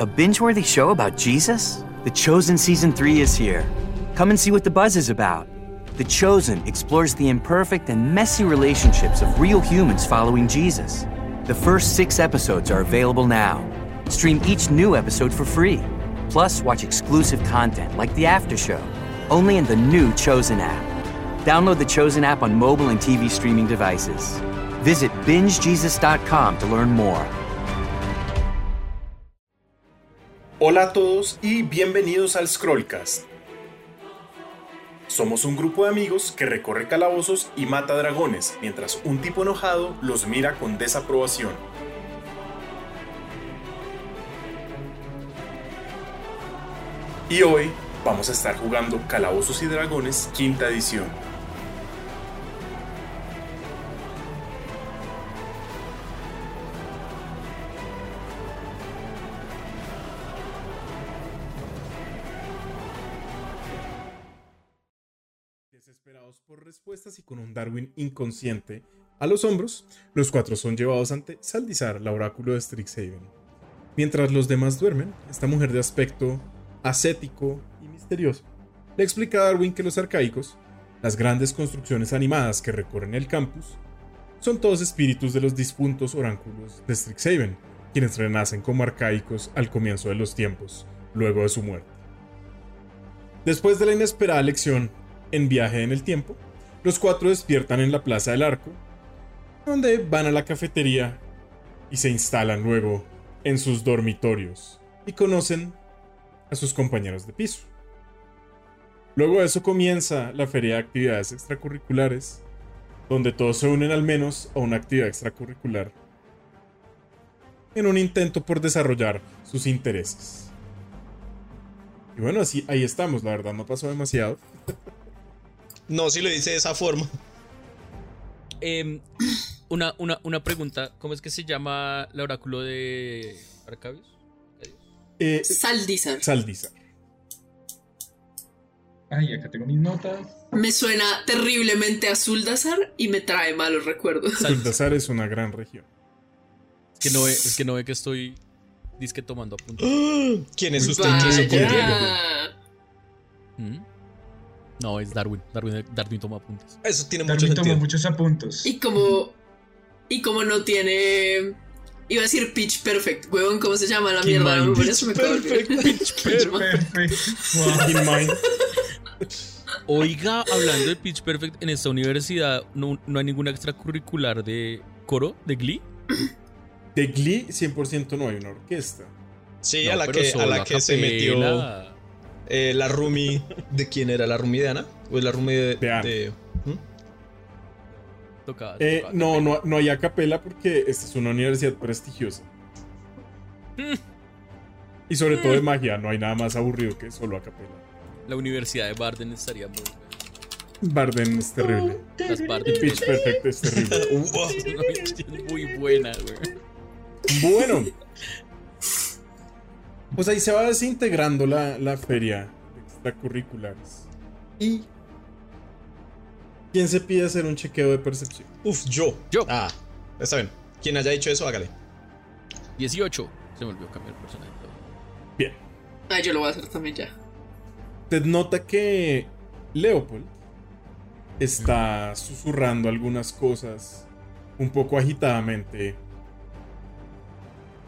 A binge worthy show about Jesus? The Chosen Season 3 is here. Come and see what the buzz is about. The Chosen explores the imperfect and messy relationships of real humans following Jesus. The first six episodes are available now. Stream each new episode for free. Plus, watch exclusive content like the after show, only in the new Chosen app. Download the Chosen app on mobile and TV streaming devices. Visit bingejesus.com to learn more. Hola a todos y bienvenidos al Scrollcast. Somos un grupo de amigos que recorre calabozos y mata dragones, mientras un tipo enojado los mira con desaprobación. Y hoy vamos a estar jugando Calabozos y Dragones quinta edición. Y con un Darwin inconsciente a los hombros, los cuatro son llevados ante Saldizar, la oráculo de Strixhaven. Mientras los demás duermen, esta mujer de aspecto ascético y misterioso le explica a Darwin que los arcaicos, las grandes construcciones animadas que recorren el campus, son todos espíritus de los difuntos oráculos de Strixhaven, quienes renacen como arcaicos al comienzo de los tiempos, luego de su muerte. Después de la inesperada lección en viaje en el tiempo, los cuatro despiertan en la Plaza del Arco, donde van a la cafetería y se instalan luego en sus dormitorios y conocen a sus compañeros de piso. Luego de eso comienza la feria de actividades extracurriculares, donde todos se unen al menos a una actividad extracurricular en un intento por desarrollar sus intereses. Y bueno, así ahí estamos, la verdad no pasó demasiado. No, si lo dice de esa forma. Em, una, una, una pregunta, ¿cómo es que se llama el oráculo de Arcabios? Eh, Saldizar. Saldizar. Ay, acá tengo mis notas. Me suena terriblemente a Zuldazar y me trae malos recuerdos. Saldazar es una gran región. Es que no ve, es que, no ve que estoy disque tomando apuntes. ¿Quién es usted Diego? Vaya. ¿Mm? No, es Darwin. Darwin. Darwin toma apuntes. Eso tiene mucho También tomo sentido. muchos apuntos. Y como. Y como no tiene. Iba a decir Pitch Perfect, huevón, ¿cómo se llama la mierda? Mind. Por eso me. Perfecto. Wow. Keep in mind, Oiga, hablando de Pitch Perfect, en esta universidad no, no hay ninguna extracurricular de coro, de Glee. de Glee 100% no hay una orquesta. Sí, No, a la que, a la que se metió eh, la roomie. ¿De quién era? ¿La roomie de Ana? ¿O es la roomie de.? De Ana. de- ¿Mm? Tocaba- Eh, no, no, no hay acapela porque esta es una universidad prestigiosa. Y sobre todo de magia, no hay nada más aburrido que solo acapela. La Universidad de Barden estaría muy. Barden es terrible. Las Barden. Y Pitch Perfect es terrible. es muy buena, güey. Bueno. Pues ahí se va desintegrando la, la feria de extracurriculares. ¿Y quién se pide hacer un chequeo de percepción? Uf, yo. Yo. Ah, está bien. Quien haya dicho eso, hágale. 18. Se me olvidó cambiar el personaje. Bien. Ah, yo lo voy a hacer también ya. Usted nota que Leopold está susurrando algunas cosas un poco agitadamente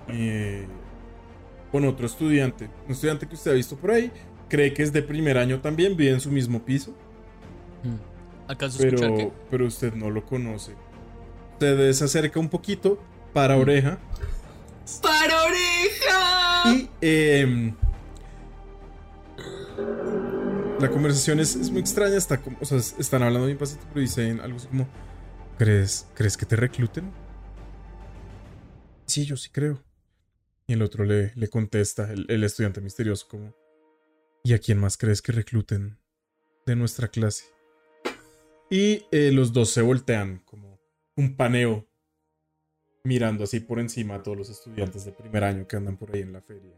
eh, con otro estudiante. Un estudiante que usted ha visto por ahí. Cree que es de primer año también, vive en su mismo piso. ¿Acaso escuchar que Pero, pero usted no lo conoce. Usted se acerca un poquito para oreja ¡Para oreja! y em, la conversación es, es muy extraña. Está como, o sea, es- están hablando bien pasito, pero dicen algo así como: ¿Crees, ¿Crees que te recluten? Sí, yo sí creo. Y el otro le, le contesta, el, el estudiante misterioso, como: ¿Y a quién más crees que recluten de nuestra clase? Y eh, los dos se voltean como un paneo, mirando así por encima a todos los estudiantes de primer año que andan por ahí en la feria.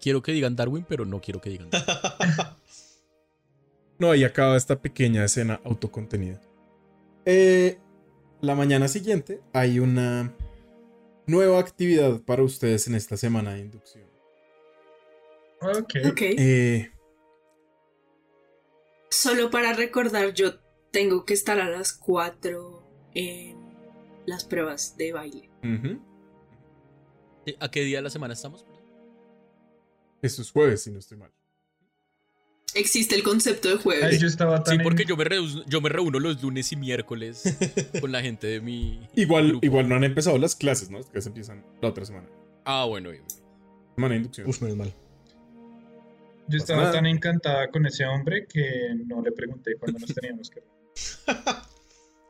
quiero que digan Darwin, pero no quiero que digan. No, ahí acaba esta pequeña escena autocontenida. Eh, la mañana siguiente hay una nueva actividad para ustedes en esta semana de inducción. Ok. Ok. Eh, Solo para recordar, yo tengo que estar a las 4 en las pruebas de baile. ¿A qué día de la semana estamos? Esto es jueves, si no estoy mal. Existe el concepto de Ay, jueves. yo estaba tan Sí, porque en- yo me, reu- yo me reúno los lunes y miércoles con la gente de mi Igual, grupo. igual no han empezado las clases, ¿no? Las clases empiezan la otra semana. Ah, bueno. bien. Semana de inducción. Uf, menos mal. Yo estaba nada. tan encantada con ese hombre que no le pregunté cuándo nos teníamos que ver.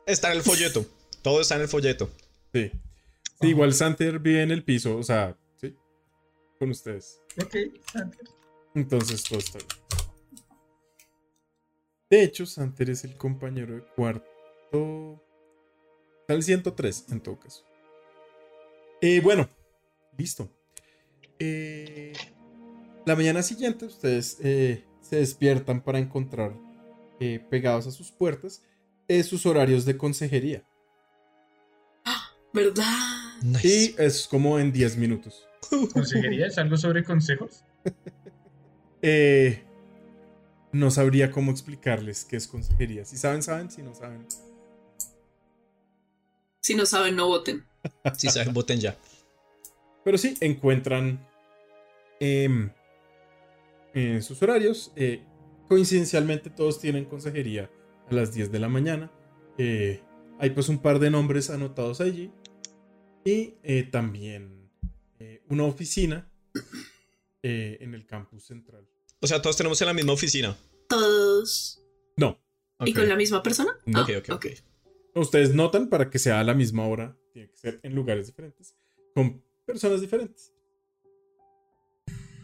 Está en el folleto. Todo está en el folleto. Sí. Sí, igual Santer vive en el piso, o sea, sí. Con ustedes. Ok, Santer. Entonces todo está bien. De hecho, Santer es el compañero de cuarto. Está el 103, en todo caso. Eh, bueno, listo. Eh, la mañana siguiente, ustedes eh, se despiertan para encontrar eh, pegados a sus puertas eh, sus horarios de consejería. ¿Verdad? Nice. Y es como en 10 minutos. ¿Consejería? ¿Es algo sobre consejos? Eh, no sabría cómo explicarles qué es consejería. Si saben, saben. Si no saben. Si no saben, no voten. Si saben, voten ya. Pero sí, encuentran em, en sus horarios. eh, coincidencialmente todos tienen consejería a las 10 de la mañana. Eh, hay pues un par de nombres anotados allí. Y eh, también eh, una oficina eh, en el campus central. O sea, todos tenemos en la misma oficina. Todos. No, ¿Y con la misma persona? No. Ok, ok, ok. Ustedes notan para que sea a la misma hora, tiene que ser en lugares diferentes, con personas diferentes.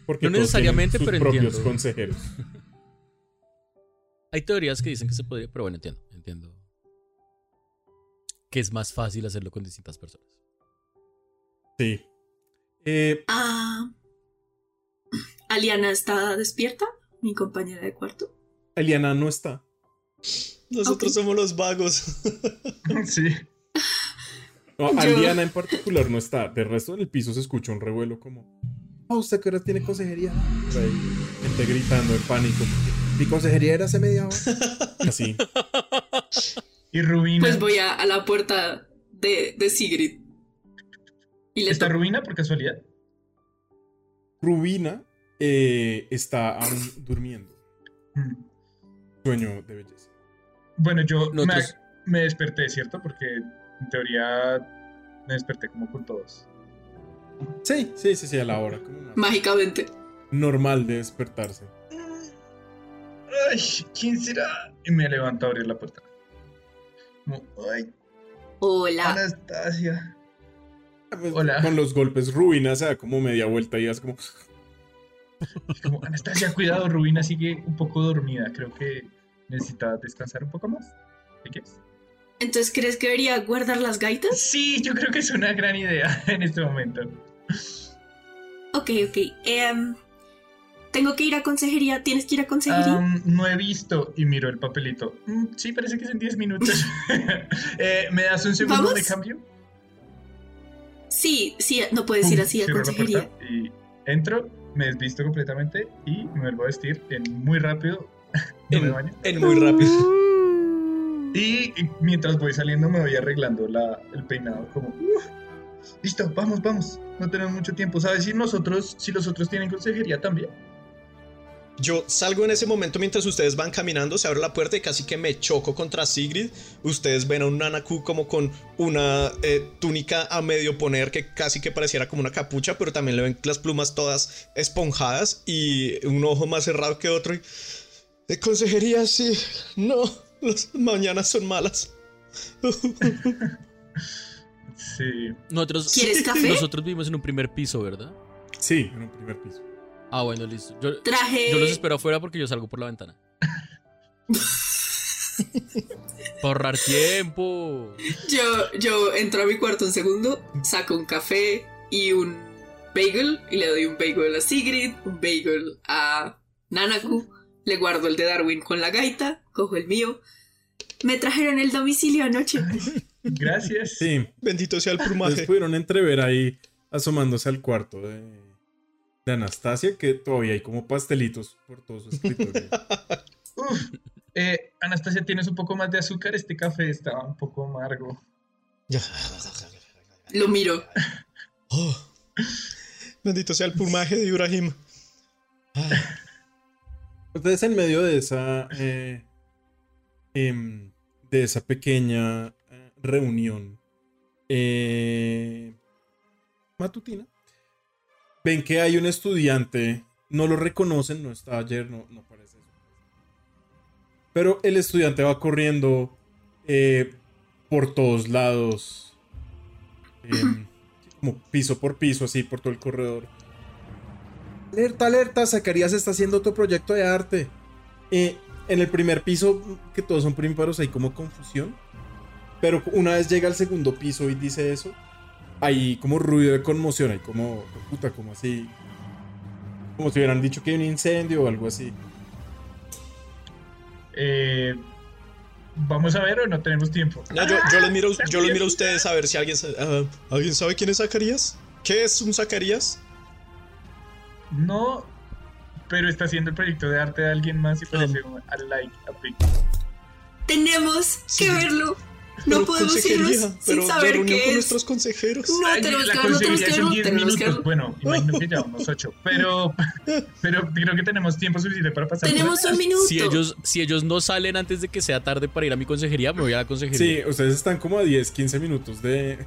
Porque No todos necesariamente, sus pero propios entiendo. consejeros. Hay teorías que dicen que se podría, pero bueno, entiendo. Entiendo. Que es más fácil hacerlo con distintas personas. Sí. Eh, Ah. ¿Aliana está despierta? Mi compañera de cuarto. Eliana no está. Nosotros somos los vagos. sí. No, Yo- Aliana en particular no está. De resto en el piso se escucha un revuelo como. Ah, ¿usted qué hora tiene consejería? Gente gritando en pánico. porque, Mi consejería era hace media hora. Así. Y Rubina. Pues voy a, a la puerta de, de Sigrid. Y le ¿Está. Rubina por casualidad? Rubina eh, está aún durmiendo. Mm. Sueño de belleza. Bueno, yo me, Nosotros- me desperté, ¿cierto? Porque en teoría me desperté como con todos. Sí, sí, sí, sí, a la hora. Como Mágicamente. normal de despertarse. Ay, ¿quién será? Y me levanto a abrir la puerta. Como, ay, Hola. Anastasia. Pues, Hola. Con los golpes, Rubina se da como media vuelta y es como. Y como, Anastasia, cuidado, Rubina sigue un poco dormida. Creo que necesita descansar un poco más. ¿Qué quieres? Entonces, ¿crees que debería guardar las gaitas? Sí, yo creo que es una gran idea en este momento. Ok, ok. Em, tengo que ir a consejería. ¿Tienes que ir a consejería? Am, no he visto y miro el papelito. Mm, sí, parece que es en 10 minutos. Eh, ¿Me das un segundo ¿Vamos? de cambio? sí, sí, no puedes ir Pum, así a consejería. y entro, me desvisto completamente y me vuelvo a vestir en muy rápido. No me En, baño. en muy rápido. Y mientras voy saliendo me voy arreglando la, el peinado como... "Uf, listo, vamos, vamos. No tenemos mucho tiempo. ¿Sabes si nosotros, si los otros tienen consejería también? Yo salgo en ese momento mientras ustedes van caminando, se abre la puerta y casi que me choco contra Sigrid. Ustedes ven a un Nanaku como con una eh, túnica a medio poner que casi que pareciera como una capucha, pero también le ven las plumas todas esponjadas y un ojo más cerrado que otro. Y, de consejería, sí, no, las mañanas son malas. Sí. Nosotros, ¿Quieres café? Nosotros vivimos en un primer piso, ¿verdad? Sí, en un primer piso. Ah, bueno, listo. Yo, Traje. yo los espero afuera porque yo salgo por la ventana. Para ahorrar tiempo. Yo, yo entro a mi cuarto un segundo, saco un café y un bagel, y le doy un bagel a Sigrid, un bagel a Nanaku, le guardo el de Darwin con la gaita, cojo el mío. Me trajeron el domicilio anoche. Gracias. Sí, Bendito sea el plumaje. pudieron entrever ahí asomándose al cuarto de, de Anastasia, que todavía hay como pastelitos por todo su escritorio. Uf. Eh, Anastasia, ¿tienes un poco más de azúcar? Este café está un poco amargo. Ya. Lo miro. Oh. Bendito sea el plumaje de Ibrahim. Ah, Ustedes en medio de esa eh, em, de esa pequeña eh, reunión eh, matutina ven que hay un estudiante no lo reconocen no está ayer no, no parece eso pero el estudiante va corriendo eh, por todos lados em, como piso por piso así por todo el corredor Alerta, alerta, Zacarías está haciendo otro proyecto de arte. Eh, en el primer piso, que todos son primíparos, hay como confusión. Pero una vez llega al segundo piso y dice eso, hay como ruido de conmoción, hay como, puta, como así. Como si hubieran dicho que hay un incendio o algo así. Eh, ¿Vamos a ver o no tenemos tiempo? No, yo, yo los miro, yo los miro a ustedes a ver si alguien, ah, ¿alguien sabe quién es Zacarías. ¿Qué es un Zacarías? No, pero está haciendo el proyecto de arte de alguien más y parece un a like a pic. Tenemos Sí. que verlo. No podemos irnos pero sin saber reunión qué con es. nuestros consejeros. No, Ay, tenemos que verlo, tenemos que verlo, 10 tenemos que minutos. verlo. Bueno, imagino que ya unos 8, pero, pero creo que tenemos tiempo suficiente para pasar. Tenemos un minuto. Si ellos, si ellos no salen antes de que sea tarde para ir a mi consejería, me voy a la Sí, consejería. ustedes están como a 10, 15 minutos de.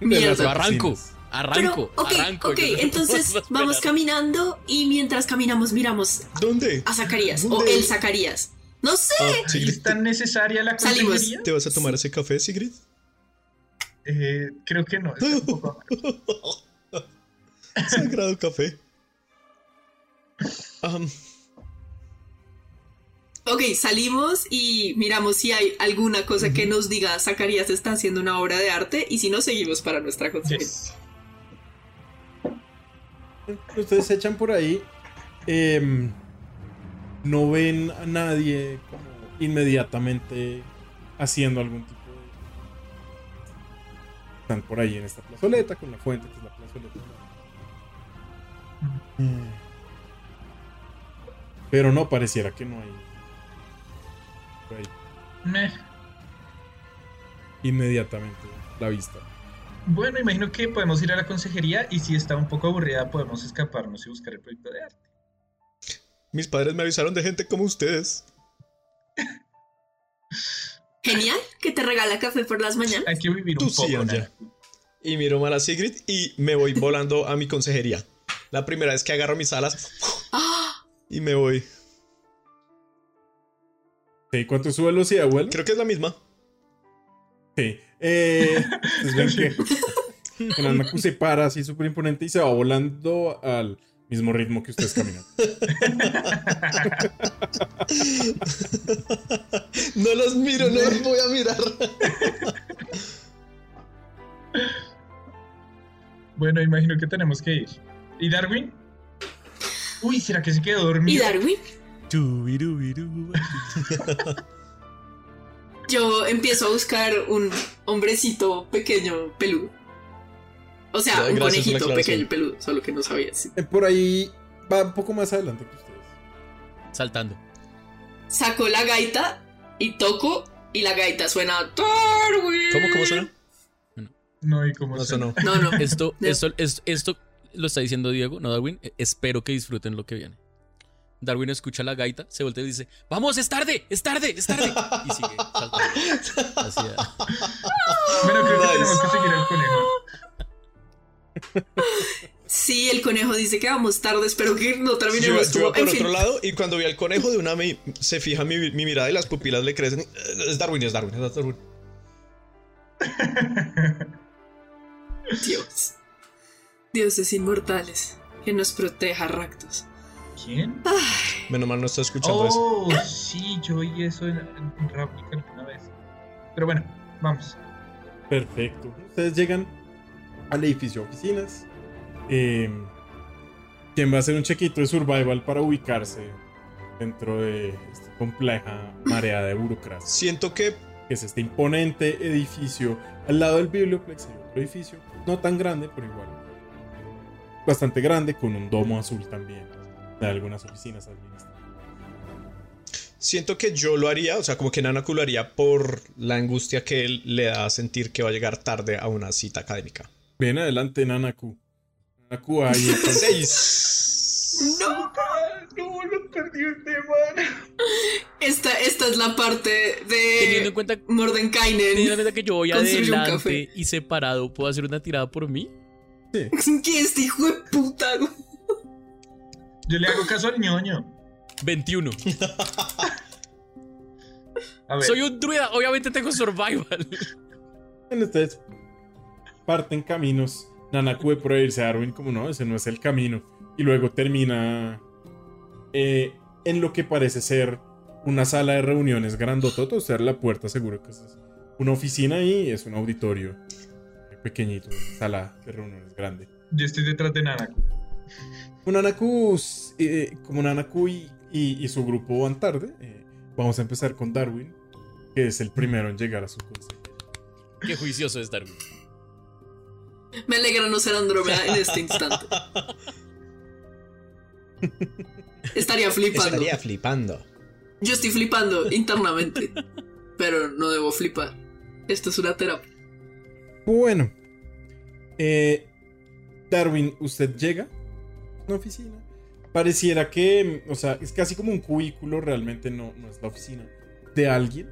Mierda. arranco, arranco, Pero, ok, arranco. ok, no entonces vamos caminando y mientras caminamos miramos ¿Dónde? a Zacarías o el Zacarías. No sé. Ah, ¿Es tan necesaria la consejería? ¿te vas a tomar ese café, Sigrid? Eh, creo que no. Está un poco. Sagrado café. Ok, salimos y miramos si hay alguna cosa que nos diga Zacarías está haciendo una obra de arte y si no, seguimos para nuestra consejería. Yes. Ustedes se echan por ahí. em, no ven a nadie como inmediatamente haciendo algún tipo de. Están por ahí en esta plazoleta con la fuente, que es la plazoleta. Pero no pareciera que no hay. por ahí, Meh. inmediatamente la vista. Bueno, imagino que podemos ir a la consejería y si está un poco aburrida podemos escaparnos y buscar el proyecto de arte. Mis padres me avisaron de gente como ustedes. Genial, que te regala café por las mañanas. Hay que vivir Tú un sí, poco, Anja. Y miro mal a Sigrid y me voy volando a mi consejería. La primera vez que agarro mis alas y me voy. Sí, ¿Cuánto es su velocidad, vuelo? Creo que es la misma. Sí. Eh, pues ven que se para así súper imponente y se va volando al mismo ritmo que ustedes caminan. No los miro, no los voy a mirar. Bueno, imagino que tenemos que ir. ¿Y Darwin? Uy, ¿será que se quedó ¿Y dormido? Darwin? Tubirubiru. Yo empiezo a buscar un hombrecito pequeño peludo. O sea, Ya, un conejito pequeño peludo, solo que no sabía si. Eh, Por ahí va un poco más adelante que ustedes. Saltando. Saco la gaita y toco y la gaita suena Darwin. ¿Cómo, cómo suena? No, ¿y cómo No suena? No, no. Esto, esto, esto, esto lo está diciendo Diego, no Darwin. Eh, Espero que disfruten lo que viene. Darwin escucha la gaita, se voltea y dice: ¡Vamos, es tarde! ¡Es tarde! ¡Es tarde! Y sigue saltando. Así. Bueno, creo que tenemos que seguir al conejo. Sí, el conejo dice que vamos tarde, espero que no Yo, terminemos yo como- por en otro fin. lado y cuando vi al conejo de una me, se fija mi, mi mirada y las pupilas le crecen. Es Darwin, es Darwin, es Darwin. Dios. Dioses inmortales, que nos proteja, Ractos. ¿Quién? Menos mal no está escuchando eso. Oh, sí, yo oí eso en, en, en Ravnica alguna vez. Pero bueno, vamos. Perfecto. Ustedes llegan al edificio de oficinas. Eh, quien va a hacer un chequito de survival para ubicarse dentro de esta compleja marea de burocracia. Siento que que es este imponente edificio al lado del Biblioplex, hay otro edificio, no tan grande, pero igual bastante grande, con un domo azul también, de algunas oficinas administrativas. Siento que yo lo haría, o sea, como que Nanaku lo haría por la angustia que él le da a sentir que va a llegar tarde a una cita académica. Bien adelante, Nanaku. Nanaku ahí. Seis. No. No, lo perdió este man. Esta, esta es la parte Teniendo en de cuenta, teniendo en Mordenkainen. cuenta que yo voy adelante y separado, ¿puedo hacer una tirada por mí? Sí. ¿Qué es este hijo de puta? Yo le hago caso al ñoño. 21. A ver, Soy un druida, obviamente tengo survival. En ustedes parten caminos. Nanaku ve por irse a Darwin como no, ese no es el camino. Y luego termina eh, en lo que parece ser una sala de reuniones grandotota. O sea, la puerta seguro que es una oficina y es un auditorio pequeñito, una sala de reuniones grande. yo estoy detrás de Nanaku. Un Nanaku, eh, como Nanaku y, y- y su grupo van tarde, eh, vamos a empezar con Darwin, que es el primero en llegar a su consejo. Qué juicioso es Darwin. Me alegra no ser Andrómeda en este instante. Estaría flipando. Estaría flipando. Yo estoy flipando internamente. Pero no debo flipar. Esto es una terapia. Bueno, eh, Darwin, usted llega a una oficina. Pareciera que, o sea, es casi como un cubículo, realmente no, no es la oficina de alguien,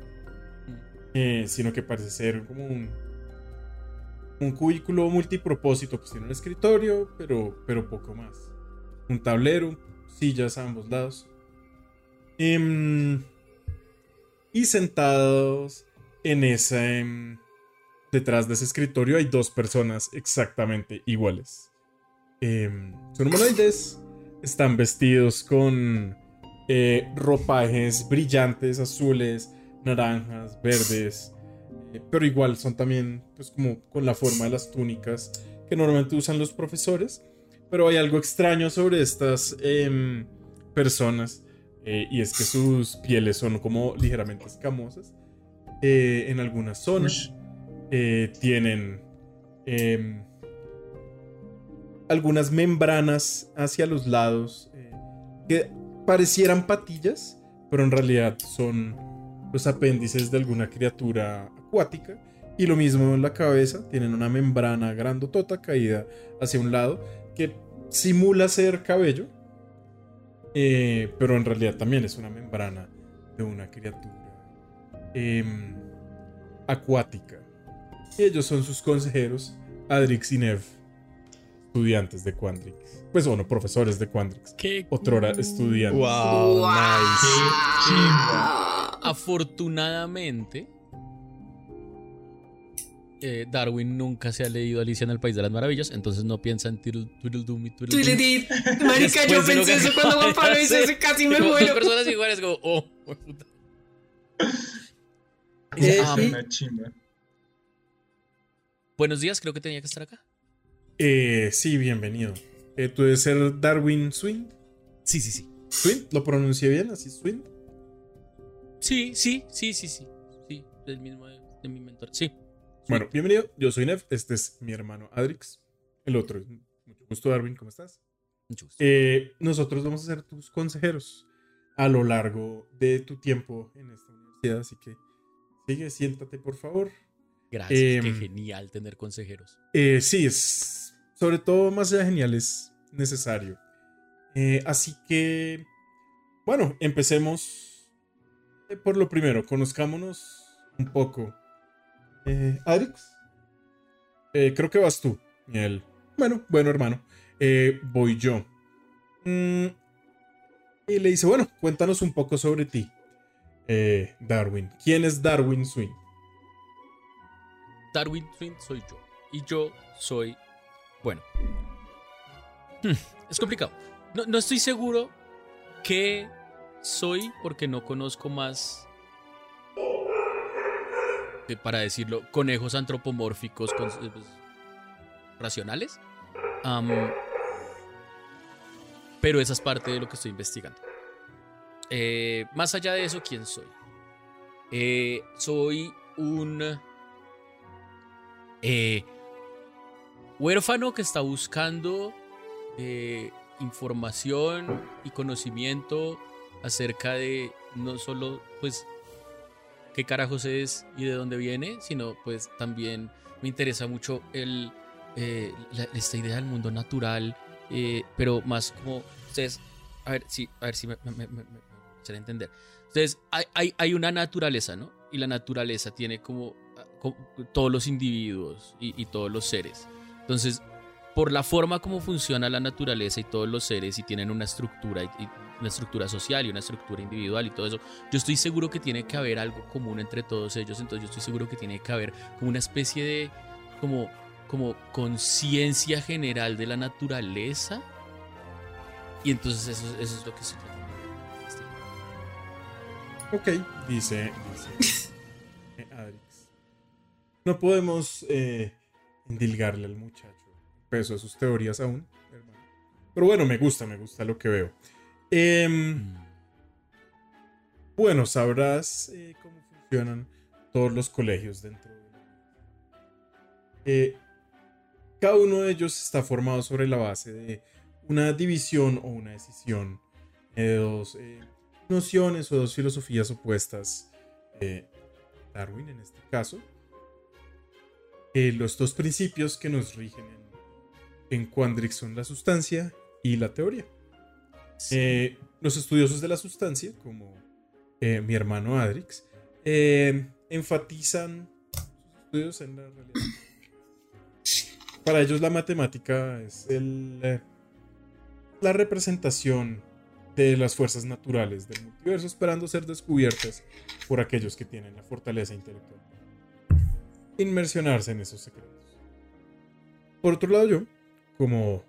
eh, sino que parece ser como un, un cubículo multipropósito. Pues tiene un escritorio, pero, pero poco más. Un tablero, sillas a ambos lados. Em, y sentados en ese... em, detrás de ese escritorio hay dos personas exactamente iguales. Em, son humanoides, están vestidos con eh, ropajes brillantes, azules, naranjas, verdes, eh, pero igual son también pues como con la forma de las túnicas que normalmente usan los profesores. Pero hay algo extraño sobre estas em, personas eh, y es que sus pieles son como ligeramente escamosas eh, en algunas zonas tienen em, algunas membranas hacia los lados que parecieran patillas, pero en realidad son los apéndices de alguna criatura acuática. Y lo mismo en la cabeza, tienen una membrana grandotota caída hacia un lado que simula ser cabello, eh, pero en realidad también es una membrana de una criatura em, acuática. Y ellos son sus consejeros, Adrix y Nev, estudiantes de Quandrix. Pues bueno, profesores de Quandrix. Qué Otrora estudiantes. Wow, nice. Qué chimba. Afortunadamente, eh, Darwin nunca se ha leído Alicia en el País de las Maravillas, entonces no piensa en Twiddle- Tweedledum y. Tweedledee. Marica, yo lo pensé eso cuando Juan Pablo dice hacer. eso, casi me Como dos muero. personas iguales, como, oh, puta. Ah, Una chimba. buenos días, creo que tenía que estar acá. eh, sí, bienvenido. Eh, ¿Tú debes ser Darwin Swing? Sí, sí, sí. ¿Swing? ¿Lo pronuncié bien? ¿Así Swing? Sí, sí, sí, sí, sí. Sí, del mismo de mi mentor. Sí. Bueno, bienvenido. Yo soy Nev. Este es mi hermano Adrix. El otro mucho gusto, Darwin. ¿Cómo estás? Mucho gusto. Eh, nosotros vamos a ser tus consejeros a lo largo de tu tiempo en esta universidad. Así que sigue, siéntate, por favor. Gracias, em, qué genial tener consejeros. Eh, sí, es sobre todo más allá genial, es necesario. Eh, así que, bueno, empecemos eh, por lo primero, conozcámonos un poco. Eh, Adrix, eh, creo que vas tú. Y él, bueno, bueno, hermano, eh, voy yo. Mm, y le dice, bueno, cuéntanos un poco sobre ti, eh, Darwin. ¿Quién es Darwin Swing? Darwin Swing soy yo. Y yo soy. Bueno. Hmm, es complicado. No, no estoy seguro qué soy porque no conozco más. Para decirlo, conejos antropomórficos eh, pues, racionales. Pero esa es parte de lo que estoy investigando. Eh, más allá de eso, ¿quién soy? Eh, soy un huérfano que está buscando información y conocimiento acerca de no solo pues qué carajos es y de dónde viene, sino pues también me interesa mucho el, eh, la- esta idea del mundo natural, eh, pero más como ustedes, a ver si, a ver si me, me, me, me- me entender. Entonces, hay, hay, hay una naturaleza, ¿no? Y la naturaleza tiene como, ah, como todos los individuos y, y todos los seres. Entonces, por la forma como funciona la naturaleza y todos los seres y tienen una estructura, y, y una estructura social y una estructura individual y todo eso, yo estoy seguro que tiene que haber algo común entre todos ellos, entonces yo estoy seguro que tiene que haber como una especie de como como conciencia general de la naturaleza y entonces eso, es lo que estoy tratando. Ok, dice, eh, Adrix. No podemos eh, endilgarle al muchacho peso de sus teorías aún. Pero bueno, me gusta, me gusta lo que veo. Em, bueno, sabrás eh, cómo funcionan todos los colegios dentro de Eh, cada uno de ellos está formado sobre la base de una división o una decisión de dos eh, nociones o dos filosofías opuestas. eh, Darwin, en este caso. Eh, los dos principios que nos rigen en, en Quandrix son la sustancia y la teoría. Eh, los estudiosos de la sustancia, como eh, mi hermano Adrix, eh, enfatizan sus estudios en la realidad. Para ellos la matemática es el, la representación de las fuerzas naturales del multiverso, esperando ser descubiertas por aquellos que tienen la fortaleza intelectual. Inmersionarse en esos secretos. Por otro lado, yo, como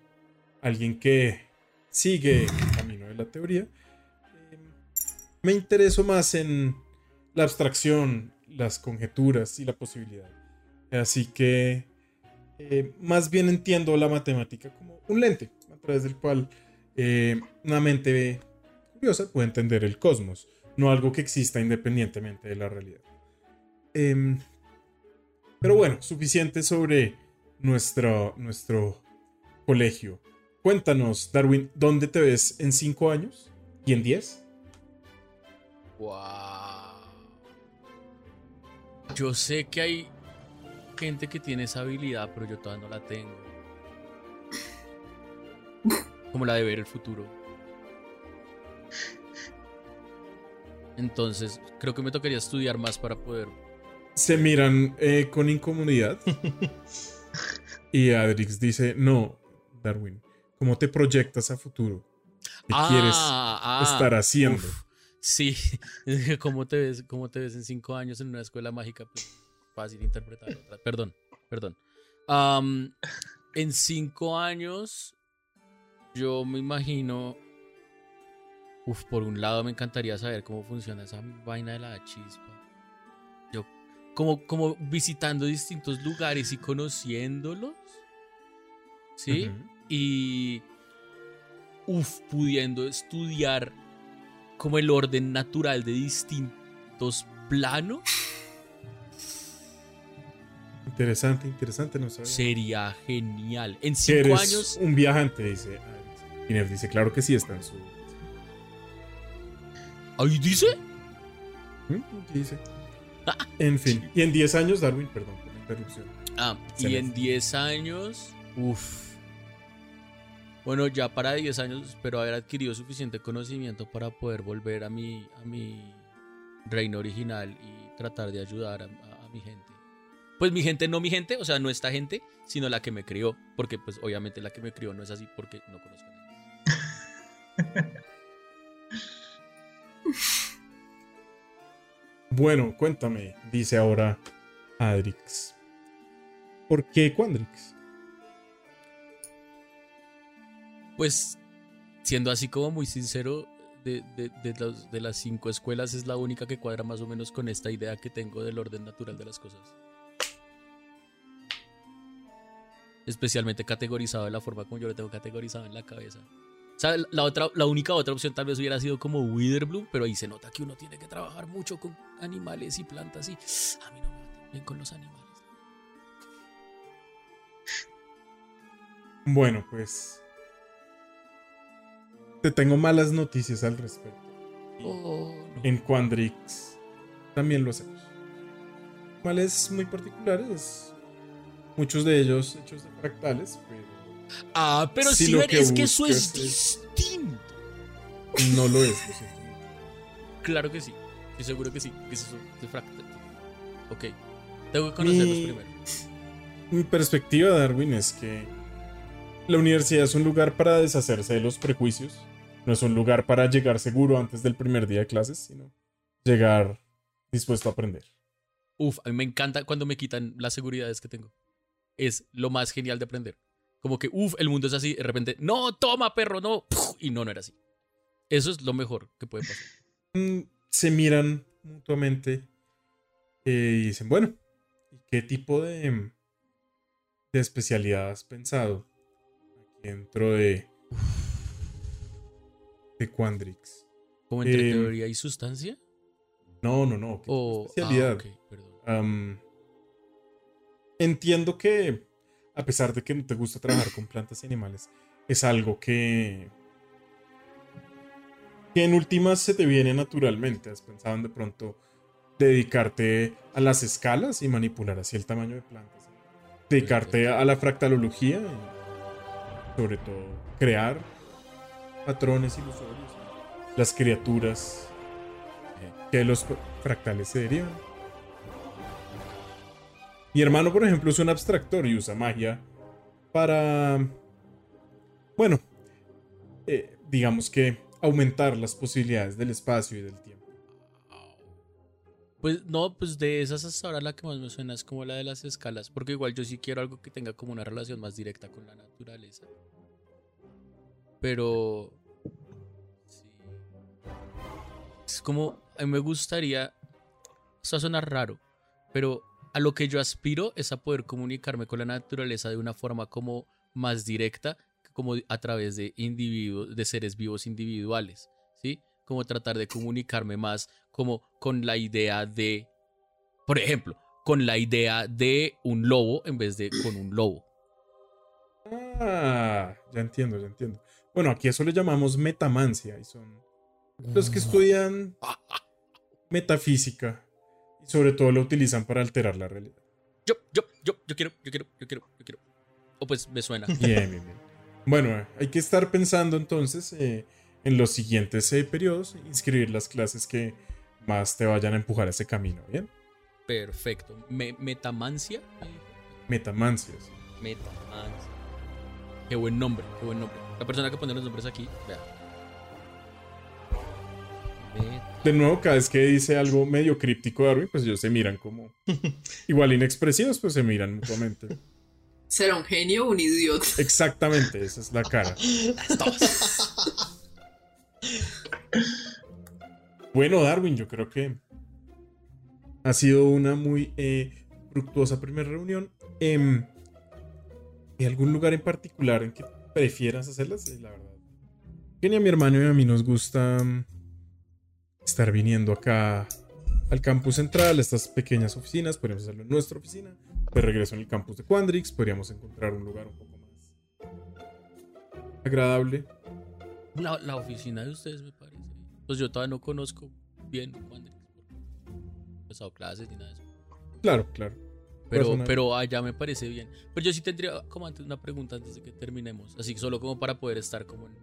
alguien que sigue la teoría, eh, me intereso más en la abstracción, las conjeturas y la posibilidad. Así que eh, más bien entiendo la matemática como un lente a través del cual eh, una mente curiosa puede entender el cosmos, no algo que exista independientemente de la realidad. Em, pero bueno, suficiente sobre nuestro, nuestro colegio. Cuéntanos, Darwin, ¿dónde te ves en 5 años? ¿Y en 10? Wow. Yo sé que hay gente que tiene esa habilidad, pero yo todavía no la tengo. Como la de ver el futuro. Entonces, creo que me tocaría estudiar más para poder. Se miran eh, con incomodidad. y Adrix dice, no, Darwin, ¿cómo te proyectas a futuro? ¿Qué quieres ah, estar haciendo? uf, sí, ¿Cómo te, ves, ¿cómo te ves en cinco años en una escuela mágica? Pues, fácil interpretar. Perdón, perdón. En cinco años, yo me imagino. Uf, por un lado me encantaría saber cómo funciona esa vaina de la chispa. Yo, como, como visitando distintos lugares y conociéndolos. ¿Sí? Y uf, pudiendo estudiar como el orden natural de distintos planos, Interesante, interesante, no sabía. sería genial. En cinco eres años, un viajante, dice. Iner dice, claro que sí, está en su... ahí dice, ¿Mm? ¿Qué dice? En fin, y en 10 años, Darwin, perdón por la interrupción. ah, y en 10 años, uf. Bueno, ya para 10 años espero haber adquirido suficiente conocimiento para poder volver a mi, reino original y tratar de ayudar a, a- a mi gente. Pues mi gente, no mi gente, o sea, no esta gente, sino la que me crió, porque pues obviamente la que me crió no es así porque no conozco a nadie. Bueno, cuéntame, dice ahora Adrix. ¿Por qué Quandrix? Pues, siendo así como muy sincero, de, de- de los- de las cinco escuelas es la única que cuadra más o menos con esta idea que tengo del orden natural de las cosas. Especialmente categorizado de la forma como yo lo tengo categorizado en la cabeza. sea, la, otra, la única otra opción tal vez hubiera sido como Witherbloom, pero ahí se nota que uno tiene que trabajar mucho con animales y plantas y a mí no me bien con los animales. Bueno, pues. Te tengo malas noticias al respecto. Oh, no. En Quandrix también lo hacemos. Animales muy particulares. Muchos de ellos hechos de fractales, pero Ah, pero Si que es que eso es distinto. no lo es. lo siento. Claro que sí. Estoy seguro que sí. Que es eso de fractal. Ok. Tengo que conocerlos Mi- primero. Mi perspectiva, Darwin, es que la universidad es un lugar para deshacerse de los prejuicios. No es un lugar para llegar seguro antes del primer día de clases, sino llegar dispuesto a aprender. Uf, a mí me encanta cuando me quitan las seguridades que tengo. Es lo más genial de aprender. Como que, uf, el mundo es así. De repente, no, toma, perro, no. Y no, no era así. Eso es lo mejor que puede pasar. Mm, Se miran mutuamente eh, y dicen, bueno, ¿y qué tipo de, de especialidad has pensado aquí dentro de, de Quandrix? Como entre Em, teoría y sustancia. No, no, no. ¿qué tipo de O. especialidad? Ah, perdón. Am, entiendo que, a pesar de que no te gusta trabajar con plantas y animales, es algo que. que en últimas se te viene naturalmente. ¿Has pensado en de pronto dedicarte a las escalas y manipular así el tamaño de plantas? Dedicarte a la fractalología y, sobre todo, crear patrones ilusorios, las criaturas que de los fractales se derivan. Mi hermano, por ejemplo, es un abstractor y usa magia para, bueno, eh, digamos que aumentar las posibilidades del espacio y del tiempo. Pues no, pues de esas hasta ahora la que más me suena es como la de las escalas. Porque igual yo sí quiero algo que tenga como una relación más directa con la naturaleza. Pero. Es como. A mí me gustaría. Esto va a sonar raro. Pero a lo que yo aspiro es a poder comunicarme con la naturaleza de una forma como más directa, como a través de individuos, de seres vivos individuales. ¿Sí? Como tratar de comunicarme más como con la idea de, por ejemplo, con la idea de un lobo en vez de con un lobo. Ah, ya entiendo, ya entiendo. Bueno, aquí eso le llamamos metamancia y son los que estudian metafísica y sobre todo lo utilizan para alterar la realidad. Yo, yo, yo, yo quiero, yo quiero, yo quiero, yo quiero. O pues me suena. Bien, bien, bien. Bueno, hay que estar pensando entonces eh, en los siguientes eh, periodos, inscribir las clases que más te vayan a empujar a ese camino, ¿bien? Perfecto. Me- metamancia. Metamancia. sí. Metamancia. Qué buen nombre, qué buen nombre. La persona que pone los nombres aquí, vea. De nuevo, cada vez que dice algo medio críptico Darwin, pues ellos se miran como igual inexpresivos, pues se miran mutuamente. ¿Será un genio o un idiota? Exactamente, esa es la cara. Bueno, Darwin, yo creo que ha sido una muy eh, fructuosa primera reunión. Em, ¿Hay algún lugar en particular en que prefieras hacerlas? Eh, la verdad. Que ni a mi hermano y a mí nos gusta mm, estar viniendo acá al campus central, a estas pequeñas oficinas. Podríamos hacerlo en nuestra oficina. Pues regreso en el campus de Quandrix. Podríamos encontrar un lugar un poco más agradable. La, la oficina de ustedes me parece. Pues yo todavía no conozco bien Quandrix, he empezado clases ni nada de eso. Claro, claro. Pero, pero allá me parece bien. Pero yo sí tendría como antes una pregunta antes de que terminemos. Así solo como para poder estar como en.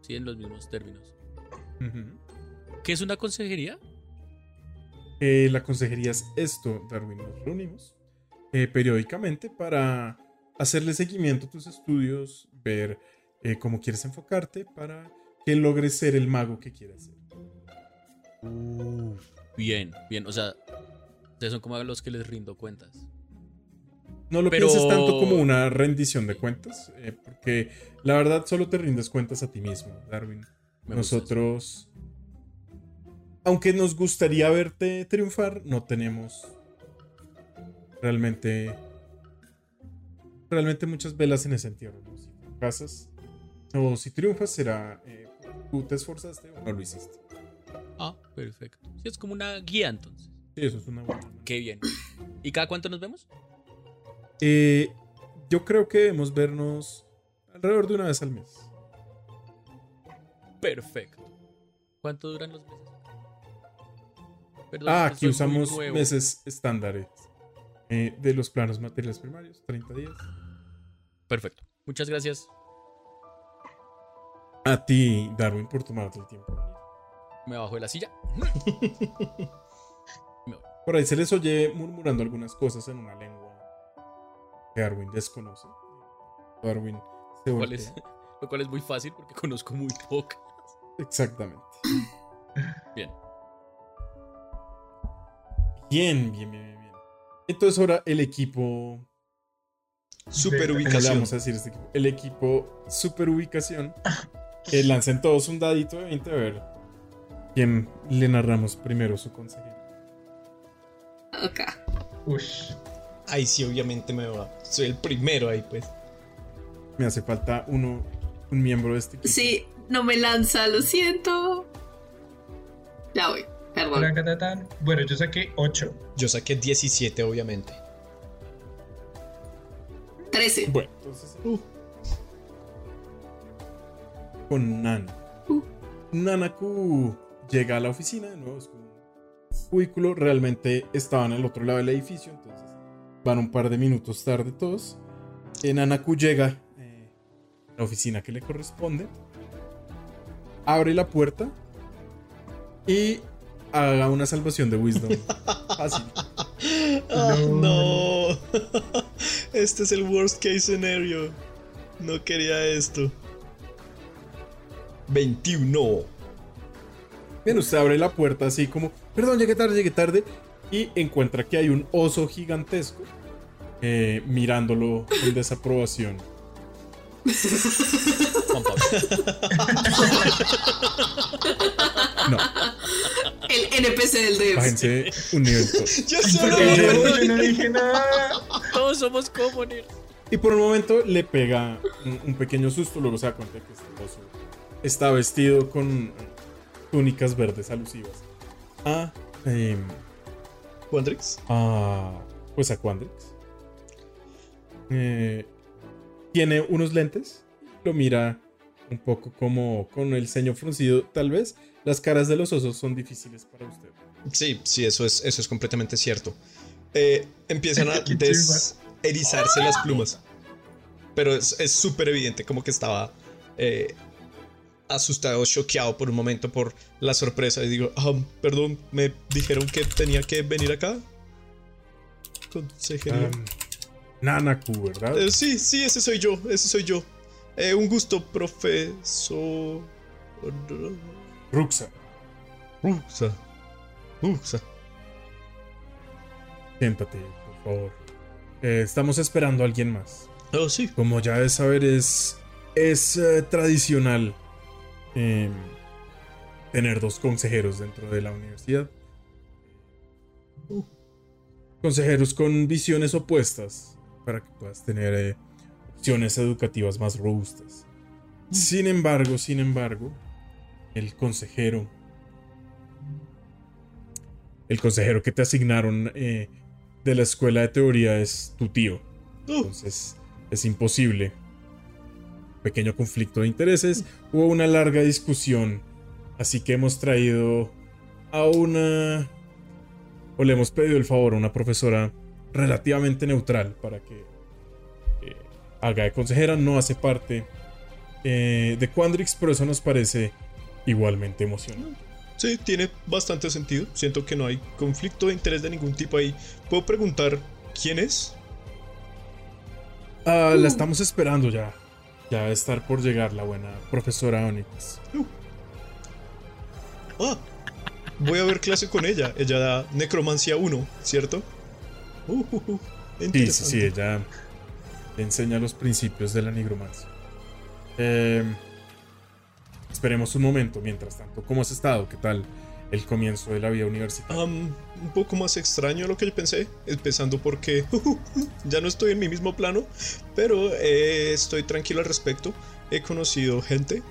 Sí, en los mismos términos. ¿Qué es una consejería? Eh, la consejería es esto, Darwin. Nos reunimos eh, periódicamente para hacerle seguimiento a tus estudios, ver eh, cómo quieres enfocarte para que logres ser el mago que quieras ser. Bien, bien. O sea, ustedes son como a los que les rindo cuentas. No lo Pero- pienses tanto como una rendición de cuentas, eh, porque la verdad solo te rindes cuentas a ti mismo, Darwin. Me Nosotros, aunque nos gustaría verte triunfar, no tenemos realmente, realmente muchas velas en ese entierro. ¿no? Si casas, O si triunfas será eh, tú te esforzaste o no lo hiciste. Ah, perfecto. Sí, es como una guía entonces. Sí, eso es una buena. Qué bien. ¿Y cada cuánto nos vemos? Eh, yo creo que debemos vernos alrededor de una vez al mes. Perfecto. ¿Cuánto duran los meses? Perdón, Ah, aquí usamos meses estándares eh, de los planos materiales primarios, 30 días. Perfecto. Muchas gracias. A ti, Darwin, por tomarte el tiempo. Me bajo de la silla. Por ahí se les oye murmurando algunas cosas en una lengua que Darwin desconoce. Darwin se Lo cual es, lo cual es muy fácil porque conozco muy poco. Exactamente. Bien. Bien, bien, bien, bien. bien. Entonces ahora el equipo... Super ¿Cómo le ubicación. vamos a decir este equipo? El equipo super ubicación. Que lancen todos un dadito de 20 a ver quién le narramos primero su consejero. Acá. Ush. Ahí sí, obviamente me va. Soy el primero ahí, pues. Me hace falta uno, un miembro de este equipo. Sí, no me lanza, lo siento. Ya voy, perdón. Bueno, yo saqué 8. Yo saqué 17, obviamente. 13. Bueno, entonces. Con Nana. Uh. Nanaku llega a la oficina de nuevo. Es como cubículo. Realmente estaban al otro lado del edificio. Entonces van un par de minutos tarde todos. Eh, Nanaku llega eh, a la oficina que le corresponde. Abre la puerta. Y haga una salvación de wisdom. Fácil. Ah, No. no. Este es el worst case scenario. No quería esto. 21. Bien, usted abre la puerta así como, perdón, llegué tarde, llegué tarde, y encuentra que hay un oso gigantesco eh, mirándolo con desaprobación. No, El NPC del Devs. bájense un nivel. Yo solo yo, no dije nada. Todos somos comunes. Y por un momento le pega un, un pequeño susto, luego se da cuenta que este oso está vestido con túnicas verdes alusivas a, em, Wandrix. a pues a Quandrix. Eh, tiene unos lentes, lo mira un poco como con el ceño fruncido. Tal vez las caras de los osos son difíciles para usted. Sí, sí, eso es, eso es completamente cierto. Eh, empiezan a deserizarse las plumas. Pero es es súper evidente como que estaba eh, asustado, choqueado por un momento por la sorpresa. Y digo, ah, perdón, me dijeron que tenía que venir acá. Consejero. Um, Nanaku, ¿verdad? Eh, sí, sí, ese soy yo, ese soy yo. Eh, un gusto, profesor. Ruxa. Ruxa. Ruxa. Siéntate, por favor. Eh, estamos esperando a alguien más. Oh, sí. Como ya de saber, es, es eh, tradicional eh, tener dos consejeros dentro de la universidad. Consejeros con visiones opuestas para que puedas tener eh, opciones educativas más robustas. Sin embargo, sin embargo, el consejero, el consejero que te asignaron eh, de la escuela de teoría es tu tío. Oh, Entonces es imposible. Pequeño conflicto de intereses. Hubo una larga discusión. Así que hemos traído a una... O le hemos pedido el favor a una profesora relativamente neutral para que eh, haga de consejera. No hace parte eh, de Quandrix, pero eso nos parece igualmente emocionante. sí, tiene bastante sentido. Siento que no hay conflicto de interés de ningún tipo ahí. ¿Puedo preguntar quién es? Ah, la estamos esperando ya. Ya va a estar por llegar la buena profesora Onyx. Ah, voy a ver clase con ella. Ella da Necromancia 1, ¿cierto? Uh, uh, uh, Sí, sí, sí, ella enseña los principios de la nigromancia. Eh, esperemos un momento, mientras tanto. ¿Cómo has estado? ¿Qué tal el comienzo de la vida universitaria? Un poco más extraño de lo que yo pensé, empezando porque ya no estoy en mi mismo plano, pero eh, estoy tranquilo al respecto. he conocido gente,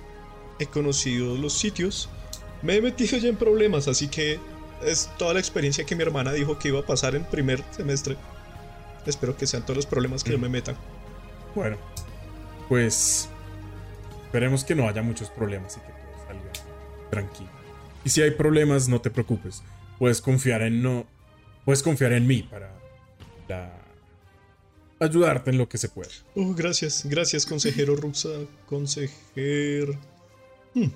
he conocido los sitios, me he metido ya en problemas, así que es toda la experiencia que mi hermana dijo que iba a pasar en primer semestre. Espero que sean todos los problemas que yo me metan. Bueno, pues esperemos que no haya muchos problemas y que todo salga tranquilo. Y si hay problemas, no te preocupes. Puedes confiar en no. Puedes confiar en mí para la- ayudarte en lo que se pueda. Oh, gracias, gracias, consejero Ruxa, consejero. Hmm,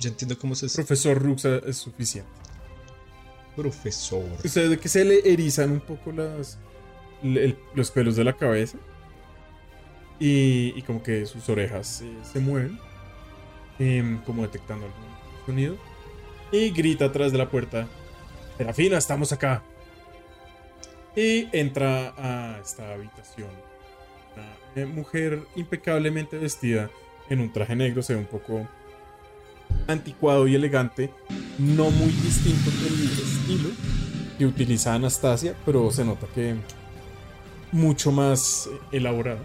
Ya entiendo cómo se Profesor Ruxa es suficiente. profesor. Usted que se le erizan un poco las, el- los pelos de la cabeza. Y, y como que sus orejas se, se mueven. em, como detectando algún sonido. Y grita atrás de la puerta. Serafina, estamos acá. Y entra a esta habitación. Una eh, mujer impecablemente vestida en un traje negro. Se ve un poco anticuado y elegante. No muy distinto del estilo que utiliza Anastasia, pero se nota que mucho más eh, elaborado.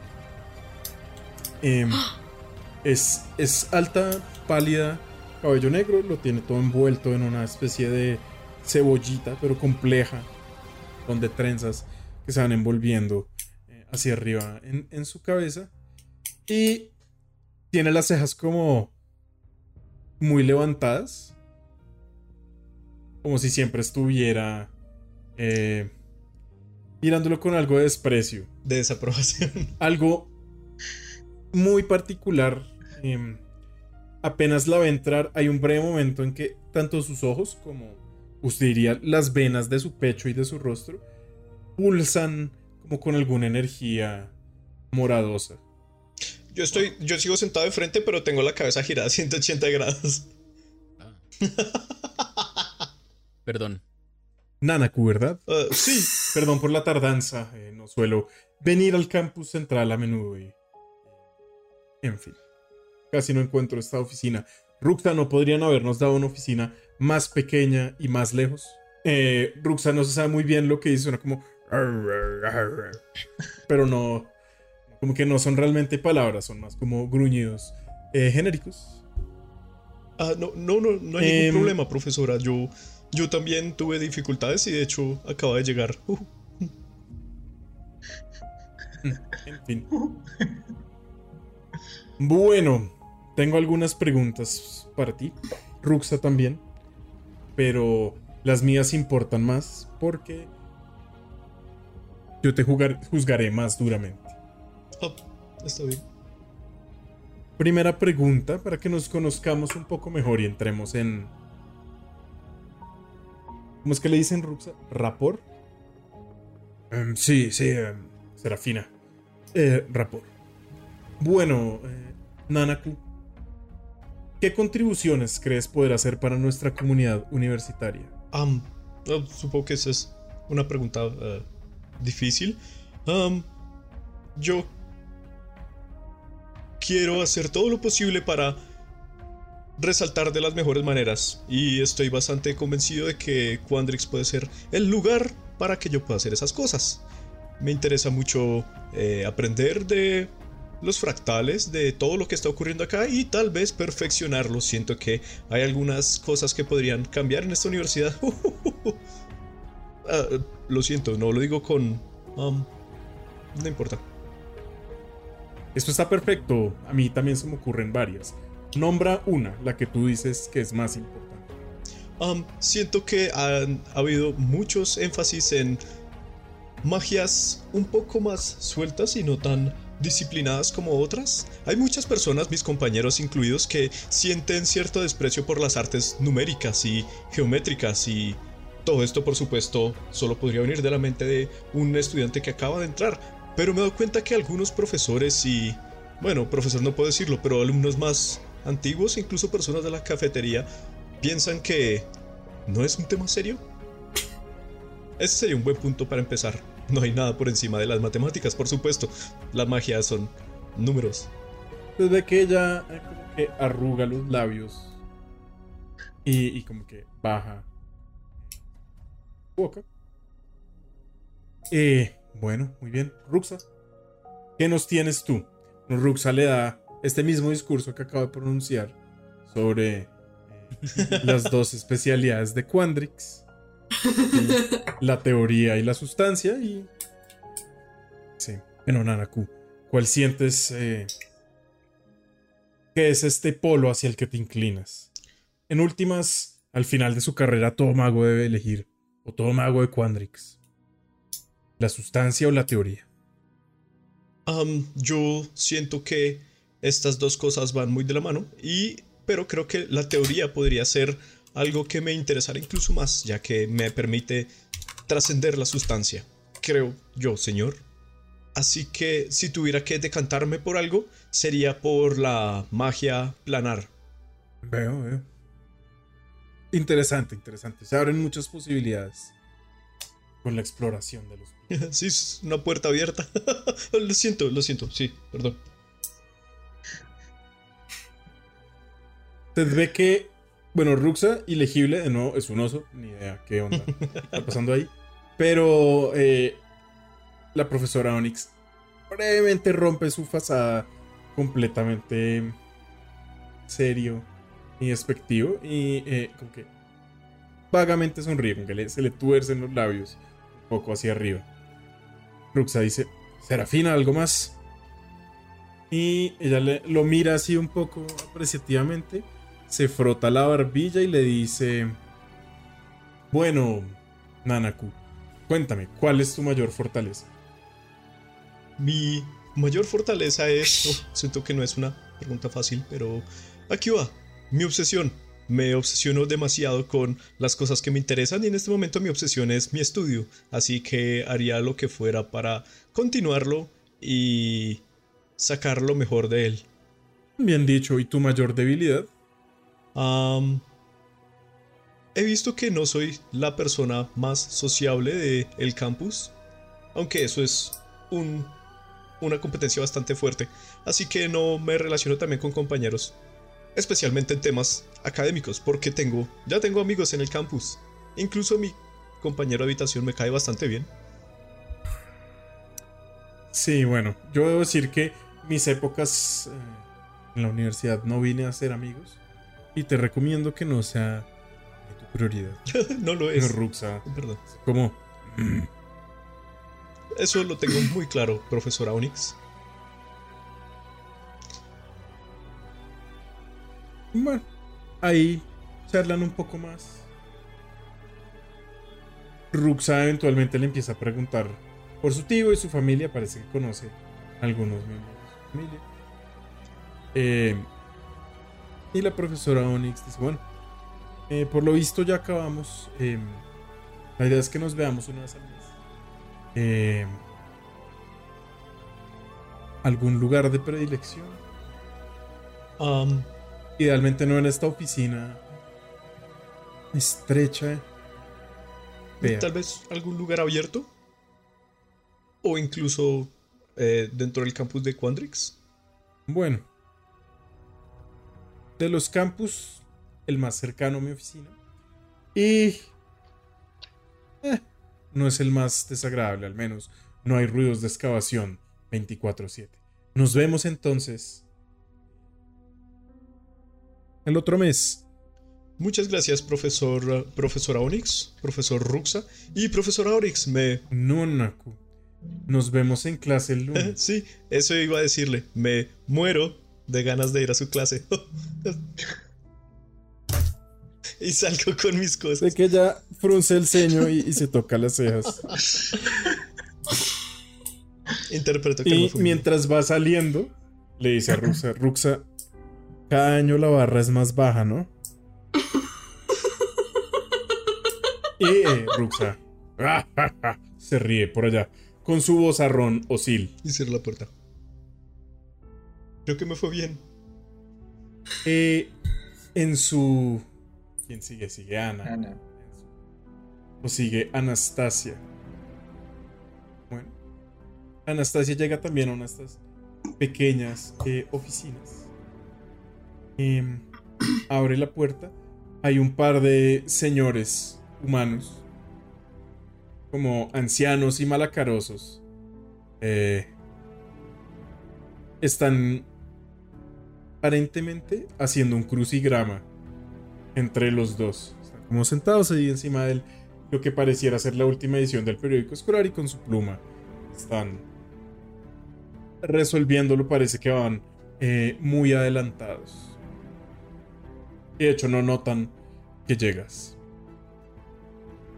Em, es, es alta, pálida, cabello negro, lo tiene todo envuelto en una especie de cebollita, pero compleja, donde trenzas que se van envolviendo eh, hacia arriba en, en su cabeza. Y tiene las cejas como muy levantadas, como si siempre estuviera eh, mirándolo con algo de desprecio De desaprobación. algo muy particular. em, apenas la ve entrar, hay un breve momento en que tanto sus ojos como, usted diría, las venas de su pecho y de su rostro pulsan como con alguna energía moradosa. Yo estoy, yo sigo sentado de frente, pero tengo la cabeza girada a 180 grados. Perdón. Nanaku, ¿verdad? Ah, sí, Perdón por la tardanza, eh, no suelo venir al campus central a menudo y... En fin, casi no encuentro esta oficina. Ruxa, ¿no podrían habernos dado una oficina más pequeña y más lejos? Eh, Ruxa no se sabe muy bien lo que dice, suena como... Pero no... Como que no son realmente palabras, son más como gruñidos eh, genéricos. Ah, no, no, no, no hay Em. ningún problema, profesora. Yo, yo también tuve dificultades y de hecho acaba de llegar. Uh, En fin. Bueno, tengo algunas preguntas para ti. Ruxa también. Pero las mías importan más porque yo te jugar- juzgaré más duramente. está bien. Primera pregunta para que nos conozcamos un poco mejor y entremos en... ¿Cómo es que le dicen Ruxa? ¿Rapor? Em, sí, sí, em, Serafina. Eh, Rapor. Bueno, eh, Nanaku, ¿qué contribuciones crees poder hacer para nuestra comunidad universitaria? Ah, supongo que esa es una pregunta ah, difícil. Yo quiero hacer todo lo posible para resaltar de las mejores maneras y estoy bastante convencido de que Quandrix puede ser el lugar para que yo pueda hacer esas cosas. Me interesa mucho eh, aprender de los fractales, de todo lo que está ocurriendo acá y tal vez perfeccionarlo. Siento que hay algunas cosas que podrían cambiar en esta universidad. Ah, lo siento, no lo digo con... um, no importa. Esto está perfecto. A mí también se me ocurren varias. Nombra una, la que tú dices que es más importante. Um, siento que han ha habido muchos énfasis en magias un poco más sueltas y no tan disciplinadas como otras. Hay muchas personas, mis compañeros incluidos, que sienten cierto desprecio por las artes numéricas y geométricas y todo esto por supuesto solo podría venir de la mente de un estudiante que acaba de entrar. Pero me dado cuenta que algunos profesores y... Bueno, profesor no puedo decirlo, pero alumnos más antiguos, incluso personas de la cafetería, piensan que no es un tema serio. Ese sería un buen punto para empezar. No hay nada por encima de las matemáticas, por supuesto. La magia son números. Desde que ella eh, como que arruga los labios y, y como que baja boca. Eh, bueno, muy bien. Ruxa, ¿qué nos tienes tú? Ruxa le da este mismo discurso que acabo de pronunciar sobre eh, las dos especialidades de Quandrix, la teoría y la sustancia y... Sí, bueno, Nanaku, ¿cuál sientes eh, que es este polo hacia el que te inclinas? En últimas, al final de su carrera todo mago debe elegir, o todo mago de Quandrix, la sustancia o la teoría. Am, yo siento que estas dos cosas van muy de la mano y pero creo que la teoría podría ser algo que me interesara incluso más, ya que me permite trascender la sustancia. Creo yo, señor. Así que si tuviera que decantarme por algo, sería por la magia planar. Veo, veo. Interesante, interesante. Se abren muchas posibilidades con la exploración de los... sí, es una puerta abierta. lo siento, lo siento, sí, perdón. Usted ve que, bueno, Ruxa, ilegible, de nuevo, es un oso, ni idea qué onda está pasando ahí. Pero eh, la profesora Onyx brevemente rompe su fachada completamente serio y despectivo y eh, como que vagamente sonríe, como que le- se le tuercen los labios un poco hacia arriba. Ruxa dice, Serafina, ¿algo más? Y ella le- lo mira así un poco apreciativamente, se frota la barbilla y le dice, bueno, Nanaku, cuéntame, ¿cuál es tu mayor fortaleza? Mi mayor fortaleza es... oh, siento que no es una pregunta fácil, pero aquí va. Mi obsesión. Me obsesiono demasiado con las cosas que me interesan y en este momento mi obsesión es mi estudio. Así que haría lo que fuera para continuarlo y sacar lo mejor de él. Bien dicho, ¿y tu mayor debilidad? He visto que no soy la persona más sociable del campus, aunque eso es un, una competencia bastante fuerte, así que no me relaciono también con compañeros, especialmente en temas académicos, porque tengo, ya tengo amigos en el campus, incluso mi compañero de habitación me cae bastante bien. Sí, bueno, yo debo decir que mis épocas eh, en la universidad no vine a hacer amigos y te recomiendo que no sea tu prioridad. no lo es. Ruxa, Perdón. como... Eso lo tengo muy claro, profesora Onyx. Bueno, ahí charlan un poco más. Ruxa eventualmente le empieza a preguntar por su tío y su familia. Parece que conoce a algunos miembros de su familia. Eh, y la profesora Onyx dice: Bueno, eh, por lo visto ya acabamos. eh, la idea es que nos veamos una vez al mes. Eh, ¿Algún lugar de predilección? Am, Idealmente no en esta oficina estrecha. fea. Tal vez algún lugar abierto. O incluso eh, dentro del campus de Quandrix. Bueno. De los campus, el más cercano a mi oficina. Y... eh, no es el más desagradable, al menos. No hay ruidos de excavación 24/7. Nos vemos entonces. El otro mes. Muchas gracias, profesor, profesora Onyx, profesor Ruxa y profesora Onyx. Me. Nunaku. Nos vemos en clase el lunes. Sí, eso iba a decirle. Me muero de ganas de ir a su clase. y salgo con mis Sé cosas. que ella frunce el ceño y, y se toca las cejas. Interpreto que Y mientras va saliendo, le dice a Ruxa, Ruxa, cada año la barra es más baja, ¿no? Y eh, Ruxa se ríe por allá, con su vozarrón Osil. y cierro la puerta. Creo que me fue bien. Eh, en su... ¿Quién sigue? Sigue Ana. Ana. O sigue Anastasia. Bueno. Anastasia llega también a una de estas pequeñas eh, oficinas. Em, abre la puerta. Hay un par de señores humanos. Como ancianos y malacarosos. Eh, están aparentemente haciendo un crucigrama entre los dos. Están como sentados ahí encima de lo que pareciera ser la última edición del periódico escolar y con su pluma están resolviéndolo. Parece que van eh, muy adelantados. De hecho, no notan que llegas.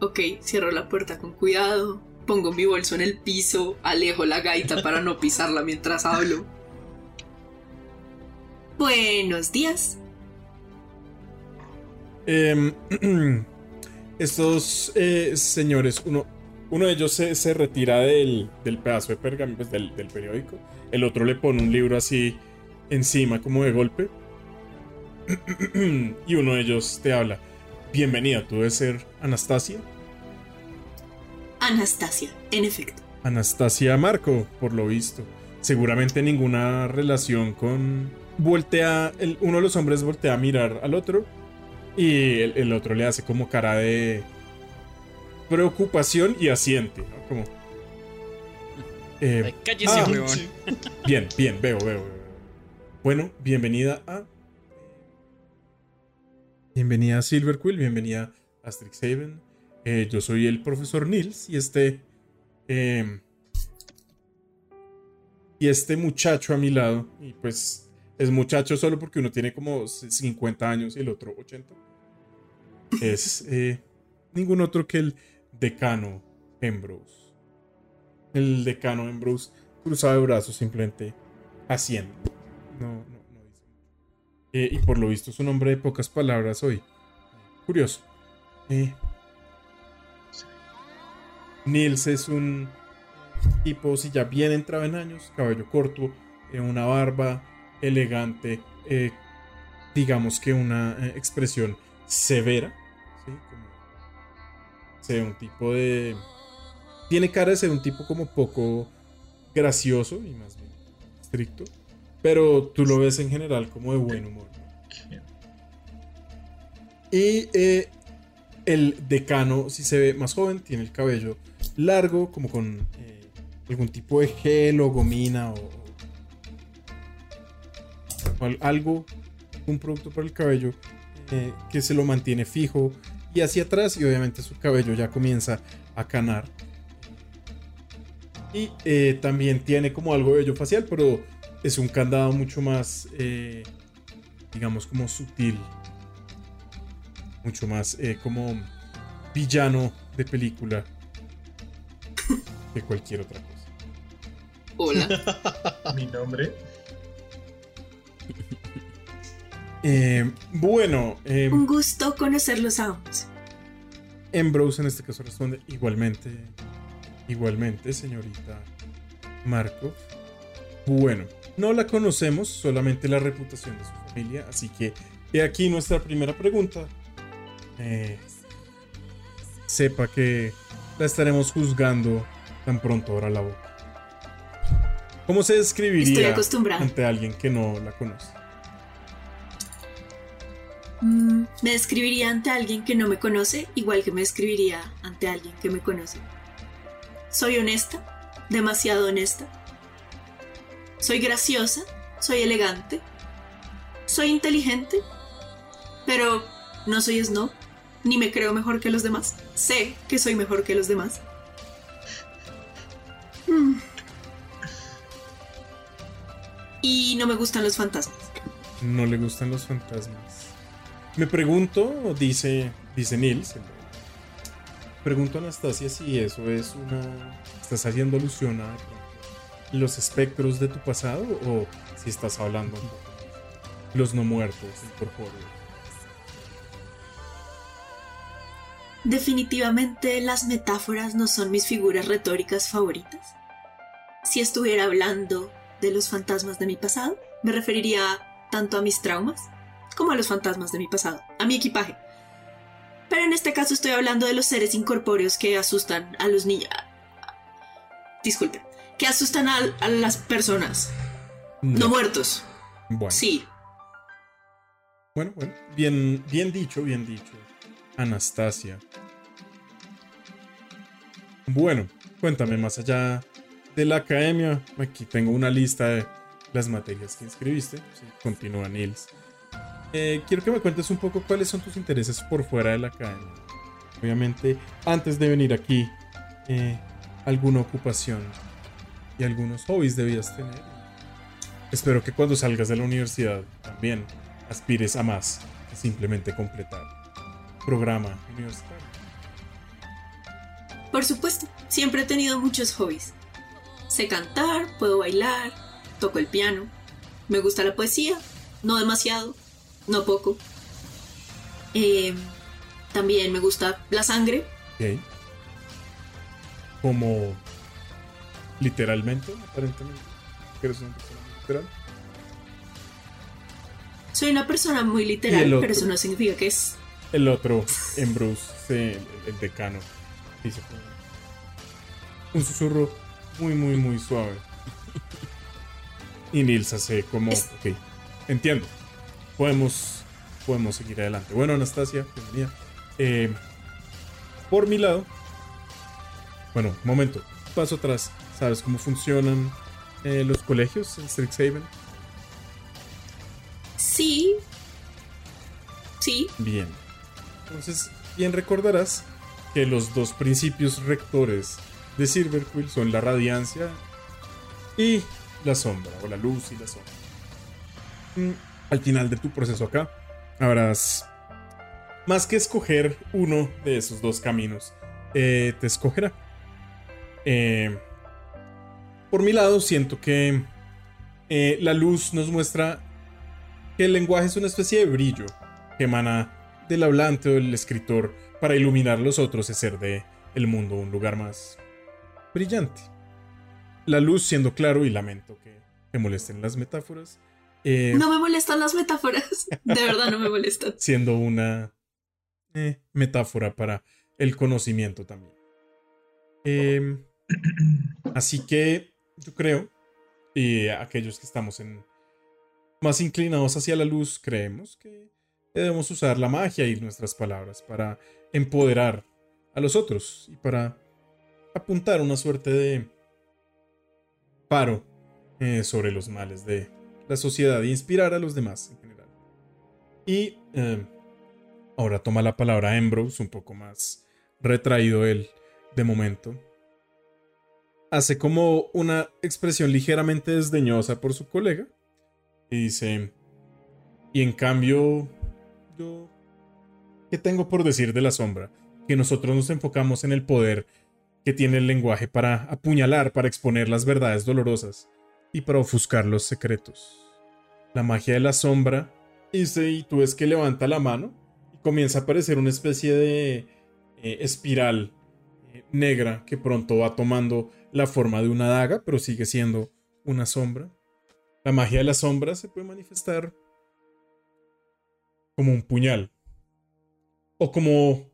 Ok, cierro la puerta con cuidado, pongo mi bolso en el piso, alejo la gaita para no pisarla mientras hablo. Buenos días. Em, estos eh, señores, uno, uno de ellos se, se retira del, del, pedazo de pergamino, pues, del, del, periódico. El otro le pone un libro así encima, como de golpe. y uno de ellos te habla. Bienvenida, tú debes ser Anastasia. Anastasia, en efecto. Anastasia Marco, por lo visto. Seguramente ninguna relación con... Voltea, el, uno de los hombres voltea a mirar al otro y el, el, otro le hace como cara de preocupación y asiente, ¿no? Como... Eh, Cállese, ah, weón. Bien, bien, veo, veo, veo. Bueno, bienvenida a... Bienvenida a Silverquill, bienvenida a Strixhaven. Eh, yo soy el profesor Nils y este... Eh, y este muchacho a mi lado, y pues es muchacho solo porque uno tiene como 50 años y el otro 80. Es eh, ningún otro que el decano Ambrose. El decano Ambrose cruzado de brazos simplemente haciendo. No, no, no dice eh, y por lo visto es un hombre de pocas palabras hoy. Curioso. Eh, Nils es un tipo, si ya bien entrado en años, cabello corto, eh, una barba elegante, eh, digamos que una eh, expresión severa, ¿sí? Como, se un tipo de... Tiene cara de ser un tipo como poco gracioso y más bien estricto, pero tú lo ves en general como de buen humor. Y eh, el decano, si se ve más joven, tiene el cabello largo, como con algún tipo de gel o gomina o, algo, un producto para el cabello eh, que se lo mantiene fijo y hacia atrás y obviamente su cabello ya comienza a canar. Y eh, también tiene como algo de vello facial, pero es un candado mucho más, eh, digamos, como sutil. Mucho más como villano de película que cualquier otra cosa. Hola. Mi nombre. Eh, bueno, eh, Un gusto conocerlos a ambos. Ambrose en este caso responde igualmente, igualmente, señorita Marco. Bueno, no la conocemos, solamente la reputación de su familia, así que he aquí nuestra primera pregunta. Eh, sepa que la estaremos juzgando tan pronto ahora la boca. ¿Cómo se describiría ante alguien que no la conoce? Mm, me describiría ante alguien que no me conoce, igual que me describiría ante alguien que me conoce. Soy honesta, demasiado honesta. Soy graciosa, soy elegante. Soy inteligente, pero no soy snob, ni me creo mejor que los demás. Sé que soy mejor que los demás. Mm. Y no me gustan los fantasmas. No le gustan los fantasmas. Me pregunto, dice, dice Nils, pregunto a Anastasia si eso es una... ¿Estás haciendo alusión a los espectros de tu pasado o si estás hablando de los no muertos, incorpóreos? Definitivamente las metáforas no son mis figuras retóricas favoritas. Si estuviera hablando de los fantasmas de mi pasado, me referiría tanto a mis traumas como a los fantasmas de mi pasado, a mi equipaje. Pero en este caso estoy hablando de los seres incorpóreos que asustan a los niños. Disculpe, que asustan a, a las personas. No muertos. Bueno, Sí, bueno, bueno. Bien, bien dicho, bien dicho. Anastasia. Bueno, cuéntame más allá de la academia. Aquí tengo una lista de las materias que inscribiste. Sí, continúa Nils. Eh, quiero que me cuentes un poco cuáles son tus intereses por fuera de la academia. Obviamente, antes de venir aquí, eh, alguna ocupación y algunos hobbies debías tener. Espero que cuando salgas de la universidad también aspires a más que simplemente completar programa universitario. Por supuesto, siempre he tenido muchos hobbies. Sé cantar, puedo bailar, toco el piano. Me gusta la poesía, no demasiado, no poco. Eh, también me gusta la sangre. Ok. Como literalmente, aparentemente. Eres una persona muy literal. Soy una persona muy literal, otro. pero eso no significa que es... El otro, en Bruce, el, el decano, dice un susurro muy, muy, muy suave. Y Nils hace como, ok, entiendo. Podemos, podemos seguir adelante. Bueno, Anastasia, bienvenida. Eh, por mi lado, bueno, momento, paso atrás. ¿Sabes cómo funcionan eh, los colegios en Strixhaven? Sí. Sí. Bien. Entonces, bien recordarás que los dos principios rectores de Silverquill son la radiancia y la sombra, o la luz y la sombra. Mm, Al final de tu proceso acá, habrás más que escoger uno de esos dos caminos, eh, te escogerá. Eh, por mi lado, siento que eh, la luz nos muestra que el lenguaje es una especie de brillo que emana del hablante o del escritor para iluminar a los otros y hacer de el mundo un lugar más brillante. La luz siendo claro y lamento que, que molesten las metáforas, eh, No me molestan las metáforas. De verdad no me molestan. siendo una eh, metáfora para el conocimiento también. Em, así que yo creo, y aquellos que estamos en más inclinados hacia la luz, creemos que debemos usar la magia y nuestras palabras para empoderar a los otros y para apuntar una suerte de paro eh, sobre los males de la sociedad e inspirar a los demás en general. Y eh, ahora toma la palabra Ambrose, un poco más retraído él de momento. Hace como una expresión ligeramente desdeñosa por su colega. Y dice, y en cambio, yo, ¿qué tengo por decir de la sombra? Que nosotros nos enfocamos en el poder que tiene el lenguaje para apuñalar, para exponer las verdades dolorosas y para ofuscar los secretos. La magia de la sombra Dice, y tú ves que levanta la mano y comienza a aparecer una especie de eh, espiral eh, negra que pronto va tomando la forma de una daga, pero sigue siendo una sombra. La magia de la sombra se puede manifestar como un puñal o como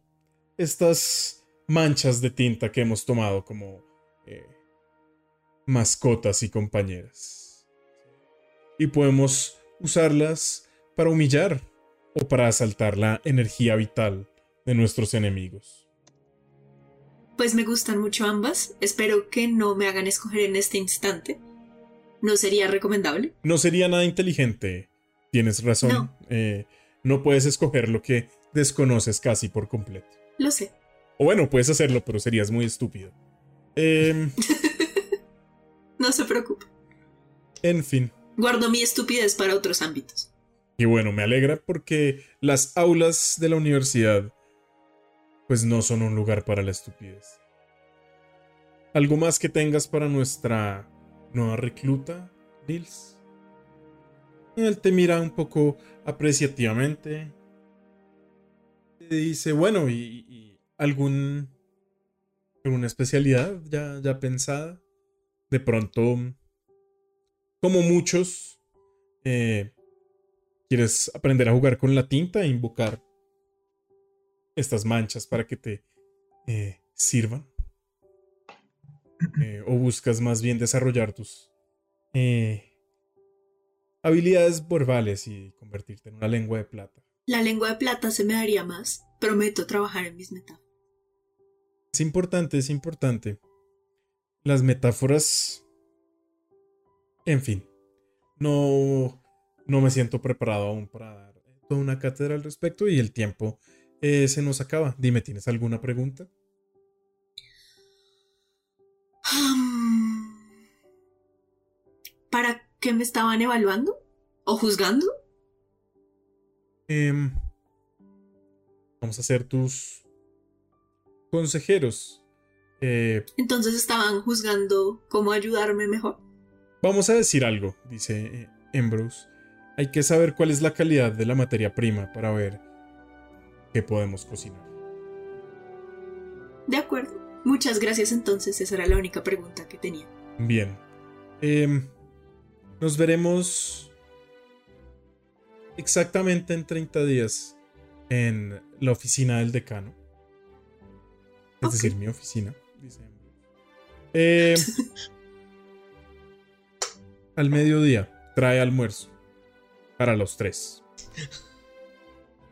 estas manchas de tinta que hemos tomado como eh, mascotas y compañeras. Y podemos usarlas para humillar o para asaltar la energía vital de nuestros enemigos. Pues me gustan mucho ambas. Espero que no me hagan escoger en este instante. ¿No sería recomendable? No sería nada inteligente. Tienes razón. No. Eh, no puedes escoger lo que desconoces casi por completo. Lo sé. O bueno, puedes hacerlo, pero serías muy estúpido. Em, No se preocupe. en fin. Guardo mi estupidez para otros ámbitos. Y bueno, me alegra porque las aulas de la universidad pues no son un lugar para la estupidez. ¿Algo más que tengas para nuestra nueva recluta, Nils? Él te mira un poco apreciativamente. Te dice, bueno, ¿y, y algún alguna especialidad ya, ya pensada? De pronto, como muchos, eh, ¿Quieres aprender a jugar con la tinta e invocar estas manchas para que te eh, sirvan? Eh, ¿O buscas más bien desarrollar tus habilidades verbales y convertirte en una lengua de plata? La lengua de plata se me daría más. Prometo trabajar en mis metáforas. Es importante, es importante. Las metáforas... En fin, no, no me siento preparado aún para dar toda una cátedra al respecto y el tiempo eh, se nos acaba. Dime, ¿tienes alguna pregunta? ¿Para qué me estaban evaluando? ¿O juzgando? Em, vamos a ser tus consejeros. Eh, Entonces estaban juzgando cómo ayudarme mejor. vamos a decir algo, dice eh, Ambrose. Hay que saber cuál es la calidad de la materia prima para ver qué podemos cocinar. De acuerdo. Muchas gracias entonces. Esa era la única pregunta que tenía. Bien. Em, nos veremos exactamente en 30 días en la oficina del decano. Es decir, mi oficina. dice. Em, al mediodía trae almuerzo para los tres.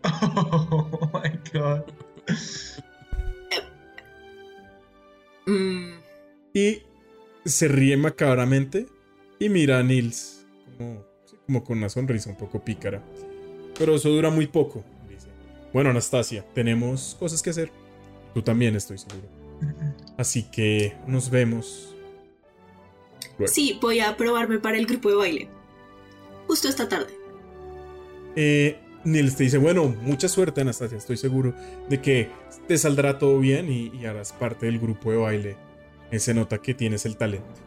Oh my god. Mm, Y se ríe macabramente y mira a Nils como, con una sonrisa un poco pícara. Pero eso dura muy poco. Dice. Bueno, Anastasia, tenemos cosas que hacer. Tú también estoy seguro. Así que nos vemos. luego. sí, voy a probarme para el grupo de baile. Justo esta tarde. Eh, Nils te dice, bueno, mucha suerte Anastasia, estoy seguro de que te saldrá todo bien y, y harás parte del grupo de baile. Eh, se nota que tienes el talento.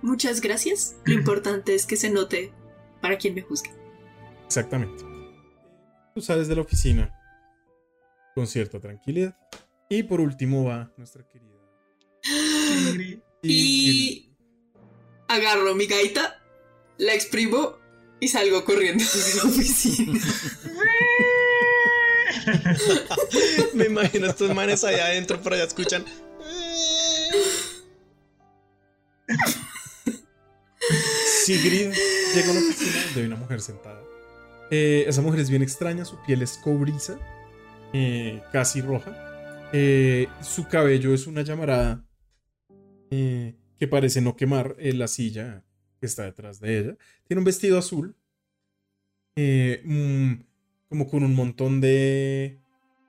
Muchas gracias. Lo importante es que se note para quien me juzgue. Exactamente. Tú sales de la oficina con cierta tranquilidad. Y por último va nuestra querida. Ingrid. Y agarro mi gaita, la exprimo y salgo corriendo de la oficina. Me imagino estos manes allá adentro, por allá escuchan. Sigrid llega a una oficina donde hay una mujer sentada. Eh, esa mujer es bien extraña, su piel es cobriza, eh, casi roja. Eh, su cabello es una llamarada eh, que parece no quemar la silla que está detrás de ella. Tiene un vestido azul, como con un montón de,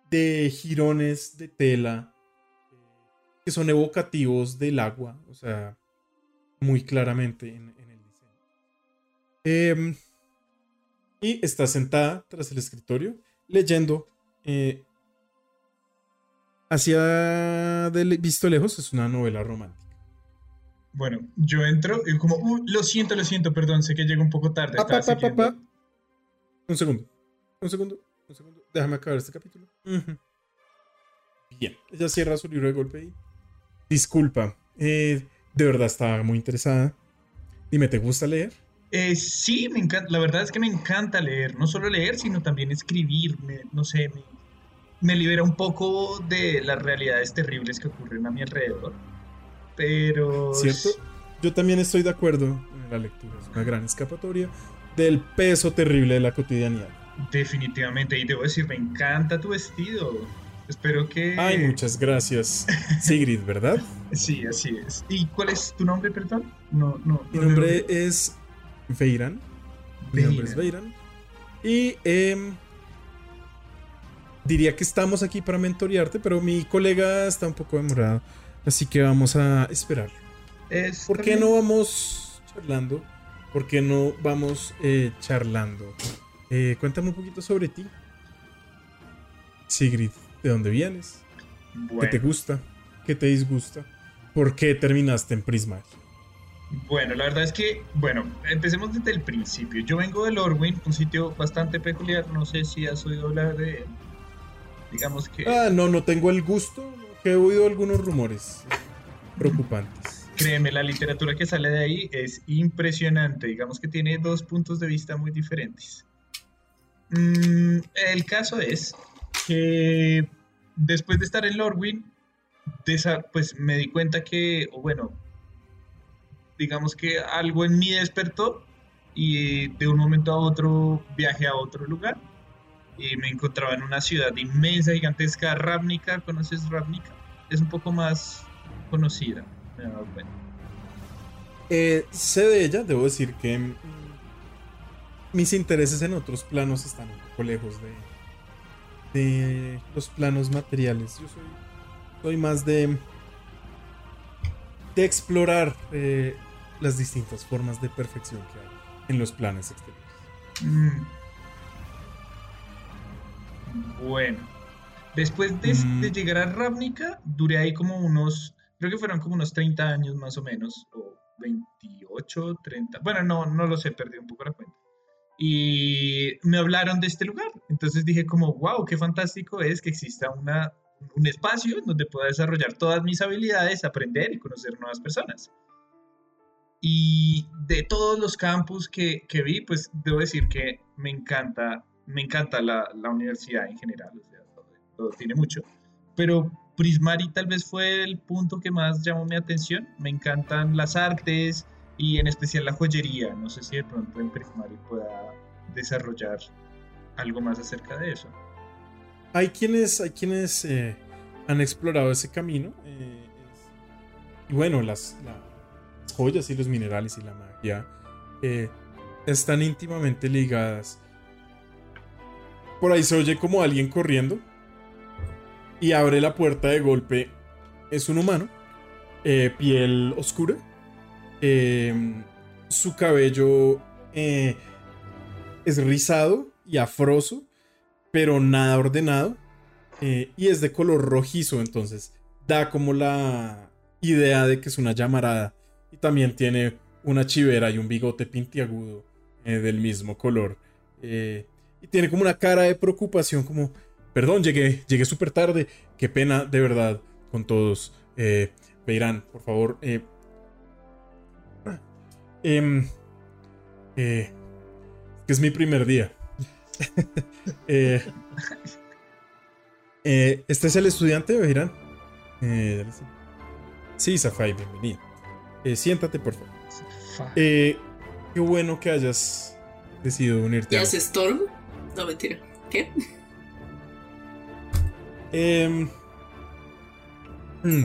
de jirones de tela que son evocativos del agua, o sea, muy claramente en, en el diseño. Em, y está sentada tras el escritorio leyendo eh, hacia del visto lejos es una novela romántica. Bueno, yo entro y como, "Uh, lo siento, lo siento, perdón, sé que llego un poco tarde. Pa, pa, estaba pa, pa, siguiendo". pa. Un segundo, un segundo, un segundo. Déjame acabar este capítulo. Bien, ella cierra su libro de golpe y disculpa, eh, de verdad estaba muy interesada. Dime, ¿te gusta leer? Eh, sí, me encanta, la verdad es que me encanta leer, no solo leer, sino también escribir, me- no sé, me, me libera un poco de las realidades terribles que ocurren a mi alrededor. Pero... ¿Cierto? Yo también estoy de acuerdo en la lectura. Es una gran escapatoria del peso terrible de la cotidianidad. Definitivamente, y debo decir, me encanta tu vestido. Espero que... Ay, muchas gracias. Sigrid, ¿verdad? Sí, así es. ¿Y cuál es tu nombre, perdón? No, no. Mi no nombre es Veiran. Mi nombre es Veiran. Y em, diría que estamos aquí para mentorearte, pero mi colega está un poco demorado. Así que vamos a esperar. Es ¿Por qué no vamos charlando? ¿Por qué no vamos eh, charlando? Eh, cuéntame un poquito sobre ti. Sigrid, ¿de dónde vienes? ¿Qué te gusta? ¿Qué te disgusta? ¿Por qué terminaste en Prisma? Bueno, la verdad es que, bueno, empecemos desde el principio. Yo vengo de Lorwyn, un sitio bastante peculiar. No sé si has oído hablar de él. Digamos que... Ah, no, no tengo el gusto. Que he oído algunos rumores preocupantes. Créeme, la literatura que sale de ahí es impresionante. Digamos que tiene dos puntos de vista muy diferentes. Mm, el caso es que después de estar en Lorwyn, pues me di cuenta que, bueno, digamos que algo en mí despertó y de un momento a otro viajé a otro lugar y me encontraba en una ciudad inmensa, gigantesca, Ravnica. ¿Conoces Ravnica? Es un poco más conocida. Eh, sé de ella, debo decir que mis intereses en otros planos están un poco lejos de, de los planos materiales. Yo soy, soy más de, de explorar eh, las distintas formas de perfección que hay en los planes exteriores. Mm. Bueno, después de, Mm. de llegar a Ravnica, duré ahí como unos, creo que fueron como unos 30 años más o menos, o 28, 30, bueno, no, no lo sé, perdí un poco la cuenta. Y me hablaron de este lugar, entonces dije como, wow, qué fantástico es que exista una, un espacio donde pueda desarrollar todas mis habilidades, aprender y conocer nuevas personas. Y de todos los campus que, que vi, pues debo decir que me encanta, me encanta la, la universidad en general, o sea, todo, todo tiene mucho. Pero Prismari tal vez fue el punto que más llamó mi atención. Me encantan las artes y en especial la joyería. No sé si de pronto en Prismari pueda desarrollar algo más acerca de eso. Hay quienes, hay quienes eh, han explorado ese camino. eh, es- y bueno, las, la- joyas y los minerales y la magia eh, están íntimamente ligadas. Por ahí se oye como alguien corriendo y abre la puerta de golpe. Es un humano, eh, piel oscura, eh, su cabello es rizado y afroso pero nada ordenado. y es de color rojizo, entonces da como la idea de que es una llamarada. Y también tiene una chivera y un bigote pintiagudo eh, del mismo color. eh, y tiene como una cara de preocupación, como, perdón, llegué, llegué súper tarde. Qué pena, de verdad, con todos. Eh, Beirán, por favor. eh, em, que es mi primer día. Este es el estudiante, Beirán. Sí, Safai, bienvenido. Eh, siéntate, por favor. Fa- Eh, qué bueno que hayas decidido unirte ¿Y a hace Storm? No, mentira. ¿Qué? Em, mm,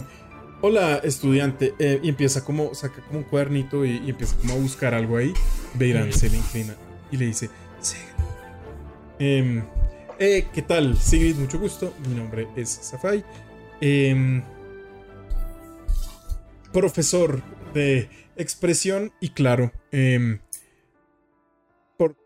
hola, estudiante. eh, y empieza como, saca como un cuadernito y, y empieza como a buscar algo ahí. Beirán se le inclina y le dice: Sigrid. Em, eh, ¿Qué tal? Sigrid, mucho gusto. Mi nombre es Safai. Em, profesor de expresión y claro. em, por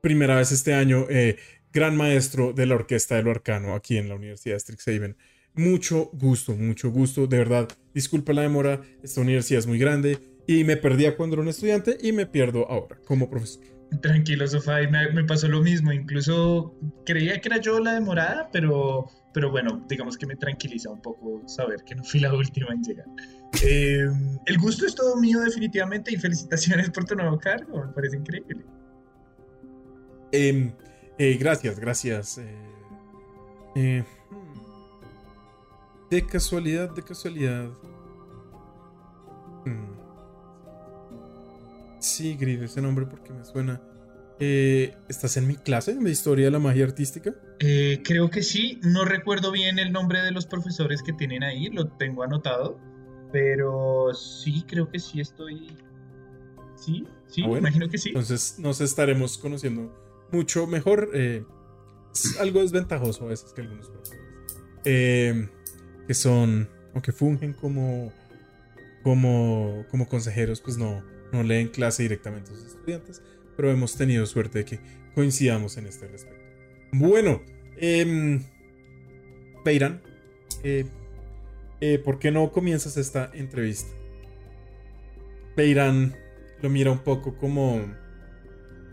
primera vez este año, eh, gran maestro de la orquesta de lo arcano aquí en la Universidad de Strixhaven. Mucho gusto, mucho gusto, de verdad. Disculpa la demora, esta universidad es muy grande y me perdía cuando era un estudiante y me pierdo ahora como profesor. Tranquilo, Sofá, y me, me pasó lo mismo. Incluso creía que era yo la demorada, pero, pero bueno, digamos que me tranquiliza un poco saber que no fui la última en llegar. Eh, el gusto es todo mío definitivamente y felicitaciones por tu nuevo cargo, me parece increíble. Em, eh, gracias, gracias. eh, eh, hmm. de casualidad, de casualidad. Hmm. Sigrid, ese nombre porque me suena. ¿Estás en mi clase de historia de la magia artística? Eh, creo que sí, no recuerdo bien el nombre de los profesores que tienen ahí, lo tengo anotado, pero sí, creo que sí estoy... Sí, sí, Ah, bueno. imagino que sí. Entonces nos estaremos conociendo mucho mejor. eh, es algo desventajoso a veces que algunos profesores. eh, que son, o que fungen como, como, como consejeros, pues no, no leen clase directamente a sus estudiantes. Pero hemos tenido suerte de que coincidamos en este respecto. Bueno, Peiran, eh, eh, ¿por qué no comienzas esta entrevista? Peiran lo mira un poco como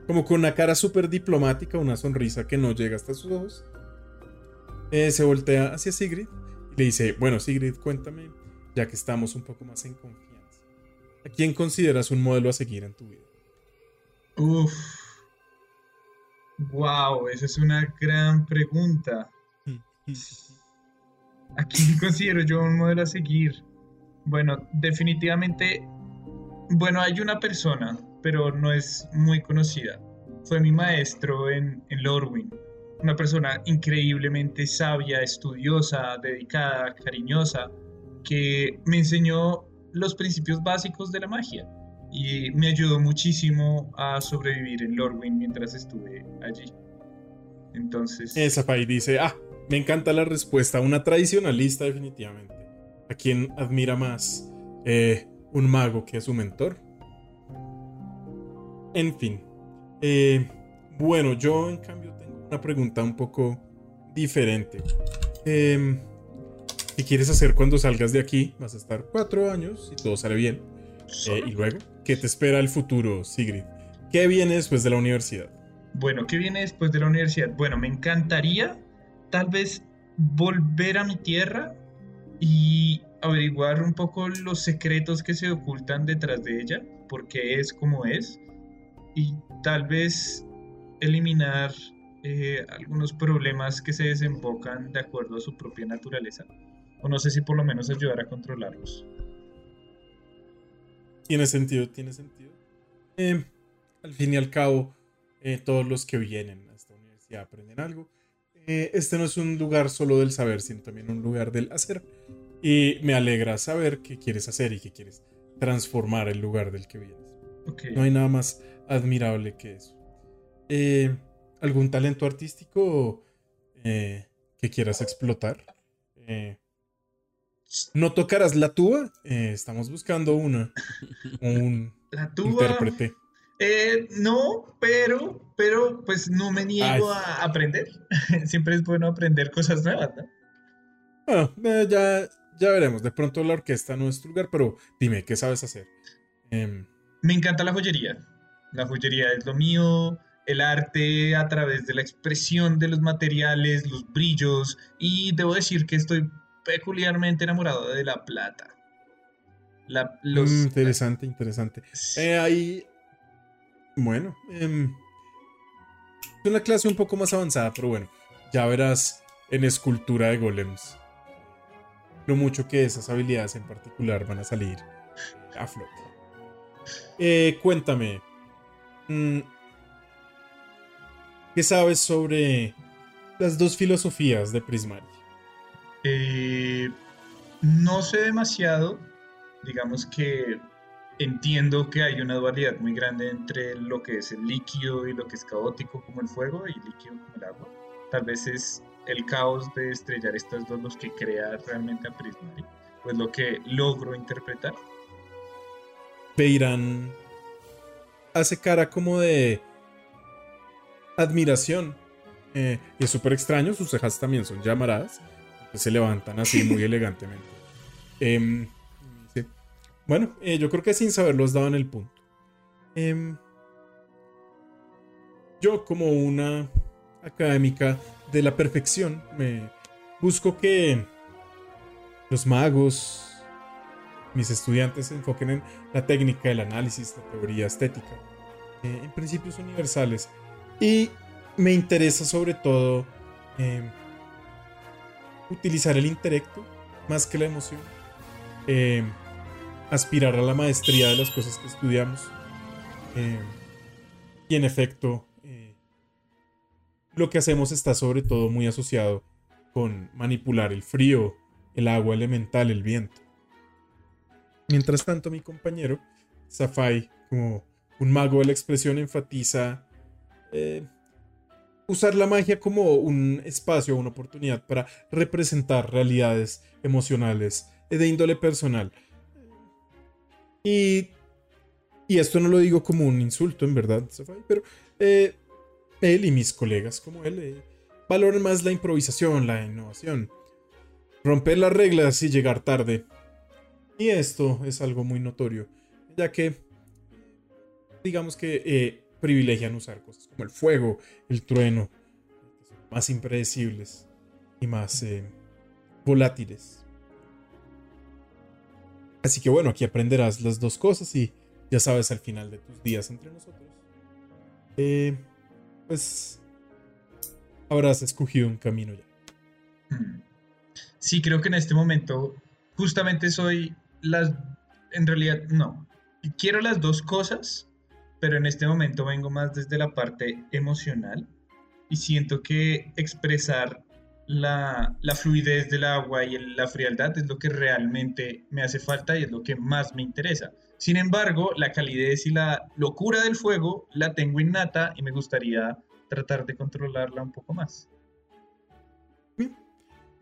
como con una cara súper diplomática, una sonrisa que no llega hasta sus ojos. Eh, se voltea hacia Sigrid y le dice, bueno Sigrid, cuéntame, ya que estamos un poco más en confianza. ¿A quién consideras un modelo a seguir en tu vida? Uf. Wow, esa es una gran pregunta. ¿A quién considero yo un modelo a seguir? Bueno, definitivamente, bueno, hay una persona, pero no es muy conocida. Fue mi maestro en, en Lorwyn. Una persona increíblemente sabia, estudiosa, dedicada, cariñosa, que me enseñó los principios básicos de la magia. Y me ayudó muchísimo a sobrevivir en Lorwyn mientras estuve allí. Entonces... Esa Safai dice, ah, me encanta la respuesta, una tradicionalista definitivamente. ¿A quién admira más? Eh, ¿Un mago que es su mentor? En fin. Eh, bueno, yo en cambio tengo una pregunta un poco diferente. Em, ¿Qué quieres hacer cuando salgas de aquí? Vas a estar cuatro años y todo sale bien. Eh, y luego, ¿qué te espera el futuro, Sigrid? ¿Qué viene después de la universidad? Bueno, ¿qué viene después de la universidad? Bueno, me encantaría tal vez volver a mi tierra y averiguar un poco los secretos que se ocultan detrás de ella, porque es como es, y tal vez eliminar eh, algunos problemas que se desembocan de acuerdo a su propia naturaleza, o no sé si por lo menos ayudar a controlarlos. Tiene sentido, tiene sentido. Eh, al fin y al cabo, eh, todos los que vienen a esta universidad aprenden algo. este no es un lugar solo del saber, sino también un lugar del hacer. Y me alegra saber qué quieres hacer y que quieres transformar el lugar del que vienes. No hay nada más admirable que eso. Eh, ¿Algún talento artístico eh, que quieras explotar? Eh, ¿No tocarás la tuba? estamos buscando una. Un ¿La tuba? intérprete. no, pero, pero pues no me niego a aprender. Siempre es bueno aprender cosas nuevas, ¿no? Bueno, ya, ya veremos. De pronto la orquesta no es tu lugar, pero dime, ¿qué sabes hacer? Em, me encanta la joyería. La joyería es lo mío, el arte a través de la expresión de los materiales, los brillos, y debo decir que estoy peculiarmente enamorado de la plata. La, los, mm, interesante, interesante. Eh, ahí, bueno, em, es una clase un poco más avanzada, pero bueno, ya verás en escultura de golems lo mucho que esas habilidades en particular van a salir a flote. Eh, cuéntame, mm, ¿qué sabes sobre las dos filosofías de Prismari? Eh, no sé demasiado, digamos que entiendo que hay una dualidad muy grande entre lo que es el líquido y lo que es caótico como el fuego y líquido como el agua. Tal vez es el caos de estrellar estas dos los que crea realmente a Prismari, pues lo que logro interpretar. Peiran hace cara como de admiración. Eh, y es súper extraño, sus cejas también son llamaradas. Se levantan así muy elegantemente. Em, bueno, eh, yo creo que sin saberlo has dado en el punto. Em, yo como una académica de la perfección. Me busco que los magos, mis estudiantes, se enfoquen en la técnica, el análisis, la teoría estética, eh, en principios universales. Y me interesa sobre todo eh, utilizar el intelecto más que la emoción. Eh, aspirar a la maestría de las cosas que estudiamos. y en efecto, lo que hacemos está sobre todo muy asociado con manipular el frío, el agua elemental, el viento. Mientras tanto, mi compañero, Safai, como un mago de la expresión, enfatiza eh, usar la magia como un espacio, una oportunidad para representar realidades emocionales de índole personal. Y, y esto no lo digo como un insulto, en verdad, pero eh, él y mis colegas como él eh, valoran más la improvisación, la innovación, romper las reglas y llegar tarde. Y esto es algo muy notorio, ya que digamos que eh, privilegian usar cosas como el fuego, el trueno, más impredecibles y más eh, volátiles. Así que bueno, aquí aprenderás las dos cosas y ya sabes al final de tus días entre nosotros. Eh, pues habrás escogido un camino ya. Sí, creo que en este momento justamente soy las, en realidad no, quiero las dos cosas, pero en este momento vengo más desde la parte emocional y siento que expresar la, la, fluidez del agua y la frialdad es lo que realmente me hace falta y es lo que más me interesa. Sin embargo, la calidez y la locura del fuego la tengo innata y me gustaría tratar de controlarla un poco más.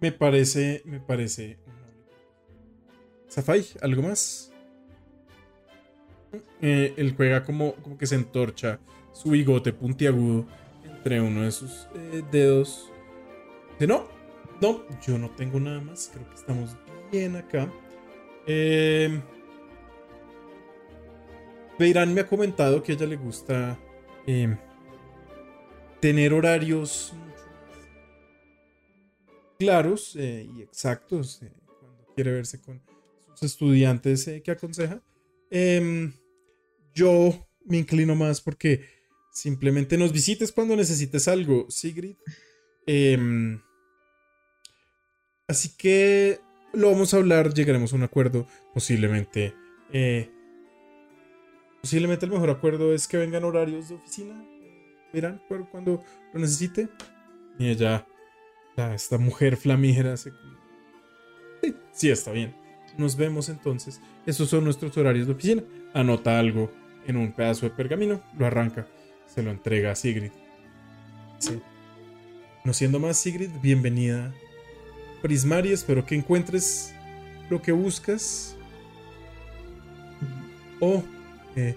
Me parece, me parece. Safai, ¿algo más? Eh, él juega como, como que se entorcha su bigote puntiagudo entre uno de sus eh, dedos. No, no, yo no tengo nada más. Creo que estamos bien acá. Eh, me ha comentado que a ella le gusta eh, tener horarios claros y exactos cuando quiere verse con sus estudiantes que aconseja. Yo me inclino más porque simplemente nos visites cuando necesites algo, Sigrid. Em, así que lo vamos a hablar, llegaremos a un acuerdo, posiblemente. eh, posiblemente el mejor acuerdo es que vengan horarios de oficina. Verán cuando lo necesite. Y ella, la- esta mujer flamígera, se. Sí, está bien. Nos vemos entonces. Esos son nuestros horarios de oficina. Anota algo en un pedazo de pergamino, lo arranca, se lo entrega a Sigrid. Sí. No siendo más, Sigrid, bienvenida Prismari. Espero que encuentres lo que buscas. O eh,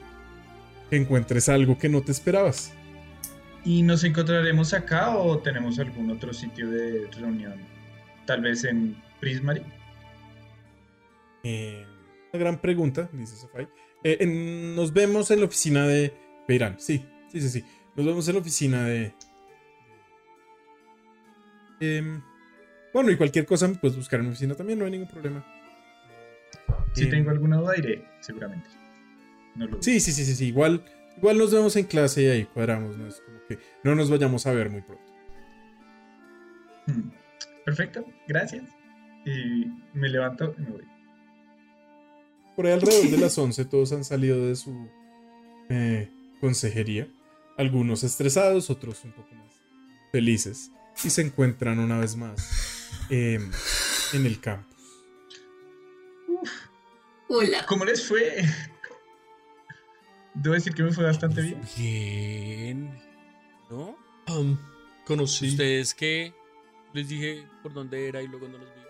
que encuentres algo que no te esperabas. ¿Y nos encontraremos acá o tenemos algún otro sitio de reunión? Tal vez en Prismary. Eh, una gran pregunta, dice Safai. Eh, en- nos vemos en la oficina de Beirán. Sí, sí, sí, sí. Nos vemos en la oficina de. Em, bueno, y cualquier cosa me puedes buscar en mi oficina también, no hay ningún problema. Si Em, tengo alguna duda, iré, seguramente. No lo dudo. Sí, sí, sí, sí, sí. Igual, igual nos vemos en clase y ahí cuadramos. No es como que no nos vayamos a ver muy pronto. Mm, Perfecto, gracias. Y me levanto y me voy. Por ahí alrededor de las 11 todos han salido de su eh, consejería. Algunos estresados, otros un poco más felices. Y se encuentran una vez más em, en el campus. Hola. ¿Cómo les fue? Debo decir que me fue bastante bien. Bien. ¿No? Conocí. Ustedes que les dije por dónde era y luego no los vi.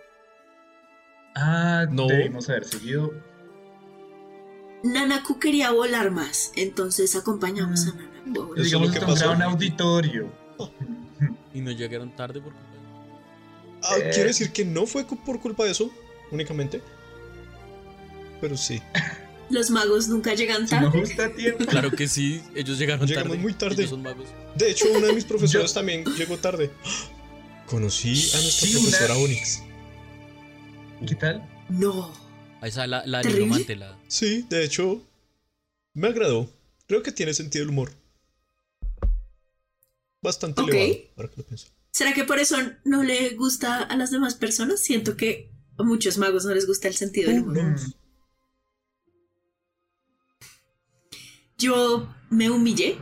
Ah, No. debimos haber seguido. Nanaku quería volar más, entonces acompañamos a Nanaku. a volar. Eso es Digamos lo que un auditorio. Y no llegaron tarde por culpa de- Ah, Eh. Quiero decir que no fue por culpa de eso, únicamente. Pero sí. Los magos nunca llegan Si no tarde. tiempo. Claro que sí, ellos llegaron Llegamos tarde. muy tarde. Ellos son magos. De hecho, uno de mis profesores Yo- también llegó tarde. Conocí a nuestra Sí, una- profesora Onyx. ¿Qué tal? No. Ahí está la, la nigromante, la. Sí, de hecho, me agradó. Creo que tiene sentido el humor. Bastante Ok. elevado, ahora que lo pienso. ¿Será que por eso no le gusta a las demás personas? Siento que a muchos magos no les gusta el sentido del humor. Mm, Yo me humillé.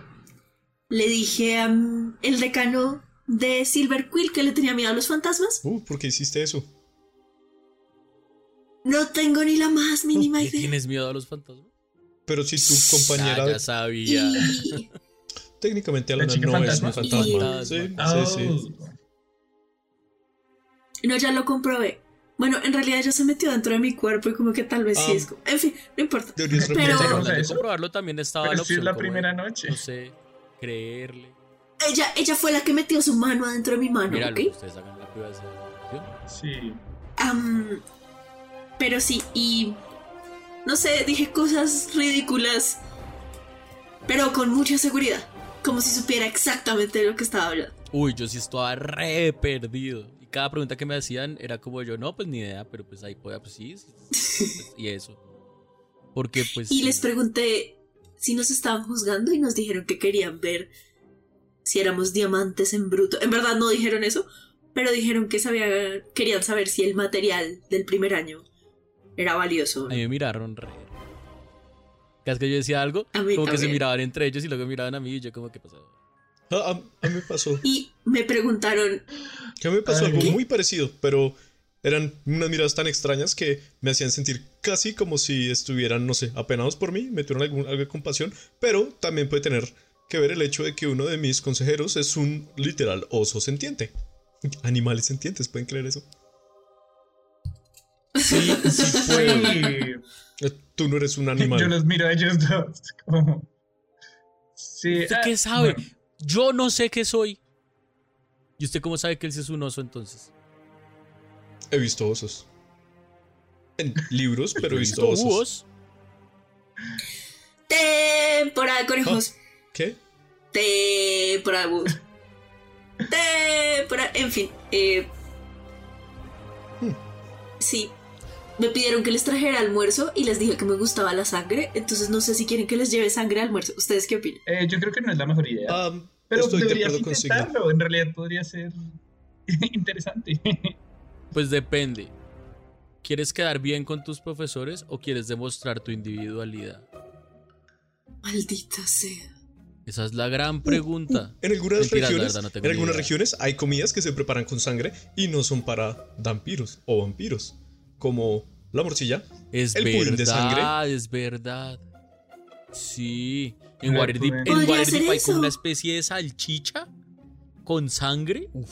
Le dije al el decano de Silver Quill que le tenía miedo a los fantasmas. Uh, ¿por qué hiciste eso? No tengo ni la más mínima ¿Le idea. tienes miedo a los fantasmas? Pero si tu compañera Ah, ya sabía. Y técnicamente ¿La Alana no es fantasma? un fantasma. Y- Sí, Oh, sí, sí. no, ya lo comprobé. Bueno, en realidad ya se metió dentro de mi cuerpo y como que tal vez sí Ah. es. como- En fin, no importa. Pero- de comprobarlo también estaba Pero la si es opción. la primera de, noche. No sé, creerle. Ella, ella fue la que metió su mano adentro de mi mano, Mira, ¿ok? ustedes hagan la privacidad. Sí. Am, pero sí, y no sé, dije cosas ridículas, pero con mucha seguridad, como si supiera exactamente de lo que estaba hablando. Uy, yo sí estaba re perdido. Y cada pregunta que me hacían era como yo, no, pues ni idea, pero pues ahí podía, pues sí. sí, pues, y eso. Porque pues. Y les pregunté si nos estaban juzgando y nos dijeron que querían ver si éramos diamantes en bruto. En verdad no dijeron eso, pero dijeron que sabía, querían saber si el material del primer año era valioso. A mí me miraron re. Cada que yo decía algo, A mí como que se también. miraban entre ellos y luego miraban a mí y yo como que pasaba. Ah, a, a mí me pasó. Y me preguntaron Que a mí me pasó algo muy parecido, pero Eran unas miradas tan extrañas que me hacían sentir casi como si estuvieran, no sé, apenados por mí, me tuvieron algún, algo de compasión, pero también puede tener que ver el hecho de que uno de mis consejeros es un literal oso sentiente. Animales sentientes, ¿pueden creer eso? Sí, sí puedo. Sí. Eh, Tú no eres un animal. Yo los miro a ellos dos. Como... Sí. ¿Usted ah, qué sabe? bueno, Yo no sé qué soy. ¿Y usted cómo sabe que él sí es un oso entonces? He visto osos. En libros, pero he visto osos. ¿Búhos? Temporada de conejos. ¿Qué? Temporada de búhos. Temporada. En fin. Eh... Sí. Me pidieron que les trajera almuerzo y les dije que me gustaba la sangre. Entonces no sé si quieren que les lleve sangre al almuerzo. ¿Ustedes qué opinan? eh, yo creo que no es la mejor idea. Ah, pero estoy de deberías Sigma. intentarlo. En realidad podría ser interesante. Pues depende. ¿Quieres quedar bien con tus profesores o quieres demostrar tu individualidad? Maldita sea. Esa es la gran pregunta. En algunas Mentiras, regiones, verdad, no tengo en algunas idea. regiones hay comidas que se preparan con sangre y no son para vampiros o vampiros, como la morcilla. Es El pudín de sangre. verdad, es verdad. Sí. En Waterdeep, en ser hay como una especie de salchicha con sangre. Uf,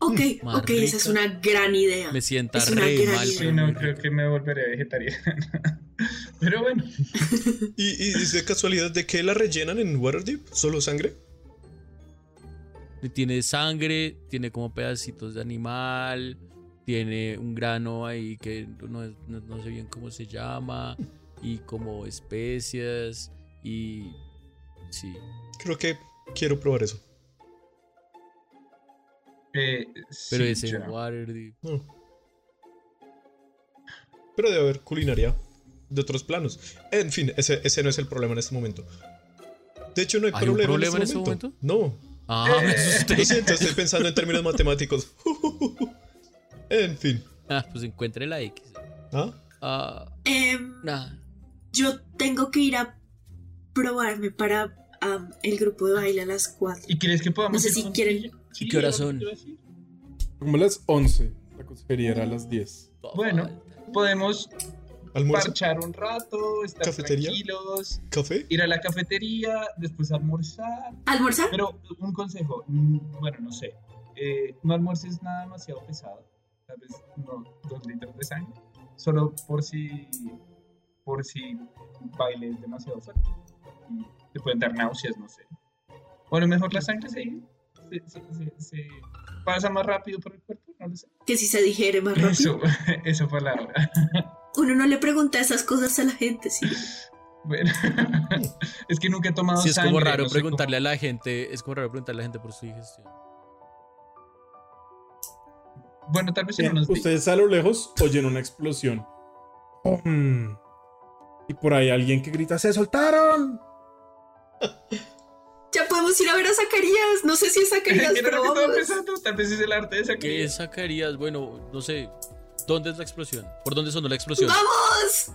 Ok, Más ok, esa es una gran idea. me sienta Es re mal. Sí, no, creo que me volveré vegetariano. Pero bueno, ¿Y, y es de casualidad de qué la rellenan en Waterdeep? ¿Solo sangre? Tiene sangre, tiene como pedacitos de animal, tiene un grano ahí que no, no- no sé bien cómo se llama, y como especias, y sí. Creo que quiero probar eso. eh, Pero sí, es en ya. Waterdeep. Mm. Pero debe haber culinaria de otros planos. En fin, ese, ese no es el problema en este momento. De hecho, no hay, ¿Hay un problema, problema en este momento. No. Ah, me asusté. Lo siento, estoy pensando en términos matemáticos. en fin. Ah, pues encuentre la X. ¿Ah? Ah, nah. yo tengo que ir a probarme para el grupo de baile a las 4. ¿Y crees que podamos No sé ir si con quieren- ella? ¿Y qué lo son? Como a las 11. La consejería era a las 10. Bueno. Podemos ¿Almuerzo? parchar un rato, estar ¿Cafetería? tranquilos, ¿Café? ir a la cafetería, después almorzar. ¿Almorzar? Pero un consejo, mm, bueno, no sé, eh, no almuerces nada demasiado pesado, tal vez no dos litros de sangre, solo por si, por si bailes demasiado fuerte. Y te pueden dar náuseas, no sé. Bueno, mejor la sangre se, se, se- se- se pasa más rápido por el cuerpo, no lo sé. Que si se digiere más rápido. Eso, eso fue la hora. Uno no le pregunta esas cosas a la gente, sí. Bueno, es que nunca he tomado Sí, es como sangre, raro no sé preguntarle cómo- a la gente, es como raro preguntarle a la gente por su digestión. Bueno, tal vez en Bien, unos días. ustedes a lo lejos oyen una explosión. ¡Pum! Y por ahí alguien que grita, ¡se soltaron! Ya podemos ir a ver a Zacarías. No sé si es Zacarías, ¿Qué era pero vamos. pensando? Tal vez es el arte de esa ¿Qué sacarías? Bueno, no sé. ¿Dónde es la explosión? ¿Por dónde sonó la explosión? ¡Vamos!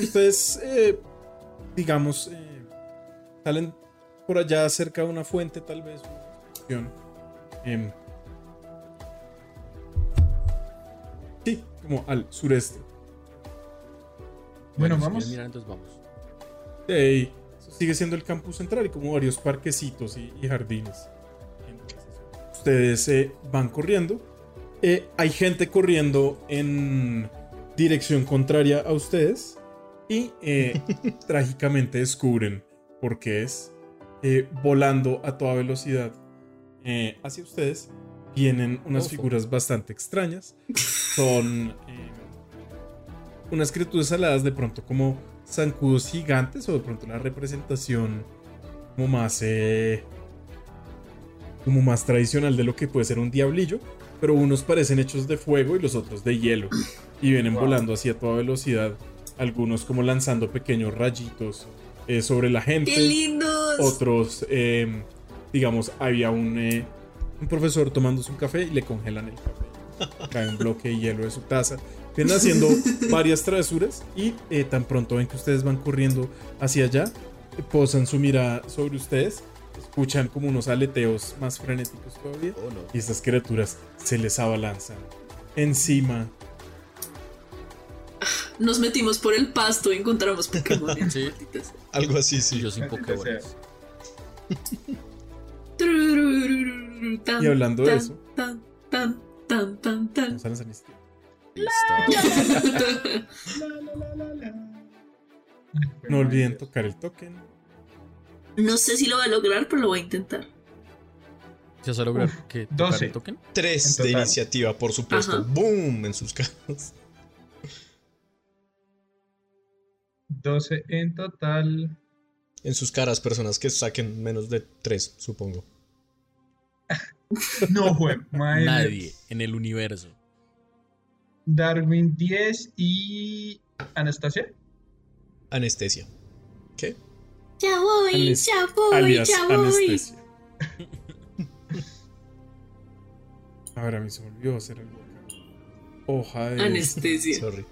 Ustedes, eh, digamos, eh, salen por allá cerca de una fuente, tal vez. una explosión. Em, sí, como al sureste. Bueno, vamos. quieres mirar, entonces vamos. De ahí, eso sigue siendo el campus central y como varios parquecitos y, y jardines. Entonces, ustedes eh, van corriendo. Eh, hay gente corriendo en dirección contraria a ustedes. Y eh, trágicamente descubren por qué es. Eh, volando a toda velocidad eh, hacia ustedes. Vienen unas Ojo. figuras bastante extrañas. Son eh, unas criaturas aladas de pronto como zancudos gigantes o de pronto la representación como más eh, como más tradicional de lo que puede ser un diablillo pero unos parecen hechos de fuego y los otros de hielo y vienen Wow. volando así a toda velocidad algunos como lanzando pequeños rayitos eh, sobre la gente ¡Qué lindos! otros eh, digamos había un un profesor tomándose un café y le congelan el café cae un bloque de hielo de su taza vienen haciendo varias travesuras y eh, tan pronto ven que ustedes van corriendo hacia allá eh, posan su mirada sobre ustedes escuchan como unos aleteos más frenéticos todavía Oh, no. y estas criaturas se les abalanzan encima. Nos metimos por el pasto y encontramos Pokémon. Sí. Algo así, sí. yo sin Pokébolas. Turururururu, tan, Y hablando de tan, eso. Tan, tan, tan, tan, tan. Listo. No olviden tocar el token. No sé si lo va a lograr, pero lo voy a intentar. ¿Ya se va a lograr Uf, que tocar 12. el token? Tres En de total. iniciativa, por supuesto. Ajá. ¡Boom! En sus caras. 12 en total. En sus caras, personas que saquen menos de tres, supongo. No fue. madre. Nadie en el universo. Darwin 10 y Anastasia. Anestesia. ¿Qué? Ya voy, Anes- ya voy, alias ya voy. anestesia. A ver, a mí se me olvidó hacer algo acá. Hoja de. Anestesia. Sorry.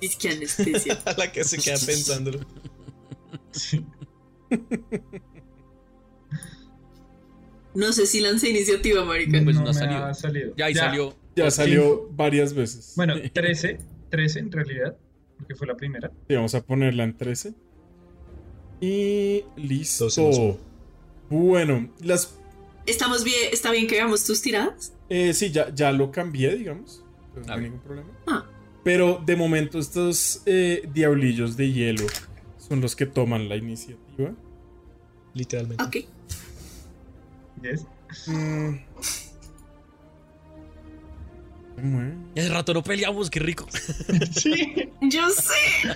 Es que anestesia. A la que se queda pensándolo. Sí. No sé si lancé iniciativa, marica. Pues no, no ha salido. Ya ahí salió. Ya salió varias veces. Bueno, 13. 13 en realidad. Porque fue la primera. Sí, vamos a ponerla en 13. Y listo. 12 más uno. Bueno, las. ¿Estamos bien? ¿Está bien que veamos tus tiradas? eh, sí, ya, ya lo cambié, digamos. Entonces no A hay ningún problema. Ah, Pero de momento, estos eh, diablillos de hielo son los que toman la iniciativa. Literalmente. ok. Yes. Mm. Hace rato no peleamos, qué rico. Sí. Yo sé.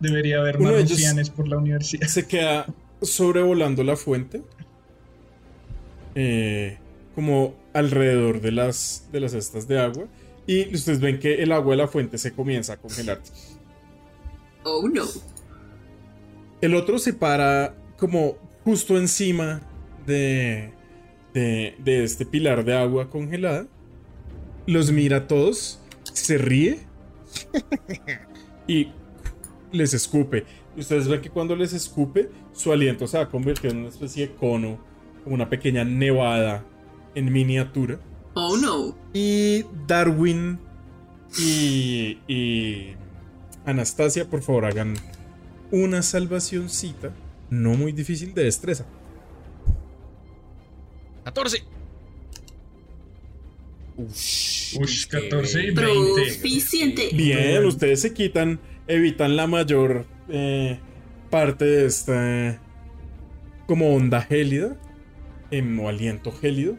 Debería haber más rufianes por la universidad. se queda sobrevolando la fuente. eh, como alrededor de las, de las cestas de agua. Y ustedes ven que el agua de la fuente se comienza a congelar. Oh no. El otro se para como justo encima de, de, de este pilar de agua congelada. Los mira a todos, se ríe y les escupe. Y ustedes ven que cuando les escupe, su aliento se va a convertir en una especie de cono, como una pequeña nevada en miniatura. Oh no. Y Darwin y, y Anastasia, por favor, hagan una salvacioncita. No muy difícil de destreza. 14. Ush, 14 y 20. Proficiente. Bien, ustedes se quitan, evitan la mayor eh, parte de esta como onda gélida, o aliento gélido.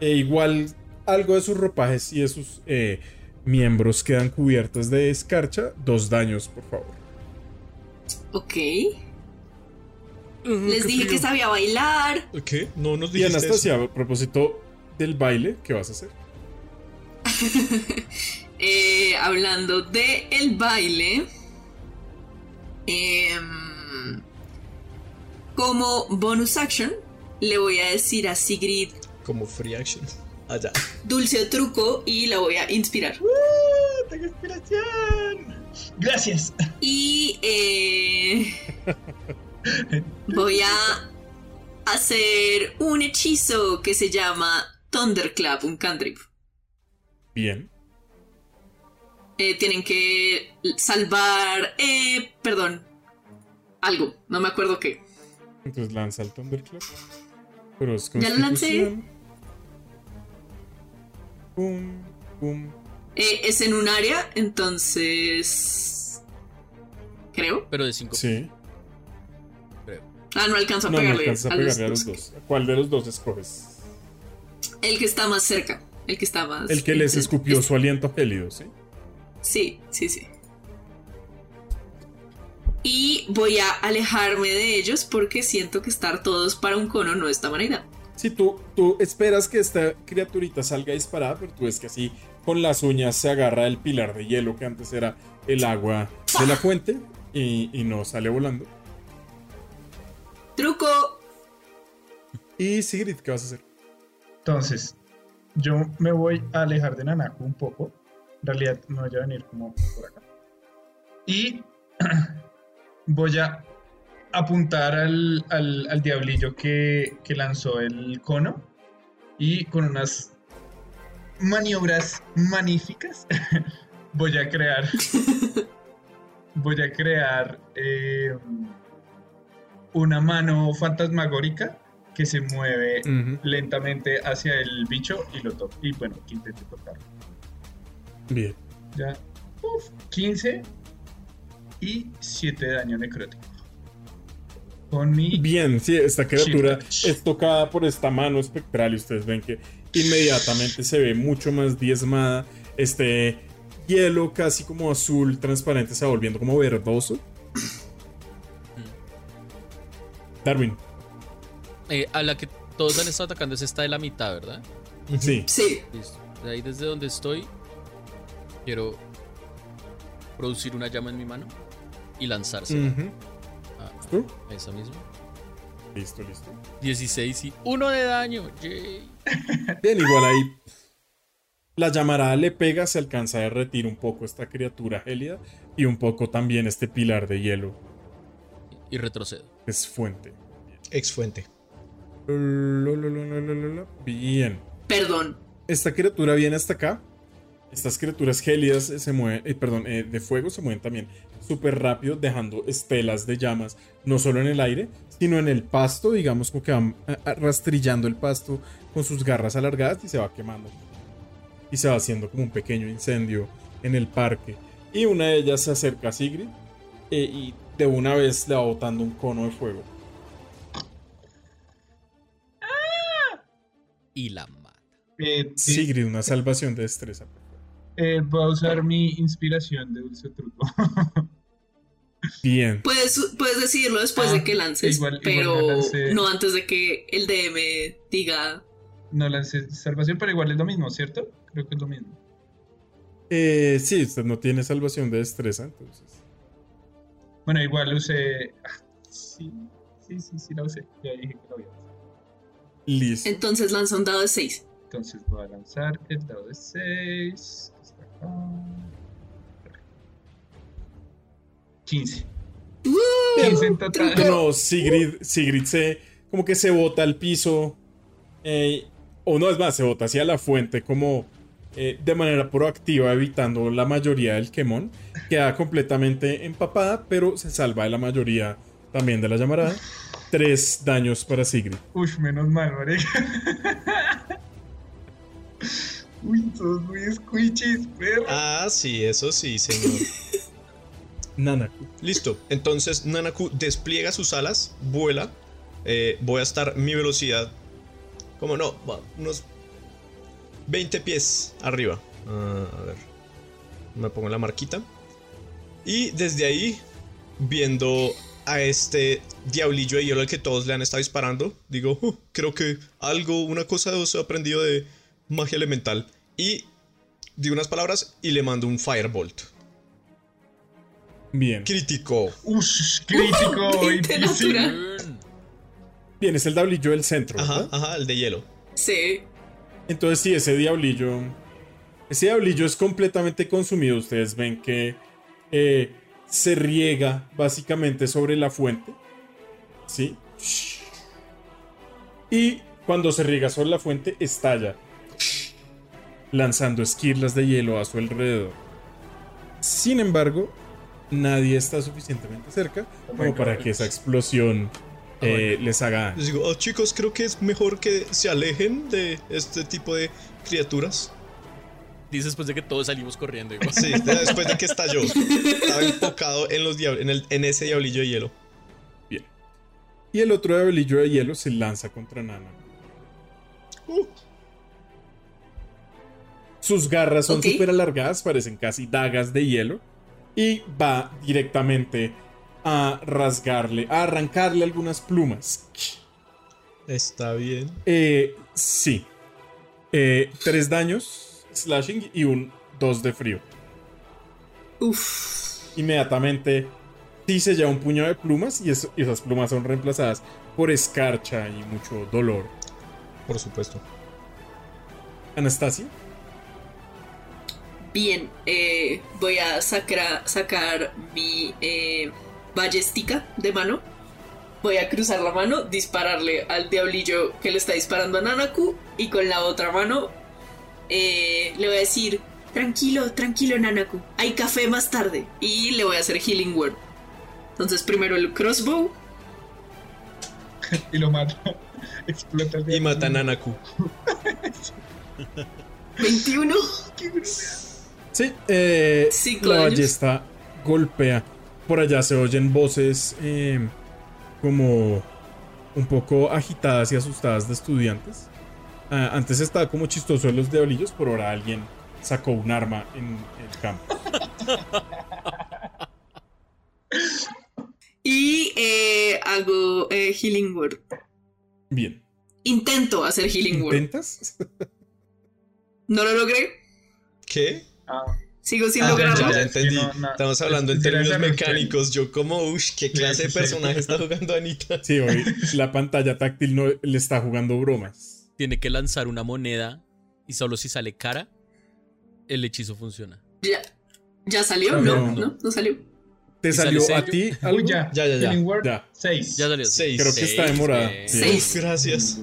E igual algo de sus ropajes y de sus eh, miembros quedan cubiertos de escarcha. Dos daños, por favor. Ok. Les dije que sabía bailar. ¿Qué? No nos Y dijiste Anastasia, a propósito del baile, ¿qué vas a hacer? Eh, hablando de el baile. em, como bonus action, le voy a decir a Sigrid. Como free action. Allá. dulce o truco y la voy a inspirar. ¡Uh! ¡Tengo inspiración! Gracias. Y eh, voy a hacer un hechizo que se llama Thunderclap, un cantrip. Bien. Eh, tienen que salvar, eh, perdón, algo, no me acuerdo qué. Entonces lanza el Thunderclap. Pero es Ya lo lancé. constitución. Pum, pum. Eh, es en un área, entonces... Creo. Pero de 5. Sí. Ah, no alcanzo a No, no pegarle, alcanza a los pegarle a los dos. ¿Cuál de los dos escoges? El que está más cerca. El que está más... El que les escupió su aliento gélido, ¿sí? Sí, sí, sí. Y voy a alejarme de ellos porque siento que estar todos para un cono no es tan buena idea. Si tú, tú esperas que esta criaturita salga disparada, pero tú ves que así con las uñas se agarra el pilar de hielo que antes era el agua de la fuente y, y no sale volando. ¡Truco! Y Sigrid, ¿qué vas a hacer? Entonces, yo me voy a alejar de Nanaku un poco. En realidad, me voy a venir como por acá. Y voy a apuntar al, al- al diablillo que, que lanzó el cono. Y con unas maniobras magníficas voy a crear. voy a crear eh, una mano fantasmagórica que se mueve lentamente hacia el bicho y lo toca. Y bueno, que intente tocarlo. Bien. Ya. Uf, 15 y 7 de daño necrótico. Con mi. Bien, sí, esta criatura es tocada por esta mano espectral y ustedes ven que inmediatamente se ve mucho más diezmada. Este hielo casi como azul transparente se va volviendo como verdoso. Darwin, Eh, a la que todos han estado atacando es esta de la mitad, ¿verdad? sí. Sí. Listo. De ahí desde donde estoy, quiero producir una llama en mi mano y lanzarse Ujú. ¿Tú? a esa misma. Listo, listo. 16 y 1 de daño. Yay. Bien, igual ahí. La llamarada le pega, se alcanza a derretir un poco esta criatura gélida y un poco también este pilar de hielo. Y retrocedo. Es fuente. Ex fuente. Bien. Perdón. Esta criatura viene hasta acá. Estas criaturas gélidas se mueven, eh, perdón, eh, de fuego se mueven también súper rápido, dejando estelas de llamas, no solo en el aire, sino en el pasto, digamos, como que van rastrillando el pasto con sus garras alargadas y se va quemando. Y se va haciendo como un pequeño incendio en el parque. Y una de ellas se acerca a Sigrid eh, y de una vez le va botando un cono de fuego. Y la mata. Eh, Sigrid, una salvación de destreza. eh, voy a usar mi inspiración de dulce truco. Bien. Puedes, puedes decirlo después Ah, de que lances, igual- igual pero lancé. no antes de que el DM diga. no lancé salvación, pero igual es lo mismo, ¿cierto? Creo que es lo mismo. Eh, sí, usted no tiene salvación de destreza, entonces. Bueno, igual usé. ah, Sí, sí, sí, sí, la usé. Ya dije que lo había usado. Listo. Entonces lanza un dado de 6. Entonces voy a lanzar el dado de 6. 15. 15 en total. No, Sigrid, Sigrid se. como que se bota al piso. eh, o no es más, se bota hacia la fuente como eh, de manera proactiva, evitando la mayoría del quemón. Queda completamente empapada, pero se salva de la mayoría también de la llamarada. Tres daños para Sigrid. Uy, menos mal, marica. Uy, todos muy squishies, perro. Ah, sí, eso sí, señor. Nanaku. Listo. Entonces Nanaku despliega sus alas, vuela. Eh, voy a estar mi velocidad. Como no, va, unos 20 pies arriba. Ah, a ver. Me pongo la marquita. Y desde ahí, viendo a este diablillo de hielo al que todos le han estado disparando, digo, "Uh, creo que algo, una cosa os he aprendido de magia elemental. Y digo unas palabras y le mando un firebolt. Bien. Crítico. Ush, crítico, 20 25. natural. Burn. Bien, es el diablillo del centro. Ajá, ¿verdad? ajá, el de hielo. Sí. Entonces sí, ese diablillo... Ese diablillo es completamente consumido. Ustedes ven que eh, se riega básicamente sobre la fuente. ¿Sí? Y cuando se riega sobre la fuente, estalla. Lanzando esquirlas de hielo a su alrededor. Sin embargo, nadie está suficientemente cerca como para que esa explosión eh, les haga. Les digo, "Oh, chicos, creo que es mejor que se alejen de este tipo de criaturas. Dice después de que todos salimos corriendo. igual. Sí, después de que estalló. Estaba enfocado en, los en, el- en ese diablillo de hielo. Bien. Y el otro diablillo de hielo se lanza contra Nana. Uh, Sus garras son Ok. súper alargadas, parecen casi dagas de hielo. Y va directamente a rasgarle, a arrancarle algunas plumas. está bien. Eh, sí. Eh, tres daños, slashing y un dos de frío. Uf. Inmediatamente, sí se lleva un puño de plumas y, eso- y esas plumas son reemplazadas por escarcha y mucho dolor. Por supuesto. Anastasia. Bien, eh, voy a sacar, sacar mi eh, ballestica de mano voy a cruzar la mano, dispararle al diablillo que le está disparando a Nanaku y con la otra mano eh, le voy a decir, tranquilo, tranquilo Nanaku, hay café más tarde y le voy a hacer Healing Word. Entonces primero el crossbow. y lo mata. Explota el Y mata a Nanaku. 21. Sí, eh, la años. ballesta golpea. Por allá se oyen voces eh, como un poco agitadas y asustadas de estudiantes. Ah, antes estaba como chistoso de los diablillos, por ahora alguien sacó un arma en el campo. Y eh, hago eh, Healing Word. Bien. Intento hacer Healing Word. ¿Intentas? No lo logré. ¿Qué? Ah, Sigo sin Ah, Ya, lograrlo. ya, ya, entendí. sí, no, no. Estamos hablando en términos mecánicos. Yo como, uff, ¿qué clase de personaje está jugando Anita? Sí, hoy la pantalla táctil no le está jugando bromas. Tiene que lanzar una moneda y solo si sale cara, el hechizo funciona. Ya, ¿Ya salió? No, No, no, salió. ¿Te ¿Y salió a ti uy, algo? ya. Ya, ya, ya. Ya. 6. Ya salió. Seis. Creo que está demorada. Seis. Gracias.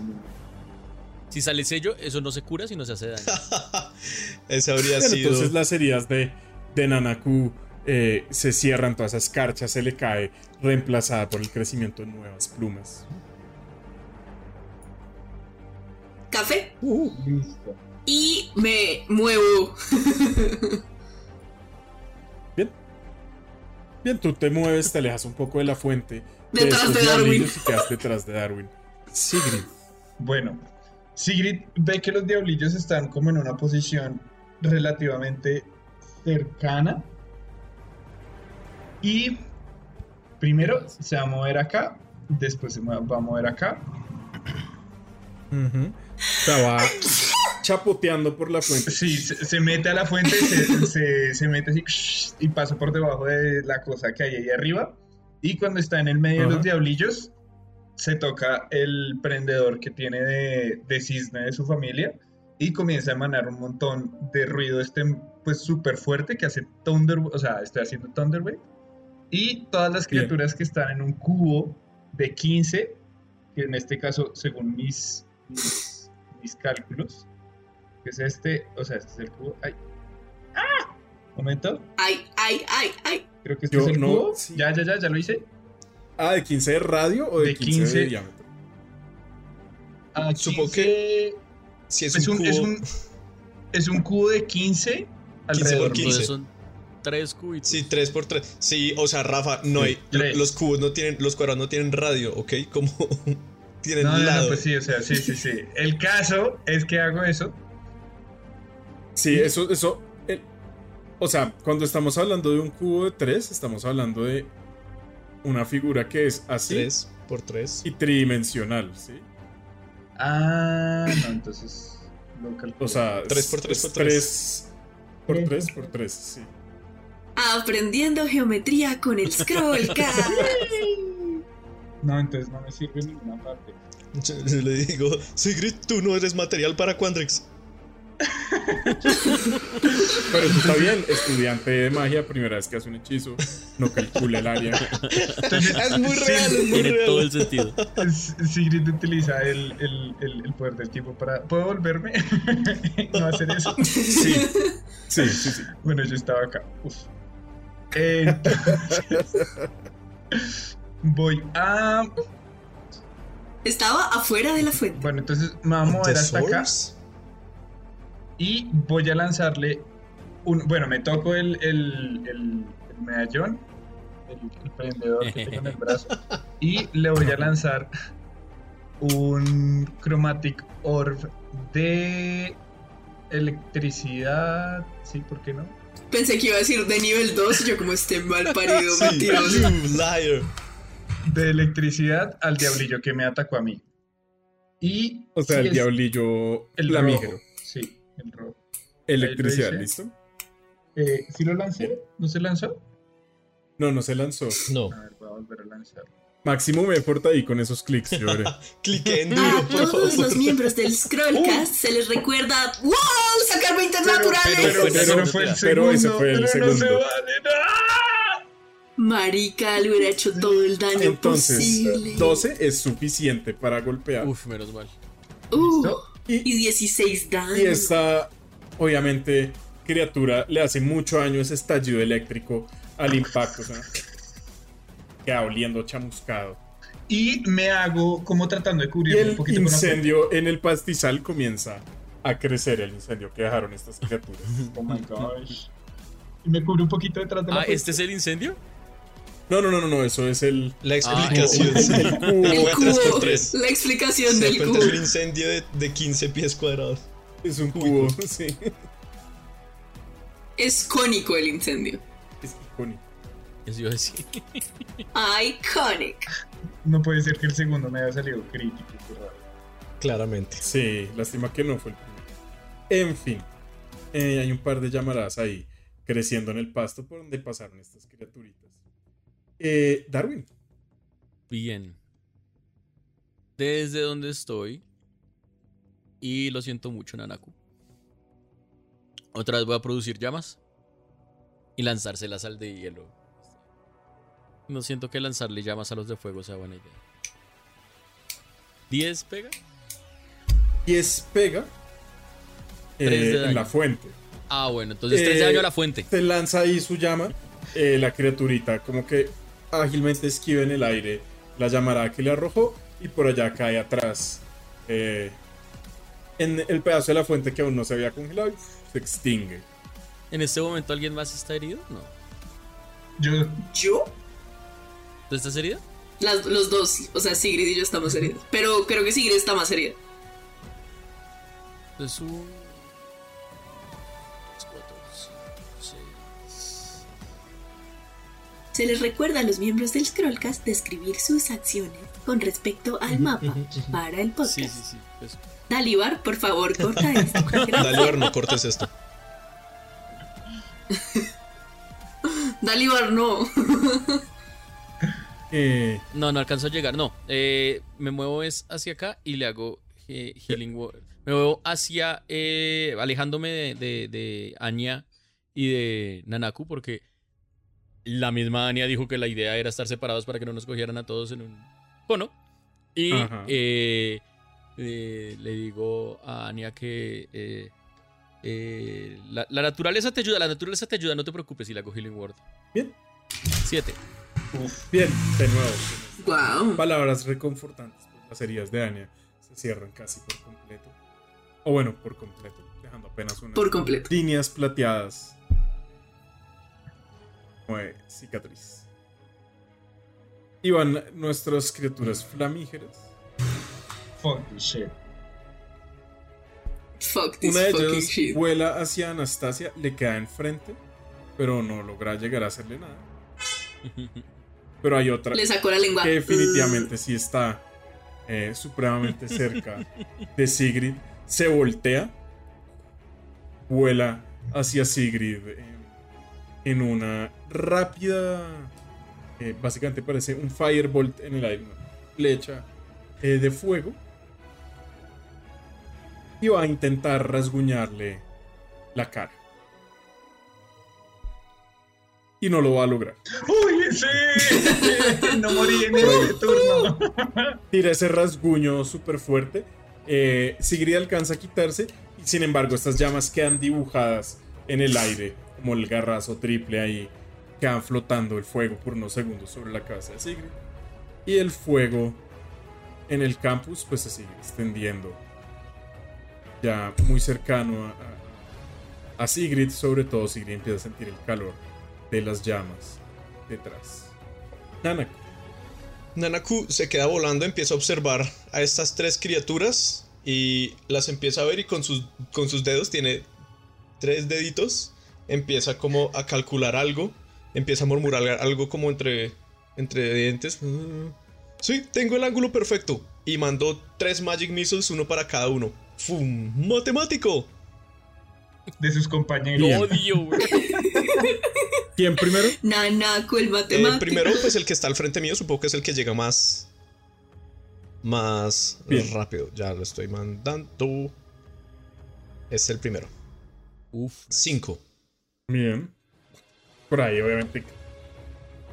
Si sale sello, eso no se cura, sino se hace daño. Ese habría Bueno, sido. entonces las heridas de, de Nanaku eh, se cierran, todas esas carchas se le cae, reemplazada por el crecimiento de nuevas plumas. Café. Listo. Y me muevo. Bien. Bien, tú te mueves, te alejas un poco de la fuente. Detrás de Darwin. Y quedas detrás de Darwin. Sigrid. Bueno, Sigrid ve que los diablillos están como en una posición relativamente cercana. Y primero se va a mover acá, después se va a mover acá. Ujú. Estaba chapoteando por la fuente. Sí, se, se mete a la fuente, se, se- se mete así y pasa por debajo de la cosa que hay ahí arriba. Y cuando está en el medio de los diablillos, se toca el prendedor que tiene de, de cisne de su familia y comienza a emanar un montón de ruido este pues súper fuerte que hace Thunder, o sea, estoy haciendo Thunderwave. Y todas las Bien. criaturas que están en un cubo de 15, que en este caso, según mis, mis, mis cálculos, que es este, o sea, este es el cubo. ¡Ay! ¡Ah! Momento, Ay, ay, ay, ay. creo que este Yo es el no- cubo. sí. Ya, ya, ya, ya lo hice. Ah, ¿de 15 de radio o de, De 15, 15. de diámetro? Ah, Supongo 15 Si es, es, un, un, cubo. es, un, es un cubo de 15 alrededor. por 15. Entonces son tres cubitos. Sí, 3 por 3 Sí, o sea, Rafa, no Sí, hay. tres. Los cubos no tienen. Los cuadrados no tienen radio, ¿ok? Como. tienen No, no, pues sí, o sea, sí, sí, sí. El caso es que hago eso. Sí, eso, eso. el- o sea, cuando estamos hablando de un cubo de 3, estamos hablando de una figura que es así 3 por 3 y tridimensional, ¿sí? Ah, no, entonces lo calculo. O sea, Tres por tres es por tres. tres por Tres 3 por por 3, sí. Aprendiendo geometría con el scroll. No, entonces no me sirve en ninguna parte. Yo le digo, Sigrid, tú no eres material para Quandrix. Pero eso está bien, estudiante de magia, primera vez que hace un hechizo, no calcula el área. Es muy real, es muy Tiene real. todo el sentido. Sigrid utiliza el, el, el, el poder del tiempo para. ¿Puedo volverme? no hacer eso. Sí, sí, sí, sí. Bueno, yo estaba acá. Uf. Entonces, voy a. Estaba afuera de la fuente. Bueno, entonces me voy a mover hasta acá. Y voy a lanzarle un. Bueno, me toco el, el, el, el medallón, el, el prendedor que tengo en el brazo, y le voy a lanzar un Chromatic Orb de electricidad. Sí, ¿por qué no? Pensé que iba a decir de nivel 2 y yo como este mal parido Sí, mentiroso. liar. De electricidad al diablillo que me atacó a mí. Y. O sea, si el diablillo El flamígero. El rojo. Electricidad, ¿listo? Eh, ¿Sí lo lancé? ¿No se lanzó? No, no se lanzó. No. A ver, voy a volver a lanzar. Máximo effort ahí con esos clics, yo veré. Clique en A duro, por todos favor. los miembros del Scrollcast se les recuerda ¡Wow! ¡Sacar 20 Pero, naturales! pero, Fue el pero segundo, fue el segundo. Pero ese fue el pero no se segundo. vale, ¡no! Marica, le hubiera hecho todo el daño Entonces, posible. 12 es suficiente para golpear. Uf, menos mal. Uh, Y, y 16 daño. y esta, obviamente, criatura le hace mucho daño ese estallido eléctrico al impacto. O sea, queda oliendo chamuscado. Y me hago como tratando de cubrir un el poquito con la incendio en el pastizal comienza a crecer el incendio que dejaron estas criaturas. Oh my gosh. Y me cubro un poquito detrás de la Ah, ¿este es el incendio? No, no, no, no, no, eso es el, La Ah, explicación. el, el cubo. el cubo, la explicación del cubo. es un incendio de, de 15 pies cuadrados. Es un cubo, sí. Es cónico el incendio. Es icónico. Eso iba a decir. Iconic. No puede ser que el segundo me haya salido crítico. qué raro. Claramente. Sí, lástima que no fue el primero. En fin, eh, hay un par de llamaradas ahí creciendo en el pasto por donde pasaron estas criaturitas. Eh, Darwin, Bien. Desde donde estoy. Y lo siento mucho, Nanaku. Otra vez voy a producir llamas. Y lanzárselas al de hielo. No siento que lanzarle llamas a los de fuego sea buena idea. ¿10 pega? y es pega eh, en la fuente. Ah, bueno, entonces 3 de Eh, daño a la fuente. Te lanza ahí su llama, eh, la criaturita como que ágilmente esquiva en el aire la llamarada que le arrojó y por allá cae atrás. eh, en el pedazo de la fuente que aún no se había congelado y se extingue. ¿En este momento alguien más está herido? No. Yo, ¿Yo? ¿Tú estás herido? Las- los dos, o sea, Sigrid y yo estamos heridos. Pero creo que Sigrid está más herida. Es un. Se les recuerda a los miembros del Scrollcast describir sus acciones con respecto al mapa para el podcast. Sí, sí, sí. Dalibar, por favor, corta esto. Dale, no cortes esto. Dalibar, no. Eh, No, no alcanzo a llegar. No. Eh, me muevo es hacia acá y le hago eh, Healing Word. Me muevo hacia. eh, alejándome de, de, de Anya y de Nanaku porque la misma Anya dijo que la idea era estar separados para que no nos cogieran a todos en un cono. Y eh, eh, le digo a Anya que. eh, eh, la, la naturaleza te ayuda, la naturaleza te ayuda, no te preocupes si le hago Healing Word. Bien. Siete. bien, de nuevo. Wow. Palabras reconfortantes. pues, las heridas de Anya se cierran casi por completo. O bueno, por completo, dejando apenas unas Por completo. líneas plateadas. Cicatriz. Y van nuestras criaturas flamígeras. fuck this shit. Fuck this Una de fucking ellas shit. vuela hacia Anastasia, le queda enfrente, pero no logra llegar a hacerle nada. Pero hay otra Le sacó la lengua. que definitivamente sí está eh, supremamente cerca de Sigrid. Se voltea, vuela hacia Sigrid eh, en una rápida, eh, básicamente parece un firebolt en el aire, una flecha eh, de fuego. Y va a intentar rasguñarle la cara. Y no lo va a lograr. ¡Uy, sí! No morí en este turno. tira ese rasguño súper fuerte. Eh, Sigrid alcanza a quitarse. Y sin embargo, estas llamas quedan dibujadas en el aire. Como el garrazo triple ahí. Quedan flotando el fuego por unos segundos sobre la cabeza de Sigrid. Y el fuego en el campus pues se sigue extendiendo. Ya muy cercano a, a- Sigrid. Sobre todo Sigrid empieza a sentir el calor de las llamas detrás. Nanako. Nanaku se queda volando, empieza a observar a estas tres criaturas y las empieza a ver y con sus, con sus dedos tiene tres deditos, empieza como a calcular algo, empieza a murmurar algo como entre, entre dientes. Sí, tengo el ángulo perfecto. Y mandó tres Magic Missiles, uno para cada uno. ¡Fum! ¡Matemático! De sus compañeros. Lo odio, güey. ¿Quién primero? Nanaco, el Eh, matemático. primero, pues el que está al frente mío, supongo que es el que llega más. Más Bien. rápido. Ya lo estoy mandando. Es el primero. Uf. Cinco. Bien. Por ahí, obviamente.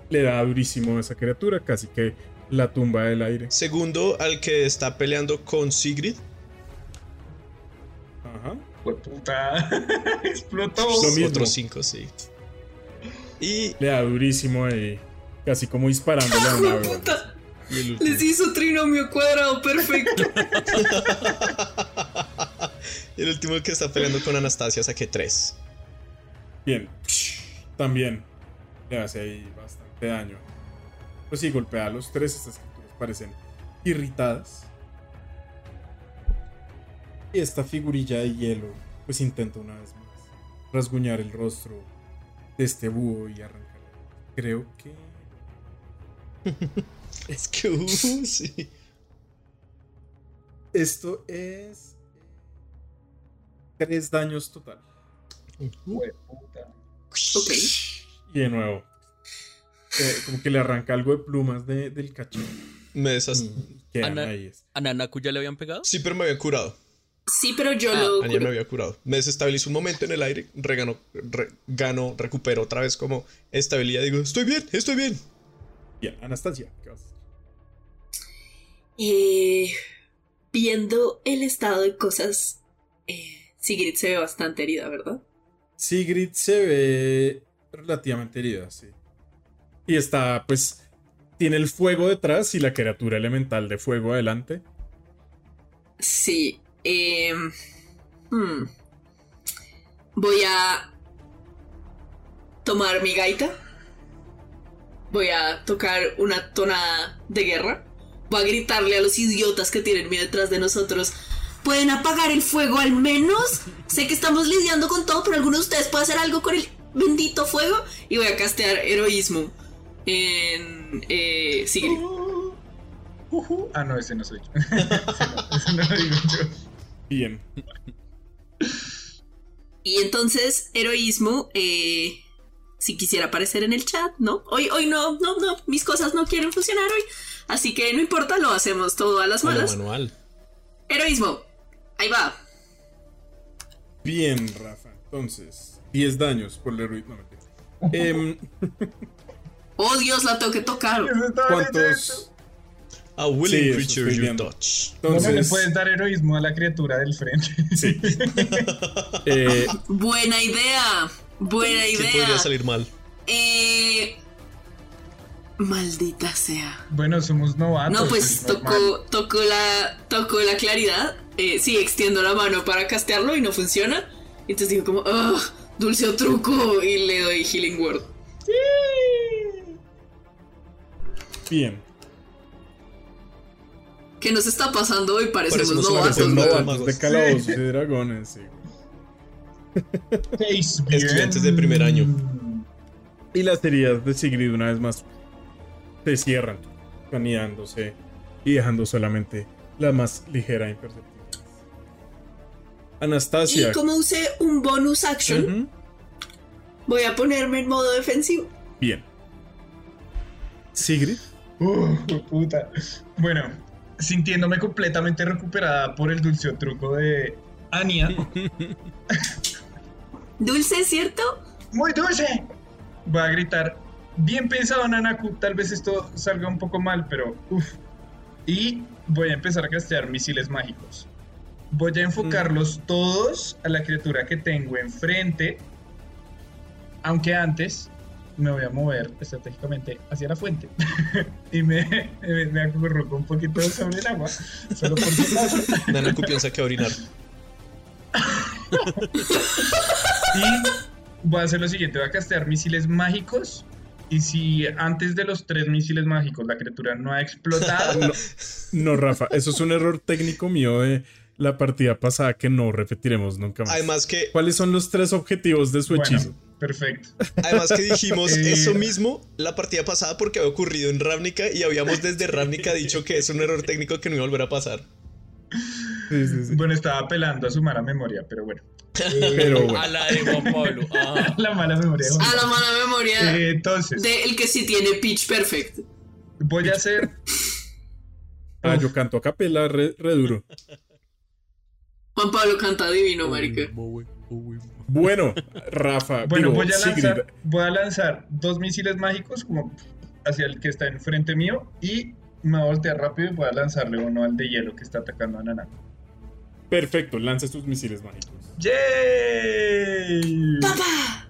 le da durísimo a esa criatura, casi que la tumba del aire. Segundo, al que está peleando con Sigrid. Ajá. Fue puta. Explotó. Lo mismo. Otros cinco, sí. Y Le da durísimo ahí, casi como disparándole a una. Puta, les hizo trinomio cuadrado perfecto. y el último que está peleando con Anastasia saqué tres. Bien. También le hace ahí bastante daño. Pues sí, golpea a los tres. Estas criaturas parecen irritadas. Y esta figurilla de hielo, pues intenta una vez más rasguñar el rostro de este búho y arrancarle. Creo que. Es que, uh, sí. Esto es. Tres daños total. Fue puta. ok. Y de nuevo. eh, como que le arranca algo de plumas de- del cachorro. Me desas... Y quedan Ana- ahí. ¿A Nanaku ya le habían pegado? Sí, pero me habían curado. Sí, pero yo Ah, lo. Ayer me había curado. Me desestabilizó un momento en el aire. Regano, re- gano, recupero otra vez como estabilidad. Digo, estoy bien, estoy bien. Bien, Anastasia, ¿qué vas a hacer? Eh, viendo el estado de cosas, eh, Sigrid se ve bastante herida, ¿verdad? Sigrid se ve relativamente herida, sí. Y está, pues, tiene el fuego detrás y la criatura elemental de fuego adelante. Sí. eh, hmm. Voy a tomar mi gaita. Voy a tocar una tonada de guerra. Voy a gritarle a los idiotas que tienen miedo detrás de nosotros. ¿Pueden apagar el fuego al menos? Sé que estamos lidiando con todo, pero alguno de ustedes puede hacer algo con el bendito fuego. Y voy a castear heroísmo en eh, Sigrid. Ujú. Ah, no, ese no soy yo. Ese no, ese no lo digo yo. Bien. Y entonces, heroísmo, eh, si quisiera aparecer en el chat, ¿no? Hoy, hoy no, no, no, mis cosas no quieren funcionar hoy. Así que no importa, lo hacemos todo a las malas. manual. Heroísmo, ahí va. Bien, Rafa. Entonces, 10 daños por el heroísmo. No. Em, Oh Dios, la tengo que tocar. ¿Cuántos? A willing Sí, creature you viendo. touch. ¿Cómo le Entonces, puedes dar heroísmo a la criatura del frente? sí. Eh, Buena idea, buena ¿Qué idea. podría salir mal? Eh, maldita sea. bueno, somos novatos. No, pues tocó, tocó la, tocó la claridad. Eh, sí, extiendo la mano para castearlo y no funciona. Entonces digo como, "Ugh, dulce o truco y le doy healing word. bien. ¿Qué nos está pasando hoy? Parecemos Parecemos novatos. Novatos de calabozos y dragones, sí. Estudiantes de primer año. Y las heridas de Sigrid una vez más se cierran, anidándose y dejando solamente la más ligera e imperceptible. Anastasia. Y como usé un bonus action, voy a ponerme en modo defensivo. Bien. Sigrid. Uh, puta. Bueno, sintiéndome completamente recuperada por el dulce truco de Ania. Dulce, ¿cierto? ¡Muy dulce! Voy a gritar. Bien pensado, Nanaku. Tal vez esto salga un poco mal, pero uff. Y voy a empezar a castear misiles mágicos. Voy a enfocarlos todos a la criatura que tengo enfrente. Aunque antes me voy a mover estratégicamente hacia la fuente. y me, me, me acurruco un poquito sobre el agua. Solo por si acaso. Nanaku piensa que orinar. Y voy a hacer lo siguiente, voy a castear misiles mágicos. Y si antes de los tres misiles mágicos la criatura no ha explotado, No, no, Rafa, eso es un error técnico mío de la partida pasada que no repetiremos nunca más. Además que, ¿Cuáles son los tres objetivos de su bueno, hechizo? perfecto. además que dijimos Eh. eso mismo la partida pasada porque había ocurrido en Ravnica y habíamos desde Ravnica dicho que es un error técnico que no iba a volver a pasar. Sí, sí, sí. Bueno, estaba apelando a su mala memoria, pero bueno. Pero bueno. A la de Juan Pablo. Ajá. la mala memoria. A la mala memoria Eh, entonces, de el que sí tiene pitch perfect. voy a hacer. Ah, yo canto a capela re, re duro. Juan Pablo canta divino, marica. Bueno, Rafa. Bueno, digo, voy a lanzar, voy a lanzar dos misiles mágicos como hacia el que está enfrente mío y me voy a voltear rápido y voy a lanzarle uno al de hielo que está atacando a Nanako. Perfecto, lanza tus misiles mágicos. ¡Yay! ¡Papá!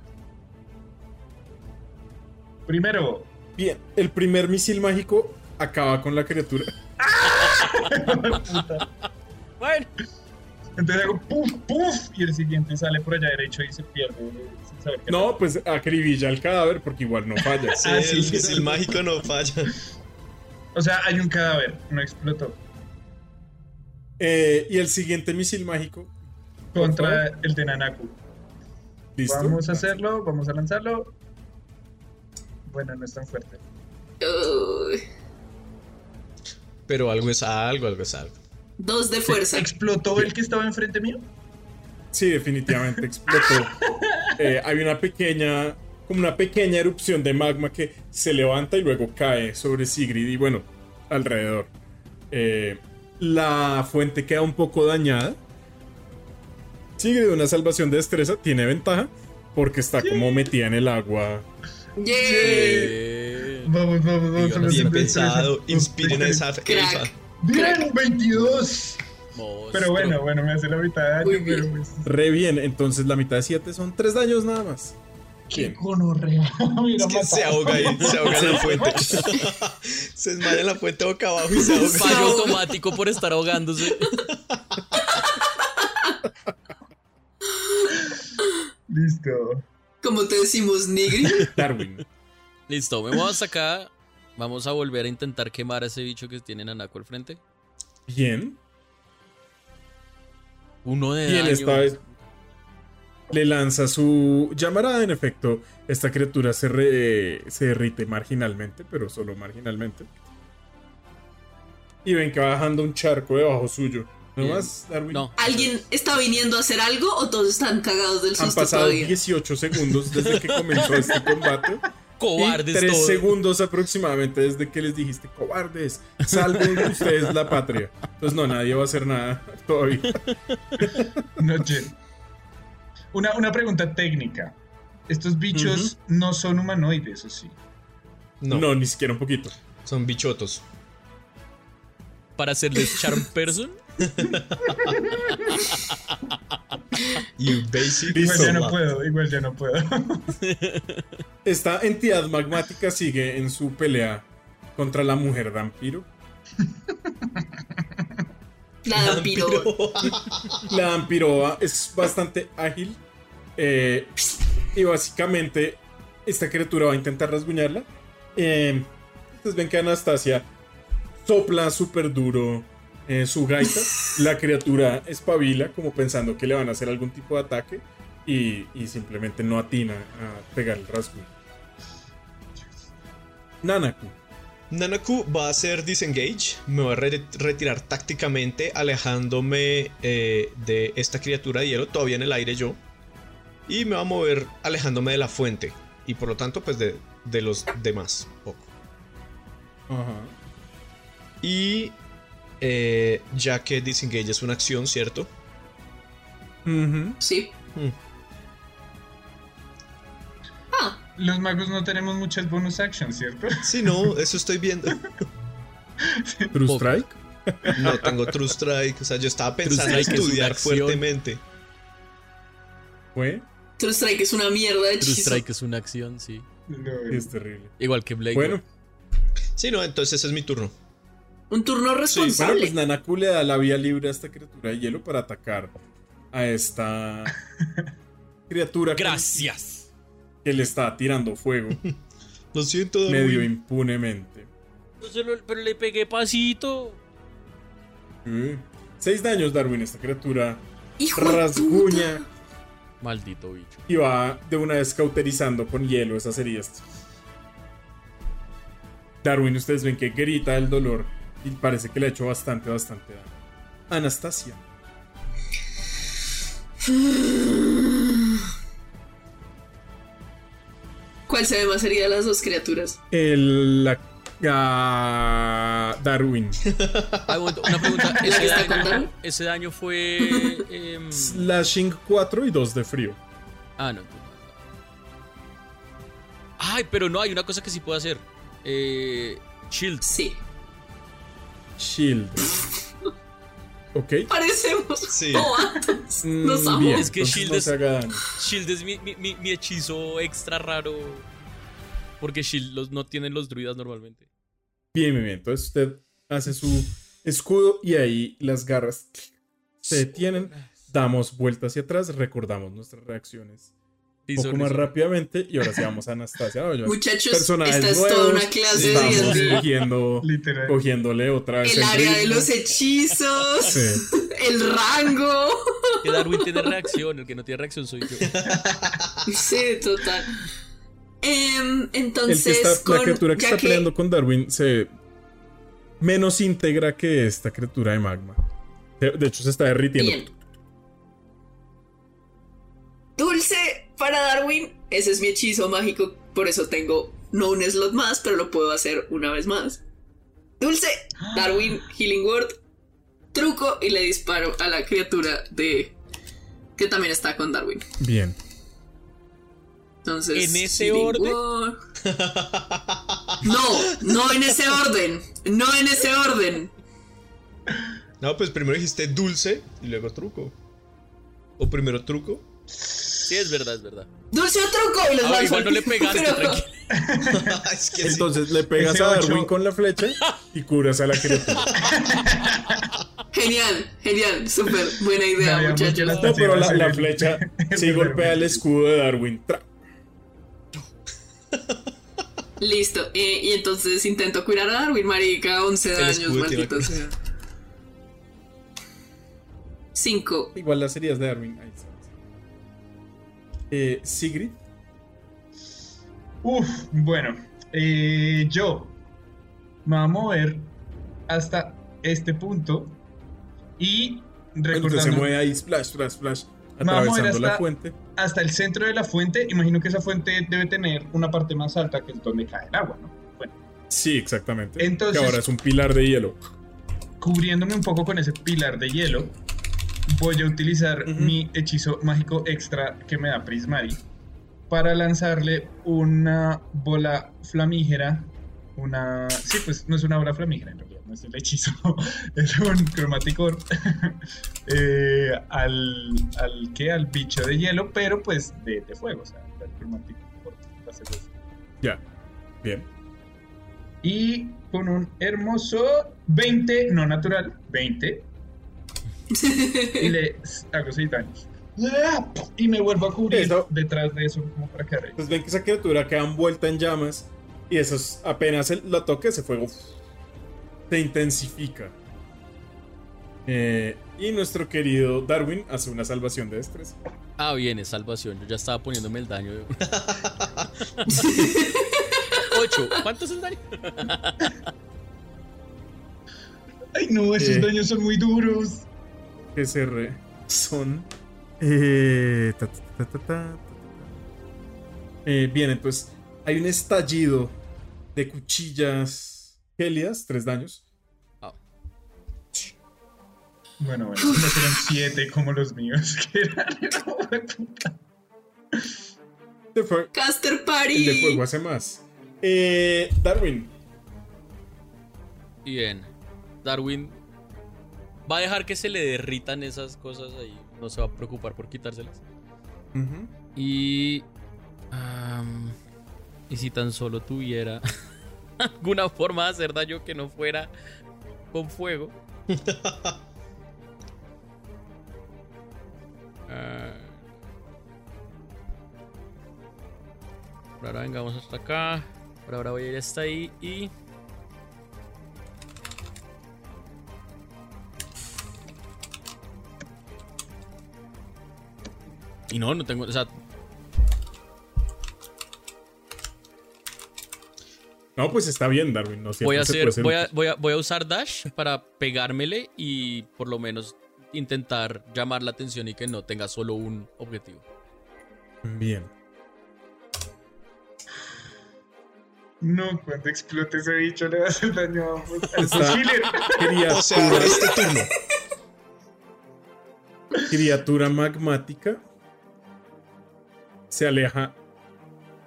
Primero, Bien, el primer misil mágico acaba con la criatura. puta. Bueno, entonces hago puff, puff, y el siguiente sale por allá derecho y se pierde sin saber qué No, pues acribilla el cadáver porque igual no falla. Sí, Ah, el sí. misil mágico no falla. O sea, hay un cadáver, no explotó. Eh, y el siguiente misil mágico. Contra el de Nanaku. ¿Listo? Vamos a hacerlo, vamos a lanzarlo. Bueno, no es tan fuerte. Uy, Pero algo es algo, algo es algo. dos de fuerza. ¿Explotó el que estaba enfrente mío? Sí, definitivamente explotó. Eh, hay una pequeña, como una pequeña erupción de magma que se levanta y luego cae sobre Sigrid y bueno, alrededor. Eh, la fuente queda un poco dañada. Sigrid, una salvación de destreza, tiene ventaja porque está como metida en el agua. ¡Yay! eh, Vamos, vamos, vamos. Bien a Bien pensado, inspiren a esa Crack. Bien, 22. monstruo. Pero bueno, bueno, me hace la mitad de daño, Muy bien. pero pues. Re bien, entonces la mitad de 7 son 3 daños nada más. Qué gonorrea. Es que se ahoga ahí, se ahoga en la fuente. se desmaya en la fuente boca abajo y se ahoga. Fallo automático por estar ahogándose. Listo. Como te decimos, Nigri. Darwin. Listo, vamos hasta acá. Vamos a volver a intentar quemar a ese bicho que tiene Nanako al frente. Bien. Uno de Y él daño. esta vez le lanza su llamarada. En efecto, esta criatura se, re- se derrite marginalmente, pero solo marginalmente. Y ven que va bajando un charco debajo suyo. ¿No Bien. más, Darwin? No. ¿Alguien está viniendo a hacer algo o todos están cagados del Han susto pasado todavía? 18 segundos desde que comenzó este combate. Cobardes y 3 todos. segundos aproximadamente desde que les dijiste, cobardes, salven ustedes la patria. Entonces no, nadie va a hacer nada todavía. Noche. Una, una pregunta técnica. Estos bichos no son humanoides, ¿o sí? No. No, ni siquiera un poquito. son bichotos. Para hacerles charm person. You basic. Listo. Igual ya no puedo, igual ya no puedo. Esta entidad magmática sigue en su pelea contra la mujer vampiro. La vampiro. La vampiroa es bastante ágil. eh, y básicamente esta criatura va a intentar rasguñarla. Eh, ustedes ven que Anastasia sopla súper duro eh, su gaita. La criatura espabila como pensando que le van a hacer algún tipo de ataque. Y, y simplemente no atina a pegar el rasguño. Nanaku. Nanaku va a hacer disengage. Me va a re- retirar tácticamente, alejándome eh, de esta criatura de hielo, todavía en el aire yo. Y me va a mover alejándome de la fuente. Y por lo tanto, pues de, de los demás. Poco. Ajá. Y eh, ya que disengage es una acción, ¿cierto? Sí. Hmm. Ah, Los magos no tenemos muchas bonus actions, ¿cierto? Sí, no, eso estoy viendo. True Poco. Strike. No tengo True Strike. O sea, yo estaba pensando en es estudiar fuertemente. Fue. True Strike es una mierda de True. Strike es una acción, sí. Es terrible. Igual que Blake. Bueno, Sí, no, entonces ese es mi turno. Un turno bueno, responsable. pues Nanaku le da la vía libre a esta criatura de hielo para atacar a esta criatura que- Gracias. que le está tirando fuego Lo siento, Darwin. medio impunemente. Pero le pegué pasito. Seis daños, Darwin. Esta criatura Hijo rasguña puta. Maldito bicho. y va de una vez cauterizando con hielo esas heridas. Darwin, ustedes ven que grita el dolor y parece que le ha hecho bastante, bastante daño. Anastasia. ¿Cuál se ve más herida de las dos criaturas? El. La, ah, Darwin. Ah, una pregunta. ¿La ¿Ese daño, ese daño fue. em, Slashing 4 y 2 de frío. ah, no. Ay, pero no, hay una cosa que sí puedo hacer. Eh, Shield. Sí. Shield. Ok. Parecemos Sí. novatos. Mm, Nos amo. bien, Es que Shield no es-. Shield mi, mi- mi- mi hechizo extra raro. Porque Shield los, no tienen los druidas normalmente. Bien, bien, bien. Entonces usted hace su escudo y ahí las garras se detienen. Damos vuelta hacia atrás, recordamos nuestras reacciones Sí, un poco más rápidamente y ahora sí vamos a Anastasia. No, yo- Muchachos, personajes esta es nuevos, toda una clase de cogiendo, cogiéndole otra vez El área de ritmo. los hechizos, Sí. el rango. Que Darwin tiene reacción, el que no tiene reacción soy yo. Sí, total. Em, El que entonces, está, con, la criatura que está peleando con Darwin se menos íntegra que esta criatura de magma. De, de hecho, se está derritiendo. Bien. Dulce para Darwin. Ese es mi hechizo mágico. Por eso tengo no un slot más, pero lo puedo hacer una vez más. Dulce, Darwin, Healing Word, truco y le disparo a la criatura de. que también está con Darwin. Bien. Entonces. ¿En ese Healing orden? Word. No, no en ese orden. No en ese orden. No, pues primero dijiste dulce y luego truco. O primero truco. Sí, es verdad, es verdad. Dulce o truco y los Ah, igual al no le pegaste, pero- tranquilo. es que sí. Entonces le pegas Ese a ocho- Darwin con la flecha y curas a la criatura. Genial, genial, súper buena idea, muchachos. No, pero la, la flecha sí golpea el escudo de Darwin. Tra. Listo, eh, y entonces intento curar a Darwin, marica, 11 El daños, maldito que- sea. 5. Igual las heridas de Darwin. Ahí está. Eh, Sigrid. Uf, bueno. eh, yo me voy a mover hasta este punto y Entonces se recordando mueve ahí, splash, splash, splash, atravesando la fuente. hasta el centro de la fuente. Imagino que esa fuente debe tener una parte más alta que es donde cae el agua, ¿no? Bueno, Sí, exactamente. Entonces- que ahora es un pilar de hielo. cubriéndome un poco con ese pilar de hielo, voy a utilizar mi hechizo mágico extra que me da Prismari para lanzarle una bola flamígera. Una. Sí, pues no es una bola flamígera en realidad, no es el hechizo, es un cromaticor eh, al, al que al bicho de hielo, pero pues de, de fuego, o sea, el cromaticor va a ser eso. Ya. Bien. Y con un hermoso 20, no natural, 20. Y le hago 6 daños. Y me vuelvo a cubrir Eso. detrás de eso como para que arregle. Entonces ven que esa criatura queda envuelta en llamas y eso es- apenas el- la toque ese fuego se intensifica. Eh, y nuestro querido Darwin hace una salvación de destreza. Ah, bien, es salvación. Yo ya estaba poniéndome el daño. 8. ¿Cuánto es el daño? Ay no, esos Eh. daños son muy duros. Re- son. eh, ta, ta, ta. Eh, bien, entonces hay un estallido de cuchillas gélidas, tres daños. Bueno, bueno, no serán 7 como los míos. Que eran de Caster el de Party. fuego hace más. Eh, Darwin, Bien. Darwin va a dejar que se le derritan esas cosas ahí. No se va a preocupar por quitárselas. Y. y si tan solo tuviera alguna forma de hacer daño que no fuera con fuego. Por ahora vengamos hasta acá. Por ahora voy a ir hasta ahí y. Y no, no tengo. O sea, No, pues está bien, Darwin. No voy a se hacer, puede ser voy a, útil. voy, a, voy a usar dash para pegármele y por lo menos intentar llamar la atención y que no tenga solo un objetivo. Bien. No, cuando explote ese bicho le va a hacer daño a. Criatura, O sea, este turno. criatura magmática se aleja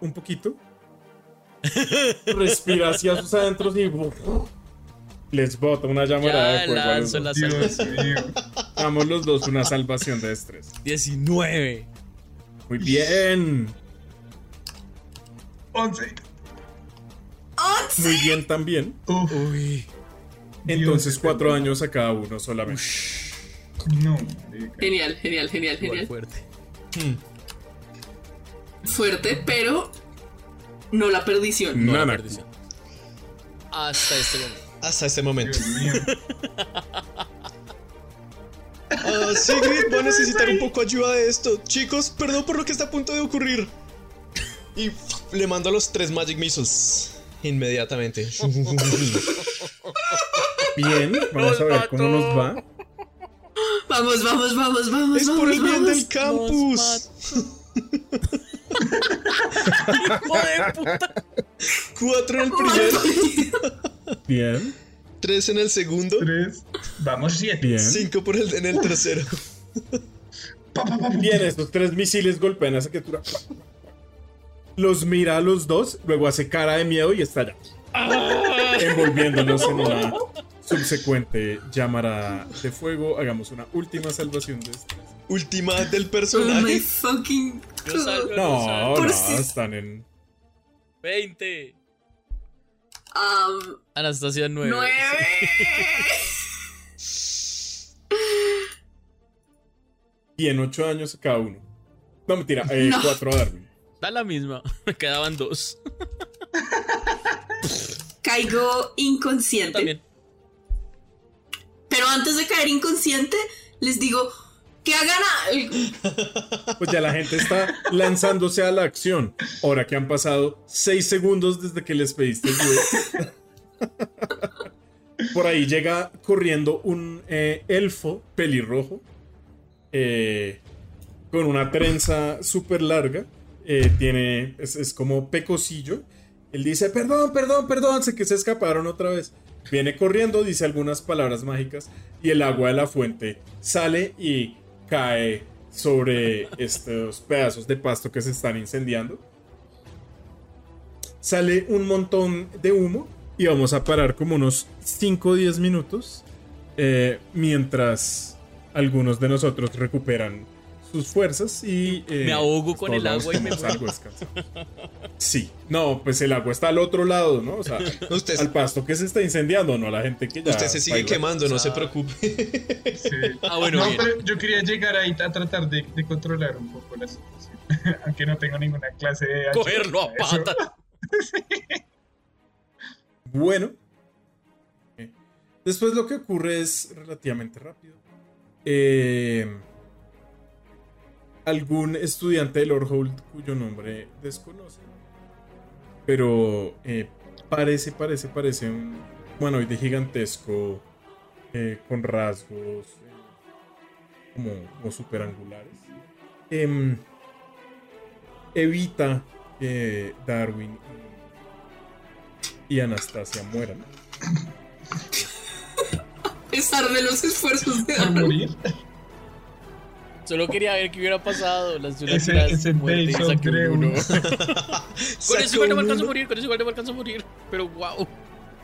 un poquito respira hacia sus adentros y les bota una llamarada de Ya los lanzo dos. la Dios. Damos los dos una salvación de estrés. 19. Muy bien. 11. Muy bien también. Uf, Uy. Entonces Dios, cuatro años a cada uno solamente. no. Genial, genial, genial, Igual genial. fuerte. Fuerte, pero no la perdición. No, la perdición. Hasta este momento. Hasta este momento. Mío. Ah, Sigrid va a necesitar un poco ayuda de esto. Chicos, perdón por lo que está a punto de ocurrir. Y le mando a los tres Magic Missiles. Inmediatamente. Bien, vamos a ver cómo nos va. Vamos, vamos, vamos, vamos, es vamos. por el bien vamos. del campus. ¡Hijo de puta! Cuatro en el primero, Bien, tres en el segundo, Tres. Vamos, siete. bien. cinco por el, en el tercero. Bien, estos tres misiles golpean a esa criatura. Los mira a los dos, luego hace cara de miedo y estalla. Envolviéndonos en una subsecuente llamarada de fuego. Hagamos una última salvación de estrés. Última del Oh my personaje. fucking Yo salgo, yo No. Por no, si- están en. 20. Um, Anastasia 9. nueve. Bien, ocho años a cada uno. No, mentira, eh, No. cuatro a Darwin. Da la misma. Me quedaban dos. Caigo inconsciente. También. Pero antes de caer inconsciente, les digo que hagan a- Pues ya la gente está lanzándose a la acción. Ahora que han pasado seis segundos desde que les pediste ayuda. Por ahí llega corriendo un eh, elfo pelirrojo. eh, con una trenza súper larga. eh, tiene. Es, es como pecosillo. Él dice: Perdón, perdón, perdón. Sé que se escaparon otra vez. Viene corriendo, dice algunas palabras mágicas. Y el agua de la fuente sale y cae sobre estos pedazos de pasto que se están incendiando. Sale un montón de humo y vamos a parar como unos 5 o 10 minutos eh, mientras algunos de nosotros recuperan sus fuerzas y... eh, Me ahogo con todos el agua y me como algo descansamos. Sí, no, pues el agua está al otro lado, ¿no? O sea, Usted, al pasto que se está incendiando, no a la gente que ya... usted se sigue baila. quemando, no se preocupe. Sí. Ah, bueno, no, bien. pero yo quería llegar ahí a tratar de, de controlar un poco la situación. Aunque no tengo ninguna clase de. Cogerlo a pata. Bueno. eh, Después lo que ocurre es relativamente rápido. Eh, algún estudiante de Lordhold cuyo nombre desconoce. Pero eh, parece, parece, parece un humanoide gigantesco eh, con rasgos eh, como, como superangulares. Em, evita que Darwin y, Anastasia mueran. a pesar de los esfuerzos de Darwin. morir. Solo quería ver qué hubiera pasado. Las una Ese- muerte saqué uno. Con eso igual no me alcanzo a morir, con eso igual no me alcanzo a morir. Pero wow,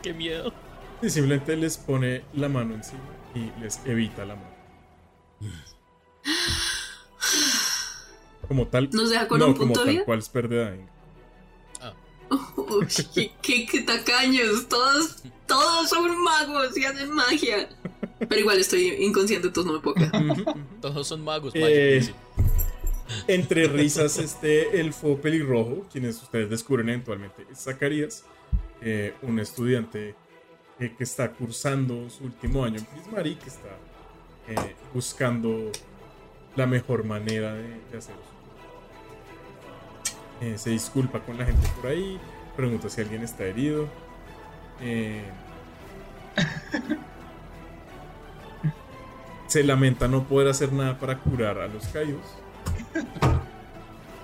qué miedo. Y simplemente les pone la mano encima y les evita la mano. Como tal. ¿Nos deja con no, un como punto de tal vida? cual es pérdida de Uy, qué, qué, qué tacaños. Todos, todos son magos y hacen magia. Pero igual estoy inconsciente, entonces no me puedo quedar. Todos son magos, Eh. Entre risas, este elfo pelirrojo, quienes ustedes descubren eventualmente, es Zacarías, eh, un estudiante eh, que está cursando su último año en Prismari, que está eh, buscando la mejor manera de, de hacerlo. Eh, se disculpa con la gente por ahí, pregunta si alguien está herido. eh, se lamenta no poder hacer nada para curar a los caídos.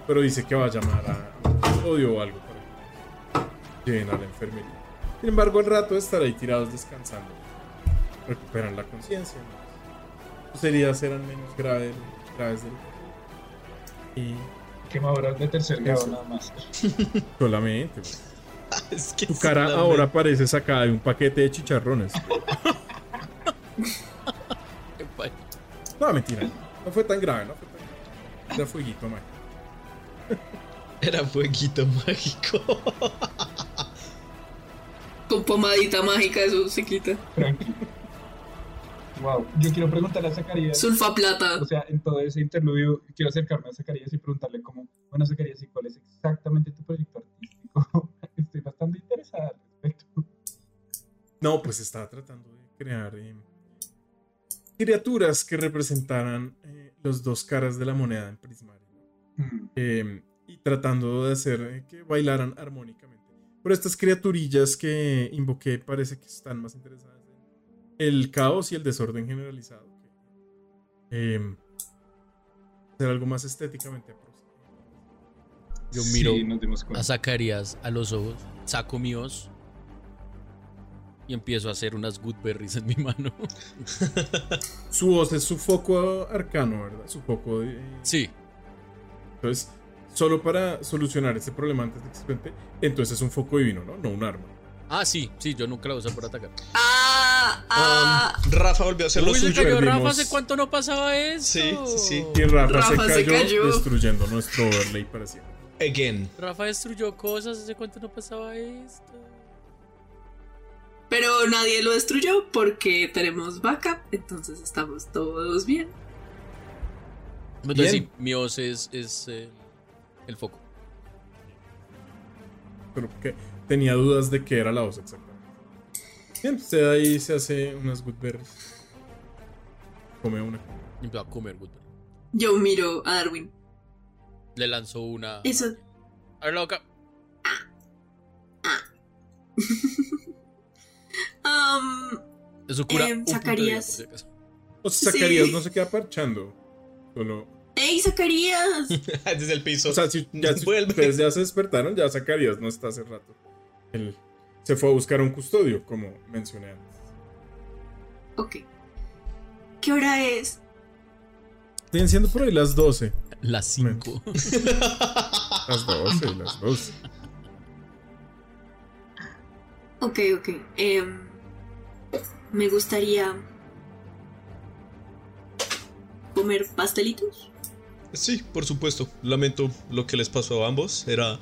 Pero dice que va a llamar a custodio o algo para que lleven a la enfermería. Sin embargo, al rato estar ahí tirados descansando, recuperan la conciencia. Sus heridas eran menos graves, graves de lo de tercer grado Eso. nada más. solamente. Es que Tu cara ahora parece sacada de un paquete de chicharrones. No, mentira. No fue tan grave, no fue tan grave. Era fueguito, man. Era fueguito mágico. Con pomadita mágica eso se quita. Tranquilo. Wow, yo quiero preguntarle a Zacarías. Sulfa plata. O sea, en todo ese interludio, quiero acercarme a Zacarías y preguntarle cómo, bueno, Zacarías, ¿y cuál es exactamente tu proyecto artístico? Estoy bastante interesada al respecto. No, pues estaba tratando de crear eh, criaturas que representaran eh, los dos caras de la moneda en Prismario. Hmm, eh, y tratando de hacer eh, que bailaran armónicamente. Pero estas criaturillas que invoqué parece que están más interesadas el caos y el desorden generalizado. eh, hacer algo más estéticamente aproximado. Yo sí, miro nos dimos cuenta. a Zacarías a los ojos, saco mi hoz y empiezo a hacer unas goodberries en mi mano. Su voz es su foco arcano, ¿verdad? Su foco de... Sí, Entonces, solo para solucionar este problema antes de que se cuente, entonces es un foco divino, ¿no? No un arma. ah, sí, sí, yo nunca lo uso por atacar. Ah, ah. Um, Rafa volvió a hacer lo Uy, suyo. cayó. Rafa, ¿hace cuánto no pasaba eso? Sí, sí, sí. Y Rafa, Rafa se, se cayó, destruyendo nuestro overlay para siempre. Again. Rafa destruyó cosas, ¿hace cuánto no pasaba esto? Pero nadie lo destruyó porque tenemos backup, entonces estamos todos bien. Entonces Bien. sí, mi hoz es, es eh, el foco. Pero tenía dudas de qué era la voz exactamente. Bien, usted ahí se hace unas goodberries. Come una. Y empiezo a comer goodberry. Yo miro a Darwin. Le lanzó una... Eso. A ver, la boca. Um, Eso cura vida, Zacarías. O sea, Sí. Zacarías no se queda parchando. Solo. ¡Ey, Zacarías! Desde el piso. O sea, si, ya, si ustedes ya se despertaron, ya Zacarías no está hace rato. Él se fue a buscar un custodio, como mencioné antes. ok. ¿Qué hora es? Siguen siendo por ahí las 12. Las 5. Las 12, las 12. Ok, ok. Em, me gustaría comer pastelitos. Sí, por supuesto. Lamento lo que les pasó a ambos. Era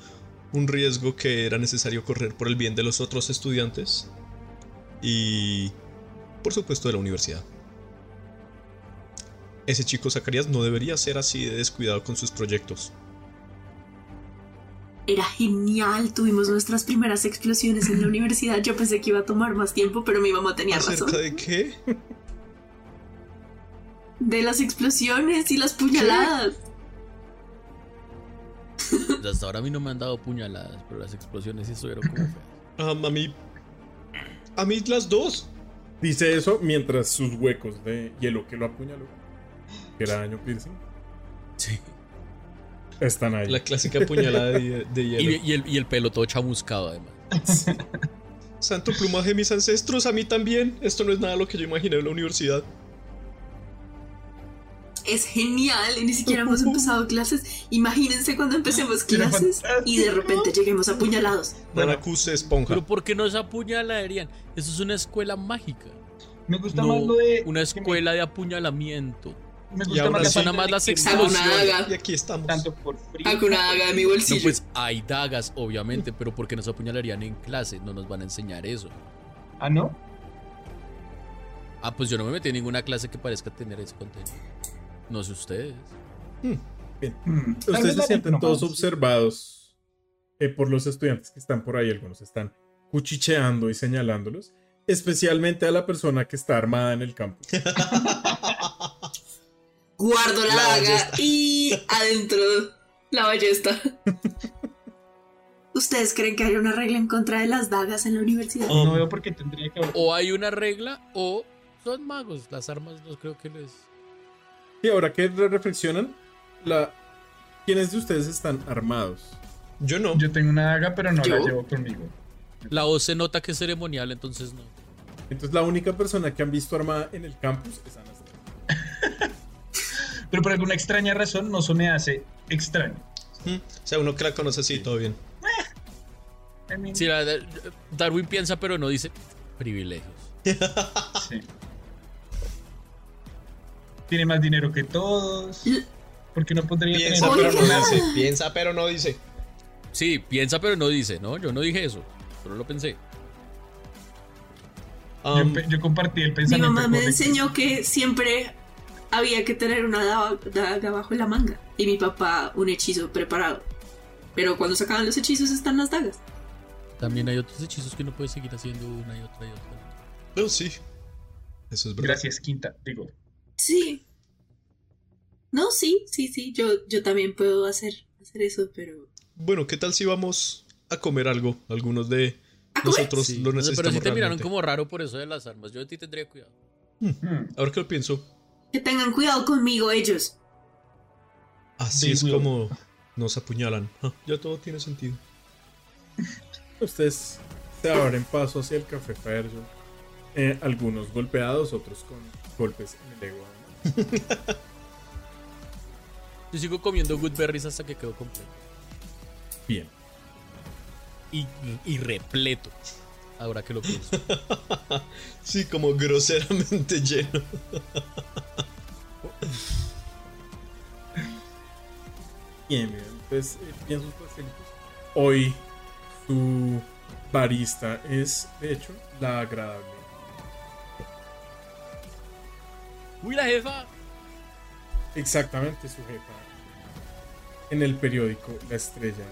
un riesgo que era necesario correr por el bien de los otros estudiantes. Y... Por supuesto de la universidad. Ese chico Zacarías no debería ser así de descuidado con sus proyectos. Era genial, tuvimos nuestras primeras explosiones en la universidad. Yo pensé que iba a tomar más tiempo, pero mi mamá tenía razón. ¿Acerca de qué? De las explosiones y las puñaladas. Hasta ahora a mí no me han dado puñaladas, pero las explosiones sí estuvieron como feas. Ah, a mí... A mí las dos. Dice eso mientras sus huecos de hielo que lo apuñaló, que era daño piercing, Sí. están ahí. La clásica puñalada de, de hielo. Y, y el, y el pelo todo chamuscado, además. Santo plumaje de mis ancestros, a mí también. Esto no es nada lo que yo imaginé en la universidad. Es genial y ni siquiera hemos empezado clases. Imagínense cuando empecemos clases y de repente lleguemos apuñalados. Bueno. Nanaku se esponja. Pero ¿por qué nos apuñalarían? Eso es una escuela mágica. Me gusta No más lo de. una me- escuela de apuñalamiento. Me Y gusta ahora más la sí. más las explosiones. Hago una daga. Y aquí estamos. Tanto por frío. Hago una daga de mi No, bolsillo. pues hay dagas, obviamente, pero ¿por qué nos apuñalarían en clase? No nos van a enseñar eso. Ah, ¿no? Ah, pues yo no me metí en ninguna clase que parezca tener ese contenido. No sé ustedes. Hmm, tal Ustedes vez se la sienten todos observados eh, por los estudiantes que están por ahí. Algunos están cuchicheando y señalándolos. Especialmente a la persona que está armada en el campo. Guardo la, La daga y adentro la ballesta. ¿Ustedes creen que hay una regla en contra de las dagas en la universidad? No veo por qué tendría que haber. O hay una regla o son magos. Las armas no creo que les... Y ahora que re- reflexionan, la... ¿quiénes de ustedes están armados? Yo no. Yo tengo una daga, pero no la llevo conmigo. La voz se nota que es ceremonial, entonces no. Entonces la única persona que han visto armada en el campus es Anastasia. Pero por alguna extraña razón no se me hace extraño. Mm, O sea, uno que la conoce así, todo bien. Eh, Sí, Darwin piensa, pero no dice privilegios. sí. Tiene más dinero que todos. Porque no podría Piensa tener pero no dice. Piensa pero no dice. Sí, piensa, pero no dice, ¿no? Yo no dije eso, solo lo pensé. Yo, Um, pe- yo compartí el Mi pensamiento. mamá me enseñó que siempre había que tener una daga, bajo la manga. Y mi papá un hechizo preparado. Pero cuando sacaban los hechizos están las dagas. También hay otros hechizos que no puedes seguir haciendo una y otra y otra. no, sí. Eso es verdad. Gracias, Quinta. Digo, Sí. No, sí, sí, sí. Yo, yo también puedo hacer, hacer eso, pero. Bueno, ¿qué tal si vamos a comer algo? Algunos de nosotros Sí, lo necesitamos pero sí te miraron como raro por eso de las armas. Yo de ti tendría cuidado. hmm, Ahora que lo pienso, Que tengan cuidado conmigo ellos. así They es will. como nos apuñalan. Ah, ya todo tiene sentido. Ustedes se abren paso hacia el café Fairjo. Eh, algunos golpeados, otros con golpes en el ego. Yo sigo comiendo good berries hasta que quedo completo. Bien. Y, y repleto. Ahora que lo pienso. Sí, como groseramente lleno. Bien, bien. Pues eh, sus pastelillos. Hoy su barista es, de hecho, la agradable. ¡Uy, la jefa! Exactamente su jefa. En el periódico La Estrella.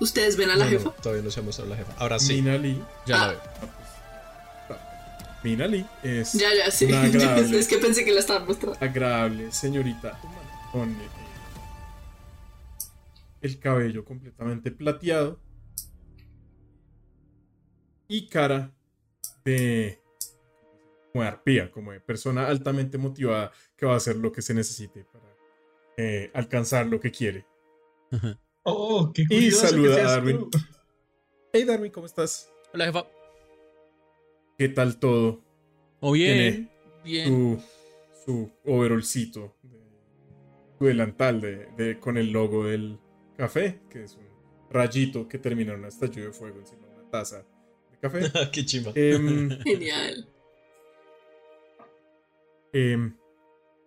¿Ustedes ven a la No, no, jefa? todavía no se ha mostrado la jefa. Ahora sí. Mina Lee. Ya la Ah. veo. Mina Lee es Ya, ya, sí. agradable, es que pensé que la estaban mostrando. agradable señorita humana, con el cabello completamente plateado y cara de como de arpía, como de persona altamente motivada que va a hacer lo que se necesite para eh, alcanzar lo que quiere. Oh, qué Y saluda a Darwin. tú. Hey Darwin, ¿cómo estás? Hola, jefa. ¿Qué tal todo? ¿O bien? Bien. Su, su overolcito, de- su delantal de, de- con el logo del café, que es un rayito que termina en una estallido de fuego encima de una taza de café. Qué chimba. Em, Genial. Em,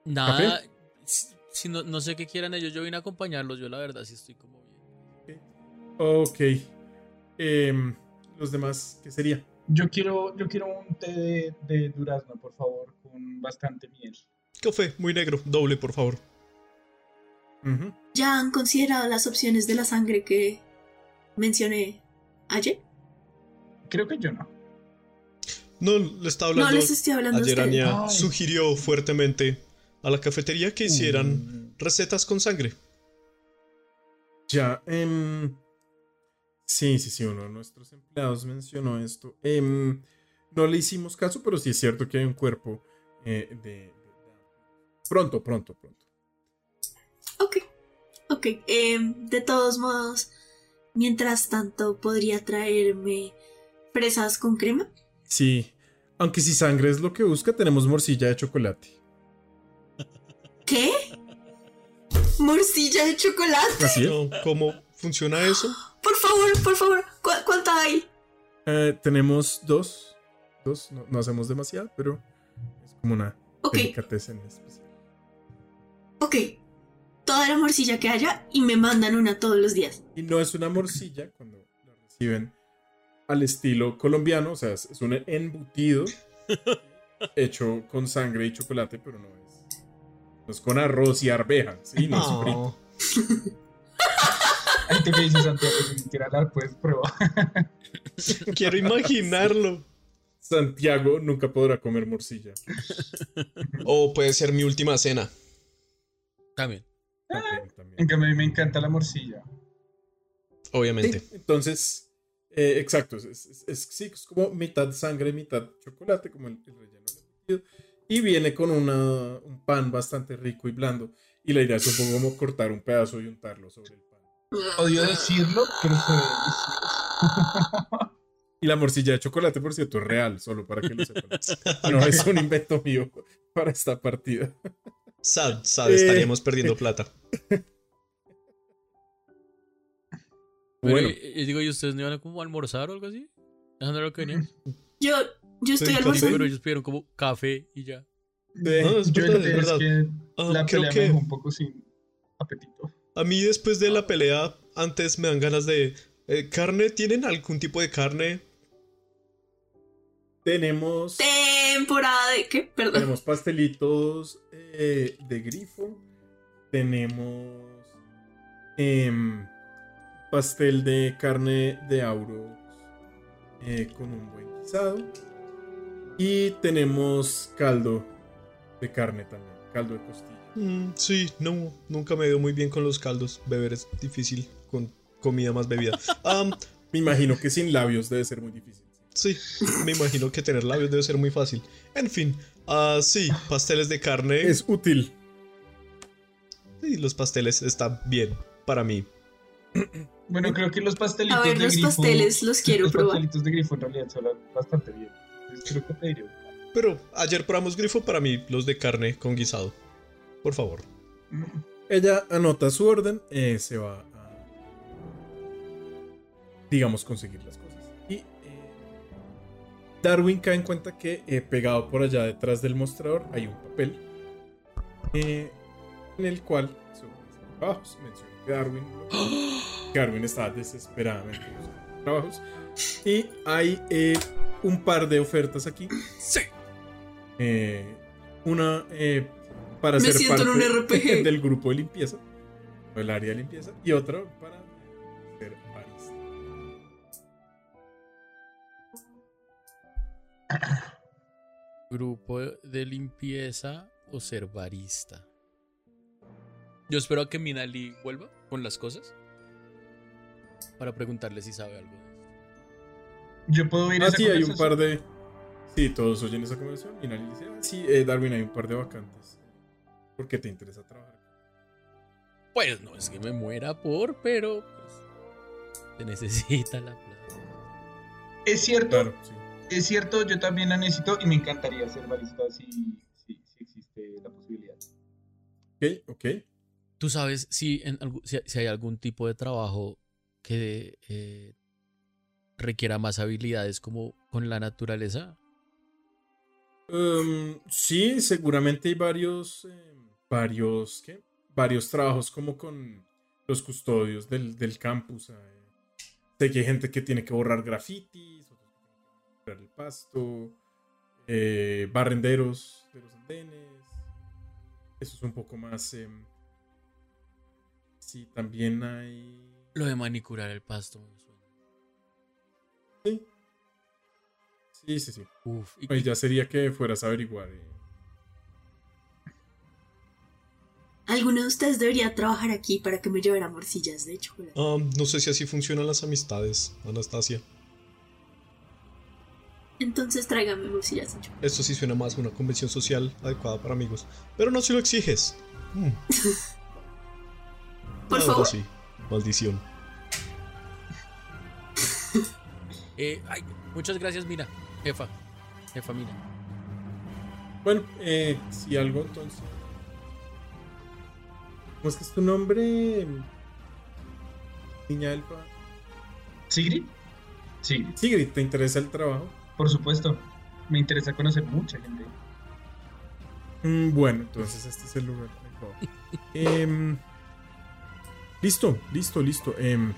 Nada. Si, si no, no sé qué quieran ellos, yo vine a acompañarlos. Yo, la verdad, sí estoy como bien. ok. Em, los demás, ¿qué sería? Yo quiero, yo quiero un té de, de durazno, por favor, con bastante miel. Café, muy negro. Doble, por favor. ¿Ya han considerado las opciones de la sangre que mencioné ayer? Creo que yo no. No, le estaba No hablando. les estoy hablando Ayer. Ania sugirió fuertemente a la cafetería que hicieran Mm. recetas con sangre. Ya, em, sí, sí, sí, uno de nuestros empleados mencionó esto. Em, no le hicimos caso, pero sí es cierto que hay un cuerpo eh, de, de- Pronto, pronto, pronto. Ok, ok. em, de todos modos, mientras tanto, ¿podría traerme fresas con crema? Sí, aunque si sangre es lo que busca, tenemos morcilla de chocolate. ¿Qué? ¿Morcilla de chocolate? Así. No, ¿Cómo funciona eso? Por favor, por favor, ¿cu- ¿cuánto hay? Eh, tenemos dos. Dos, no, no hacemos demasiado, pero es como una Ok, delicatessen especial. ok. Toda la morcilla que haya y me mandan una todos los días. Y no es una morcilla cuando la reciben al estilo colombiano, o sea, es, un embutido hecho con sangre y chocolate, pero no es. No es con arroz y arveja, ¿sí? No es frito. Ay, ¿Tú qué dices, Santiago? Si me quiera hablar, pues prueba. Quiero imaginarlo. Santiago nunca podrá comer morcilla. O puede ser mi última cena. También. También, también. En cambio, a mí me encanta la morcilla. Obviamente. Sí, entonces, eh, exacto, es, es- es- sí, es como mitad sangre, mitad chocolate, como el, el relleno del. Y viene con una, un pan bastante rico y blando. Y la idea es un poco como cortar un pedazo y untarlo sobre el pan. Odio decirlo, pero se delicioso. Y la morcilla de chocolate, por cierto, es real, solo para que lo sepan. No es un invento mío para esta partida. Sad, sad, Eh. estaríamos perdiendo plata. Bueno. eh, eh, digo, ¿y ustedes no iban a como almorzar o algo así? ¿Eso no era lo que venían? Yo, yo estoy Sí, almorzando. pero ellos pidieron como café y ya. Ah, es Yo verdad, el- es es verdad. que Ah, la creo pelea que- me dejó un poco sin apetito. A mí después de la pelea, antes me dan ganas de... eh, ¿Carne? ¿Tienen algún tipo de carne? Tenemos, Temporada de qué? Perdón. tenemos pastelitos eh, de grifo. Tenemos em, pastel de carne de auros eh, con un buen guisado. Y tenemos caldo de carne también, caldo de costilla. Mm, sí, no, nunca me dio muy bien con los caldos. Beber es difícil con comida más bebida. Me imagino que sin labios debe ser muy difícil. sí, me imagino que tener labios debe ser muy fácil. En fin, ah, sí, pasteles de carne. Es útil. Sí, los pasteles están bien para mí. Bueno, creo que los pastelitos A ver, de los grifo. pasteles los quiero los probar. pastelitos de grifo en realidad son bastante bien. Creo que pediría un. Pero ayer probamos grifo para mí, los de carne con guisado. Por favor. Ella anota su orden, eh, se va a, digamos, conseguir las cosas. Y eh, Darwin cae en cuenta que eh, pegado por allá detrás del mostrador hay un papel eh, en el cual sobre los trabajos menciona que Darwin, que está desesperadamente buscando trabajos y hay eh, un par de ofertas aquí. Sí. Eh, una eh, para Me ser parte un RPG. del grupo de limpieza, o el área de limpieza, y otra para ser barista. Grupo de limpieza o ser barista. Yo espero a que Minali vuelva con las cosas. Para preguntarle si sabe algo de esto. Yo puedo ir a Ah, esa sí, hay un par de. Sí, todos oyen esa conversación. Y Nali dice: ah, Sí, eh, Darwin, hay un par de vacantes. ¿Por qué te interesa trabajar? Pues no es que me muera por, pero pues, se necesita la plata. Es cierto, Claro, sí. es cierto, yo también la necesito y me encantaría ser barista si, si, si existe la posibilidad. Ok, ok. ¿Tú sabes si, en si hay algún tipo de trabajo que eh, requiera más habilidades como con la naturaleza? Um, sí, seguramente hay varios. eh, varios. ¿Qué? Varios trabajos como con los custodios del, del campus. eh. Sé que hay gente que tiene que borrar grafitis, otros que tienen que borrar el pasto, eh, barrenderos de los andenes. Eso es un poco más. em, sí, también hay. Lo de manicurar el pasto. me suena. Sí. Sí, sí, sí. Uf, y- Pues ya sería que fueras a averiguar. eh. Alguno de ustedes debería trabajar aquí para que me llevara morcillas de chocolate. Am, no sé si así funcionan las amistades, Anastasia. Entonces tráigame morcillas de chocolate. Esto sí suena más a una convención social adecuada para amigos. Pero no si lo exiges. Mm, Por favor. así. Maldición. eh, ay, muchas gracias, Mira. Jefa. Jefa, Mira. Bueno, eh, si algo entonces. ¿Cómo es que es tu nombre? Niña Elfa. ¿Sigrid? Sigrid, Sigrid, ¿te interesa el trabajo? por supuesto. Me interesa conocer mucha gente. Mm, bueno, entonces este es el lugar adecuado. Listo, listo, listo. Em,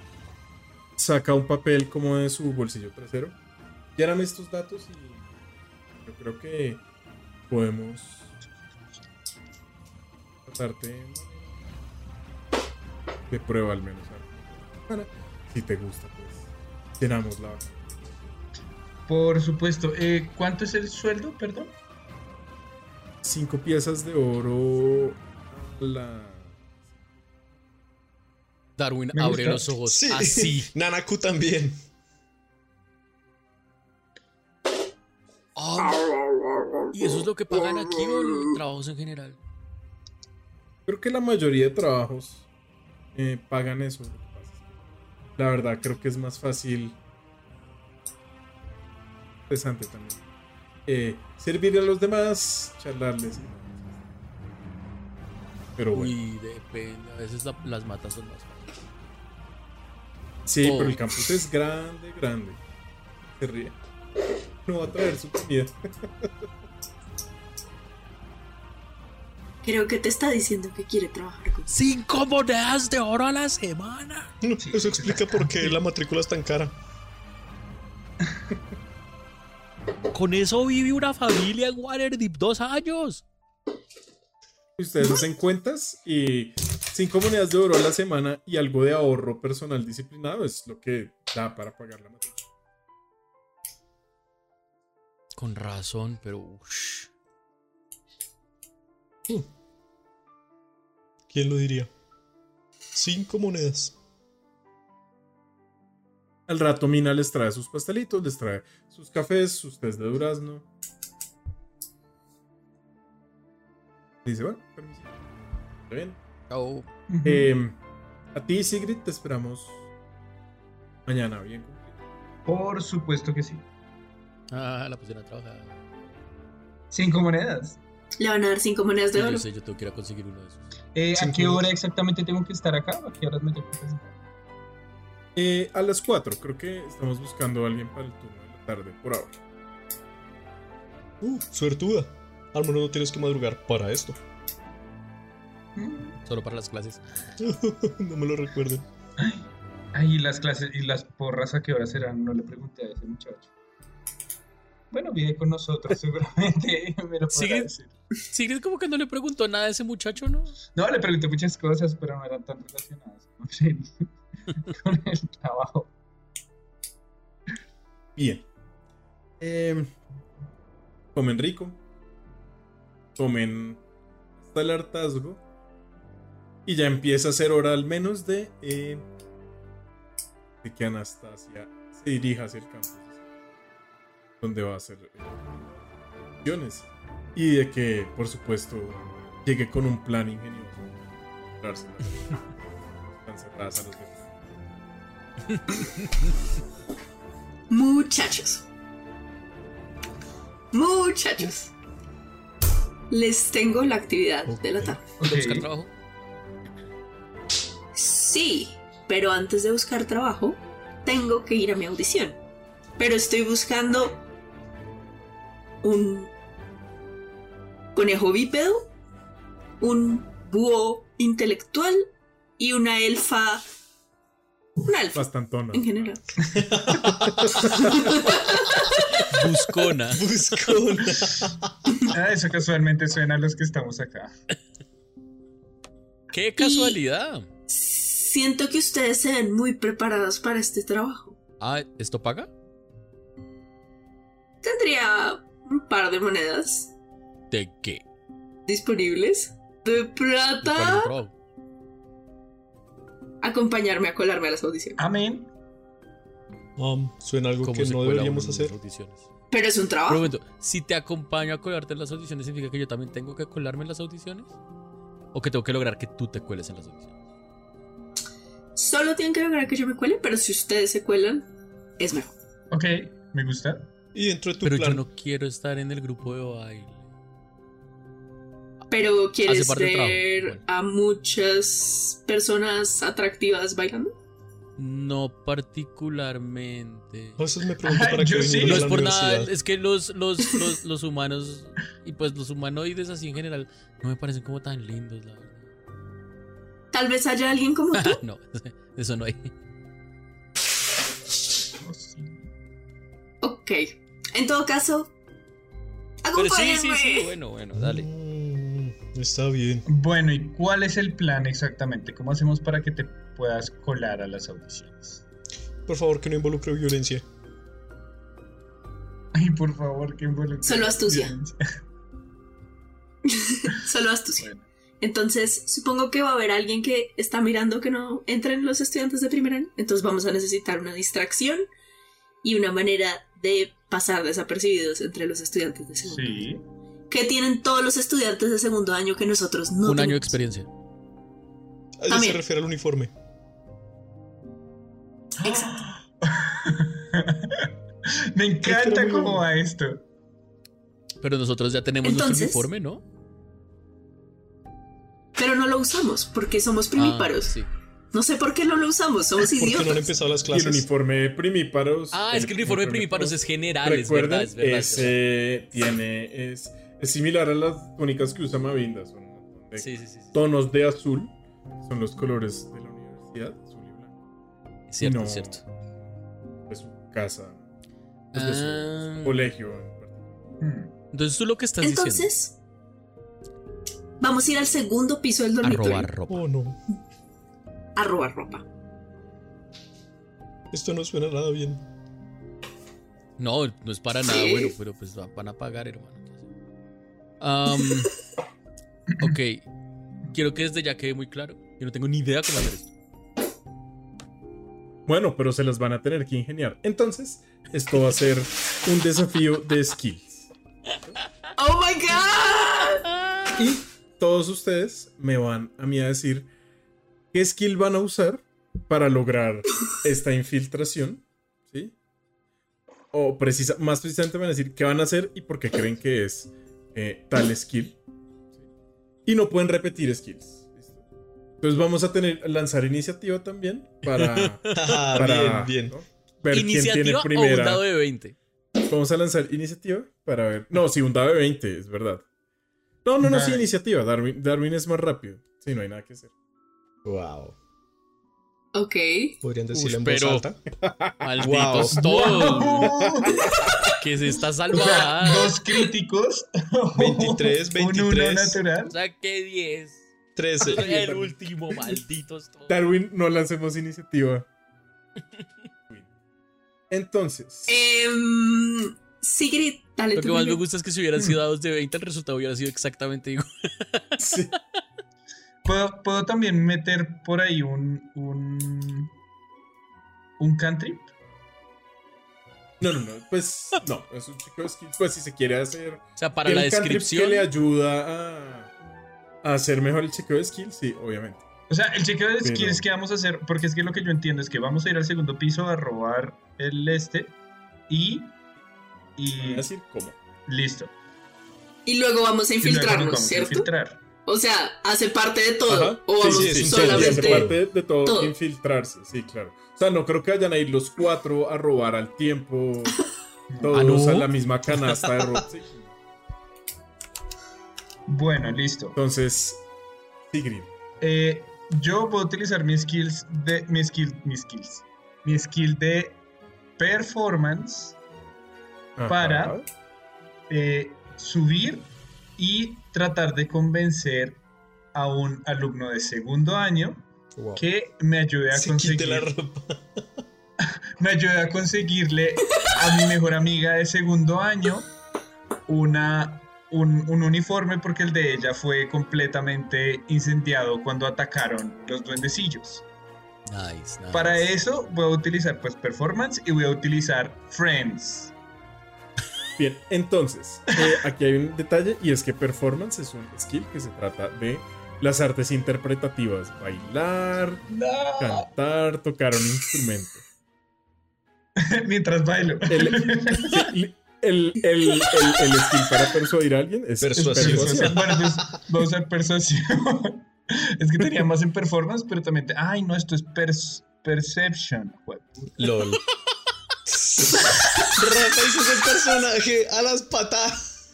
saca un papel como de su bolsillo trasero. Lléname estos datos y yo creo que podemos tratarte de prueba al menos. si te gusta, pues llenamos la vacante. Por supuesto. Eh, ¿Cuánto es el sueldo, perdón? Cinco piezas de oro a la Darwin Me abre gusta. los ojos Sí. así. Nanaku también. Ah, ¿Y eso es lo que pagan aquí o los trabajos en general? Creo que la mayoría de trabajos eh, pagan eso. La verdad, creo que es más fácil. Interesante también. Eh, servir a los demás, charlarles. Pero bueno, Uy, depende. A veces la- las matas son más fáciles. Sí, Oh. pero el campus es grande, grande. Se ríe. No va a traer su comida. Creo que te está diciendo que quiere trabajar con Cinco monedas de oro a la semana. Eso explica por qué la matrícula es tan cara. Con eso vive una familia en Waterdeep dos años. Ustedes hacen cuentas y cinco monedas de oro a la semana y algo de ahorro personal disciplinado es lo que da para pagar la matrícula. Con razón, pero. ush. ¿Quién lo diría? Cinco monedas. Al rato Mina les trae sus pastelitos, les trae sus cafés, sus tés de durazno. Dice, bueno, permiso. Está bien. Eh, a ti, Sigrid, te esperamos mañana, bien. Por supuesto que sí. Ah, la pusieron a trabajar. Cinco monedas. Le van a dar cinco monedas de Sí, oro. yo sé, yo tengo que ir a conseguir uno de esos. Eh, ¿A qué hora exactamente tengo que estar acá? ¿A qué horas me tengo que presentar? Eh, a las 4, creo que estamos buscando a alguien para el turno de la tarde, por ahora. Uh, suertuda. Al menos no tienes que madrugar para esto. Solo para las clases. no me lo recuerden. Ay, y las clases y las porras a qué hora serán, no le pregunté a ese muchacho. Bueno, vive con nosotros, seguramente me lo podrá Sigrid. decir. Sigrid como que no le preguntó nada a ese muchacho, ¿no? No, le pregunté muchas cosas, pero no eran tan relacionadas con el, con el trabajo. Bien. Eh, comen rico. Comen hasta el hartazgo. Y ya empieza a ser hora al menos de, eh, de que Anastasia se dirija hacia el campus. Donde va a hacer eh, acciones. Y de que, por supuesto, llegue con un plan ingenioso. para librarse de las- Están cerradas a los demás. Muchachos. Muchachos. Les tengo la actividad de la tarde. ¿De buscar Ok. trabajo? Sí, pero antes de buscar trabajo, tengo que ir a mi audición. Pero estoy buscando un conejo bípedo, un búho intelectual y una elfa. Una elfa Bastantona. en general. Buscona. Buscona. Ah, eso casualmente suena a los que estamos acá. ¡Qué casualidad! Siento que ustedes se ven muy preparadas para este trabajo. Ah, ¿esto paga? Tendría un par de monedas ¿De qué? disponibles. De ¿De cuál es el plata. Acompañarme a colarme a las audiciones. Amén. Um, suena algo ¿Cómo que no deberíamos hacer. audiciones? Pero es un Pero trabajo. un momento, si te acompaño a colarte en las audiciones, ¿significa que yo también tengo que colarme en las audiciones? ¿O que tengo que lograr que tú te cueles en las audiciones? Solo tienen que lograr que yo me cuele, pero si ustedes se cuelan, es mejor. Ok, me gusta. Y dentro de tu Pero plan. yo no quiero estar en el grupo de baile. Pero ¿quieres ver bueno. a muchas personas atractivas bailando? No particularmente. A veces me pregunto para qué yo venir sí. No es por nada, es que los, los, los, los humanos y pues los humanoides así en general no me parecen como tan lindos, la verdad. Tal vez haya alguien como tú. no, eso no hay. Sí. ok. En todo caso, Pero sí, sí, sí, bueno, bueno, dale. Mm, está bien. Bueno, ¿y cuál es el plan exactamente? ¿Cómo hacemos para que te puedas colar a las audiciones? Por favor, que no involucre violencia. Ay, por favor, que involucre. Solo astucia. Solo astucia. Bueno, Entonces, supongo que va a haber alguien que está mirando que no entren los estudiantes de primer año. Entonces vamos a necesitar una distracción y una manera de pasar desapercibidos entre los estudiantes de segundo año. sí. ¿Qué tienen todos los estudiantes de segundo año que nosotros no Un año de experiencia. A se refiere al uniforme. Exacto. Me encanta cómo va esto. Pero nosotros ya tenemos nuestro uniforme, ¿no? Pero no lo usamos porque somos primíparos. Ah, sí. No sé por qué no lo usamos, somos ¿Por qué no han idiotas. empezado las Y el clases? uniforme primíparos. Ah, es que el uniforme primíparos es general, es verdad, es verdad. es ese tiene. Es, es similar a las túnicas que usa Mavinda. Son de Sí, sí, sí. sí. tonos de azul. Son los colores de la universidad, azul y blanco. Es cierto, no. es cierto. De su casa. pues, de su Ah. colegio en particular. Entonces tú lo que estás diciendo. Vamos a ir al segundo piso del A dormitorio robar ropa. Oh, no. a robar ropa. Esto no suena nada bien. No, no es para nada Sí. bueno, pero pues va- van a pagar, hermano. Am, ok. Quiero que desde ya quede muy claro. Yo no tengo ni idea cómo hacer esto. Bueno, pero se las van a tener que ingeniar. Entonces, esto va a ser un desafío de skills. ¡Oh my god! Y todos ustedes me van a mí a decir qué skill van a usar para lograr esta infiltración. ¿Sí? O precisa, más precisamente van a decir qué van a hacer y por qué creen que es eh, tal skill. ¿sí? Y no pueden repetir skills. Entonces vamos a tener lanzar iniciativa también para, Ah, para bien, bien. ¿no? ver quién tiene Iniciativa o un primera. dado de 20. Vamos a lanzar iniciativa para ver. No, sí, un dado de 20, es verdad. No, no, no, sí, iniciativa. Darwin, Darwin es más rápido. Sí, no hay nada que hacer. Wow. Ok. Podrían decirlo Uy, en pero- voz alta. Malditos Wow. todos. Que es esta O sea, salvada. dos críticos. 23, Un uno 23. natural. Saqué 10. 13. Soy el último, malditos todos. Darwin, no lancemos iniciativa. Entonces, Em, Sigrid, dale Lo que más me gusta es que si hubieran sido dados de 20, el resultado hubiera sido exactamente igual. sí. ¿Puedo, puedo también meter por ahí un. un. un cantrip. No, no, no. Pues no, es un chico de skill. Pues si se quiere hacer. O sea, para la el cantrip descripción. que le ayuda a, a hacer mejor el chequeo de skill, sí, obviamente. O sea, el chequeo de Pero- skills que vamos a hacer, porque es que lo que yo entiendo es que vamos a ir al segundo piso a robar el este y. Y. a decir cómo. listo. Y luego vamos a infiltrarnos, vamos a ¿cierto? infiltrar. O sea, hace parte de todo. Ajá. O Sí, vamos sí, un Sí, solamente. hace parte de, todo, todo. infiltrarse, sí, claro. O sea, no creo que vayan a ir los cuatro a robar al tiempo, todos ¿Ah, no? a la misma canasta de ropa. Sí. Bueno, listo. Entonces, Sigrid. Eh, yo puedo utilizar mis skills de. Mi skill. Mis skills. Mi skill de performance Ajá. Para- eh, subir y tratar de convencer a un alumno de segundo año Wow. que me ayude a Se conseguir la ropa. me ayude a conseguirle a mi mejor amiga de segundo año una un, un uniforme porque el de ella fue completamente incendiado cuando atacaron los duendecillos. Nice, nice. Para eso voy a utilizar pues performance y voy a utilizar friends. Bien, entonces, eh, aquí hay un detalle y es que performance es un skill que se trata de las artes interpretativas, bailar, cantar, tocar un instrumento. Mientras bailo. El, el, el- el- el skill para persuadir a alguien es Persuasión. persuasión. Bueno, pues voy a usar persuasión. Es que tenía más en performance, pero también. te- Ay, no, esto es pers- perception. LOL. Rafa hizo ese personaje a las patadas.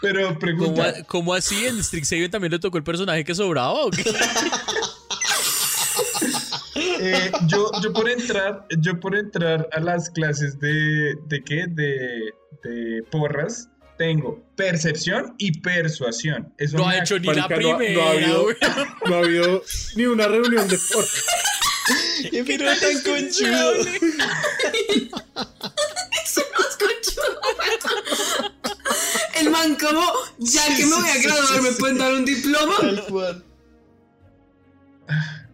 Pero ¿Cómo, pregunta. cómo así? ¿En Strixhaven también le tocó el personaje que sobraba o qué? eh, yo, yo por entrar, yo por entrar a las clases de. ¿De qué? De, de porras. Tengo percepción y persuasión. Eso No ha hecho ni la Marica, no ha- primera, no ha habido-. No ha habido ni una reunión de por Y pero tan conchudo. Eso no es conchudo. El man como, ya Sí, que me voy a graduar, sí, ¿me sí. pueden dar un diploma? Tal cual.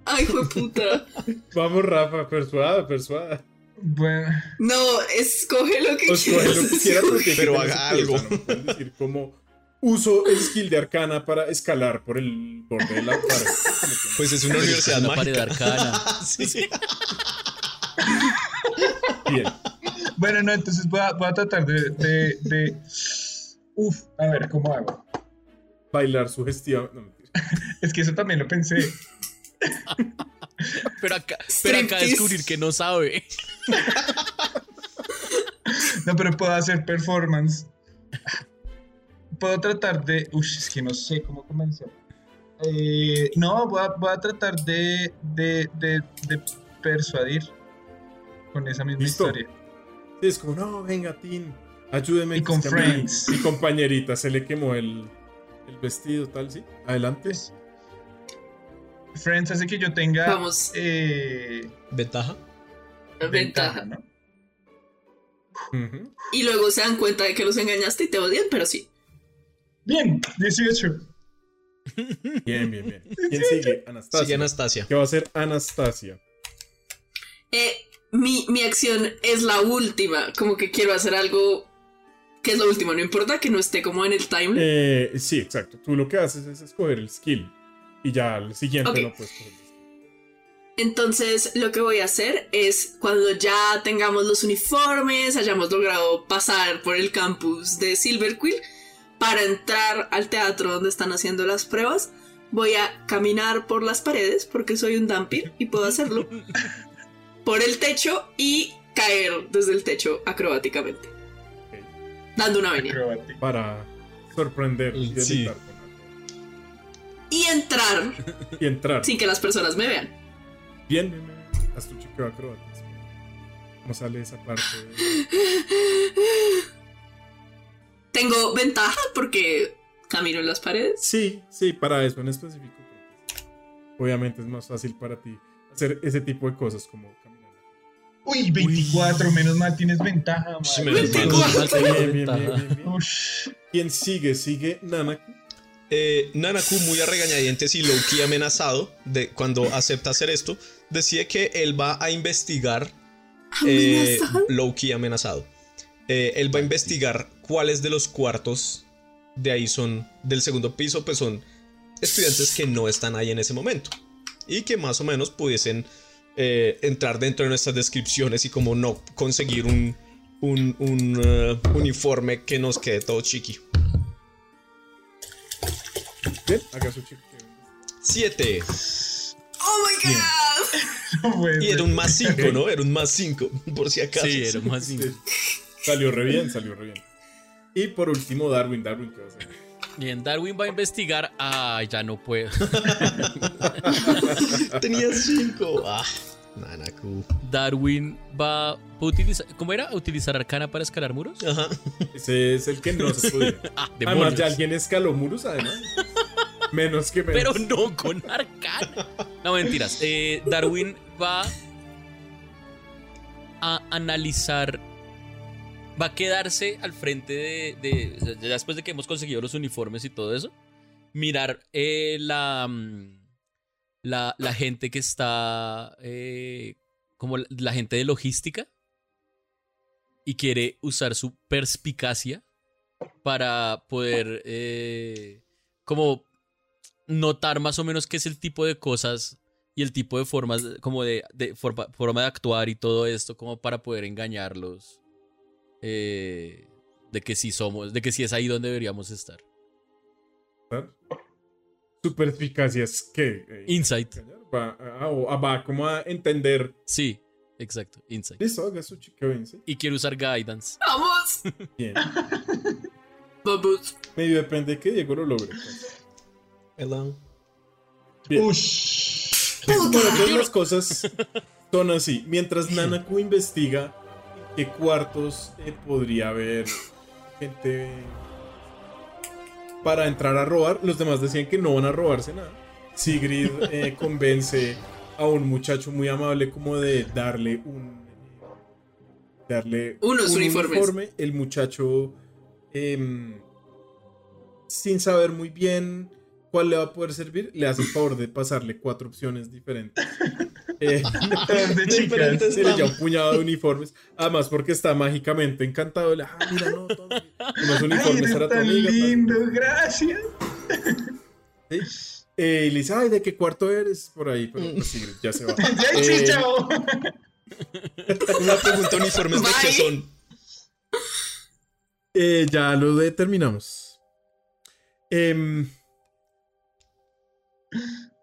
Ay, fue puta. Vamos, Rafa, persuada, persuada. Bueno, No, escoge lo que O escoge quieras. lo que quieras, pero, haga algo. no pueden decir como uso el skill de arcana para escalar por el borde de la pared. Pues es una universidad una pared mágica. arcana. Sí. Bien. bueno, no, entonces voy a, voy a tratar de, de, de- Uf, a ver, ¿cómo hago? Bailar sugestión. No. Es que eso también lo pensé. Pero acá, pero acá descubrir que no sabe. No, pero puedo hacer performance. Puedo tratar de. Uy, es que no sé cómo comenzar. Eh, no, voy a, voy a tratar de, de, de, de persuadir con esa misma ¿Listo? historia. Sí, es como, no, venga, Tin, ayúdeme. Y con Friends. Mi compañerita se le quemó el, el vestido, tal, sí. Adelante. Friends hace que yo tenga. Vamos. eh, ¿Ventaja? Ventaja. ¿no? Y luego se dan cuenta de que los engañaste y te odian, pero sí. Bien, 18. Bien, bien, bien. ¿Quién sigue? Anastasia. Sigue Anastasia. ¿Qué va a hacer Anastasia? Eh, mi, mi acción es la última. Como que quiero hacer algo que es lo último. No importa que no esté como en el timeline. Eh, sí, exacto. Tú lo que haces es escoger el skill. Y ya el siguiente Ok. no puedes coger el skill. Entonces, lo que voy a hacer es cuando ya tengamos los uniformes, hayamos logrado pasar por el campus de Silver Quill, para entrar al teatro donde están haciendo las pruebas, voy a caminar por las paredes, porque soy un Dampir y puedo hacerlo, por el techo y caer desde el techo acrobáticamente, dando una. Acrobático. Para sorprender y Sí. Y entrar Y entrar. sin que las personas me vean. Bien, bien, bien. Haz tu chequeo acrobatas. ¿Cómo sale esa parte? Tengo ventaja porque camino en las paredes. Sí, sí, para eso en específico. Obviamente es más fácil para ti hacer ese tipo de cosas como caminar. Uy, 24, menos mal tienes ventaja, Sí, madre. menos mal. Menos mal tengo Bien. ¿Quién sigue? Sigue Nanaku. Eh, Nanaku, muy a regañadientes y Loki amenazado de cuando acepta hacer esto, decide que él va a investigar. eh. Loki amenazado. Eh, él va a investigar cuáles de los cuartos de ahí son del segundo piso, pues son estudiantes que no están ahí en ese momento y que más o menos pudiesen eh, entrar dentro de nuestras descripciones y como no conseguir un, un, un, eh, uniforme que nos quede todo chiqui. Bien, su. 7. ¡Oh my god! No Y ser. era un más 5, ¿no? Era un más 5, por si acaso. Sí, era más cinco. Salió re bien, salió re bien. Y por último, Darwin. Darwin, ¿qué va a hacer? Bien, Darwin va a investigar. Ah, ya no puedo. Tenía 5. Ah, Nanaku. Darwin va a utilizar. ¿Cómo era? ¿Utilizar arcana para escalar muros? Ajá. Ese es el que no se puede. Ah, Además, ya alguien escaló muros, además. Menos que menos. Pero no con arcana. No, mentiras. Eh, Darwin va a analizar. Va a quedarse al frente de, Después de que hemos conseguido los uniformes y todo eso. Mirar eh, la, mm, la. La gente que está. eh, como la, gente de logística. Y quiere usar su perspicacia. Para poder. eh, como notar más o menos qué es el tipo de cosas y el tipo de formas, como de, de forma, forma de actuar y todo esto, como para poder engañarlos. Eh, de que sí somos, de que sí es ahí donde deberíamos estar. Su perspicacia es que. eh, Insight. Va, ah, o- ah, va como a entender. Sí, exacto, insight. Listo, haga su chequeo insight. Y quiero usar guidance. ¡Vamos! Bien. Vamos. Medio depende de que Diego lo logre. pues. Hello. Bien. Ush. Bueno, todas las cosas son así. Mientras Nanaku investiga qué cuartos eh, podría haber gente para entrar a robar, los demás decían que no van a robarse nada. Sigrid eh, convence a un muchacho muy amable como de darle un darle Unos un uniformes. uniforme. El muchacho em, sin saber muy bien cuál le va a poder servir, le hace el favor de pasarle cuatro opciones diferentes. Eh, de chicas. Diferentes se le ya un puñado de uniformes. Además, porque está mágicamente encantado. Le, ah, mira, no, toma, unos uniformes para tu tan amiga. tal". lindo, gracias. Sí. Eh, y le dice, ay, ¿de qué cuarto eres? Por ahí, pero pues, sí, ya se va. Ya, Eh, chao. Una pregunta, uniformes de qué son. Eh, ya lo determinamos. Em,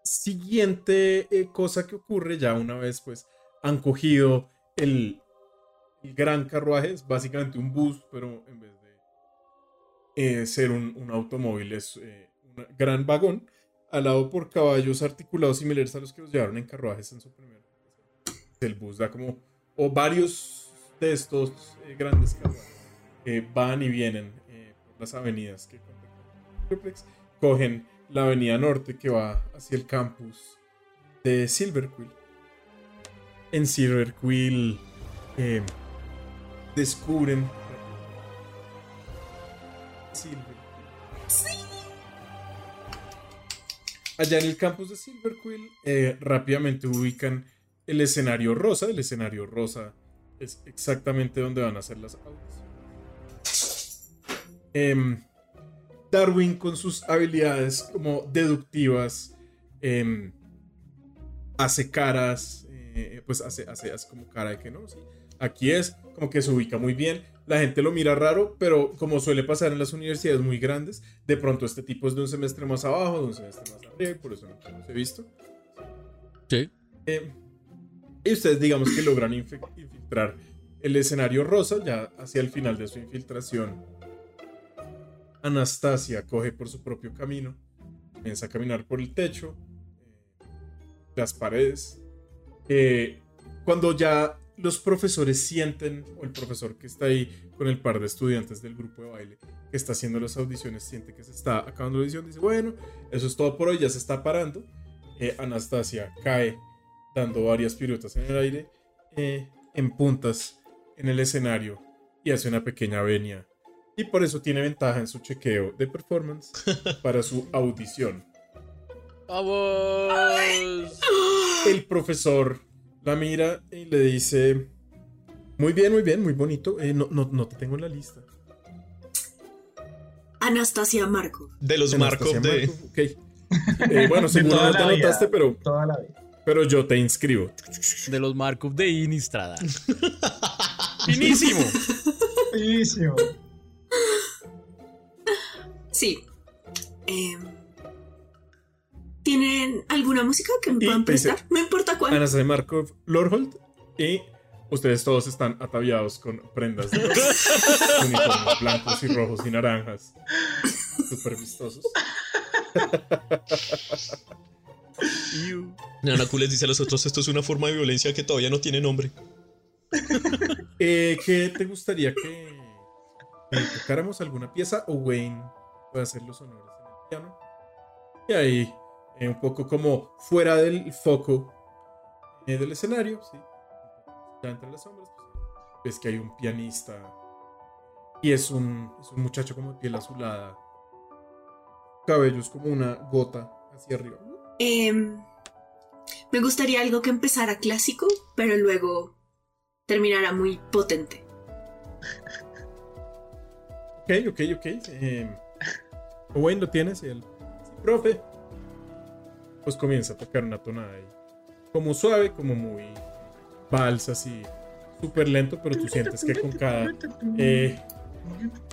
Siguiente eh, cosa que ocurre ya una vez pues han cogido el, gran carruaje, es básicamente un bus, pero en vez de eh, ser un, automóvil es eh, un gran vagón, alado por caballos articulados similares a los que los llevaron en carruajes en su primer. El bus da como, o varios de estos grandes carruajes van y vienen por las avenidas que cogen la avenida norte que va hacia el campus de Silverquill. En Silverquill eh, descubren Silverquill. Allá en el campus de Silverquill eh, rápidamente ubican el escenario rosa. El escenario rosa es exactamente donde van a hacer las audiciones. Em, Darwin con sus habilidades como deductivas em, hace caras, eh, pues hace, hace, hace como cara de que no, sí. Aquí es como que se ubica muy bien. La gente lo mira raro, pero como suele pasar en las universidades muy grandes, de pronto este tipo es de un semestre más abajo, de un semestre más arriba, y por eso no los he visto. Sí. Eh, y ustedes digamos que logran infiltrar el escenario rosa ya hacia el final de su infiltración. Anastasia coge por su propio camino, comienza a caminar por el techo, eh, las paredes. Eh, cuando ya los profesores sienten, o el profesor que está ahí con el par de estudiantes del grupo de baile que está haciendo las audiciones, siente que se está acabando la audición, dice, bueno, eso es todo por hoy, ya se está parando. Eh, Anastasia cae dando varias piruetas en el aire, eh, en puntas en el escenario y hace una pequeña venia. Y por eso tiene ventaja en su chequeo de performance para su audición. ¡Vamos! El profesor la mira y le dice, muy bien, muy bien, muy bonito, eh, no, no, no te tengo en la lista. Anastasia Marco. De los Anastasia de. Markov, ok. Eh, bueno, seguro no te anotaste, pero, Toda la vida. pero yo te inscribo. De los Markov de Inistrada. ¡Finísimo! Buenísimo. Sí. Em, ¿Tienen alguna música que me puedan prestar? No importa cuál. Anastasia Markov, Lordhold, y ustedes todos están ataviados con prendas de uniformes blancos y rojos y naranjas. Súper vistosos. Iu. Nanaku les dice a los otros: esto es una forma de violencia que todavía no tiene nombre. Eh, ¿Qué te gustaría que tocáramos alguna pieza o Wayne puede hacer los honores en el piano? Y ahí, eh, un poco como fuera del foco eh, del escenario, ¿sí? ya entre las sombras, pues, ves que hay un pianista y es un, es un muchacho como de piel azulada, cabellos como una gota hacia arriba. Em, me gustaría algo que empezara clásico, pero luego terminara muy potente. Ok, ok, ok. Eh, Wayne lo tienes y él. Sí, profe. Pues comienza a tocar una tonada ahí. Como suave, como muy vals, así. Súper lento, pero tú sientes que con cada. eh,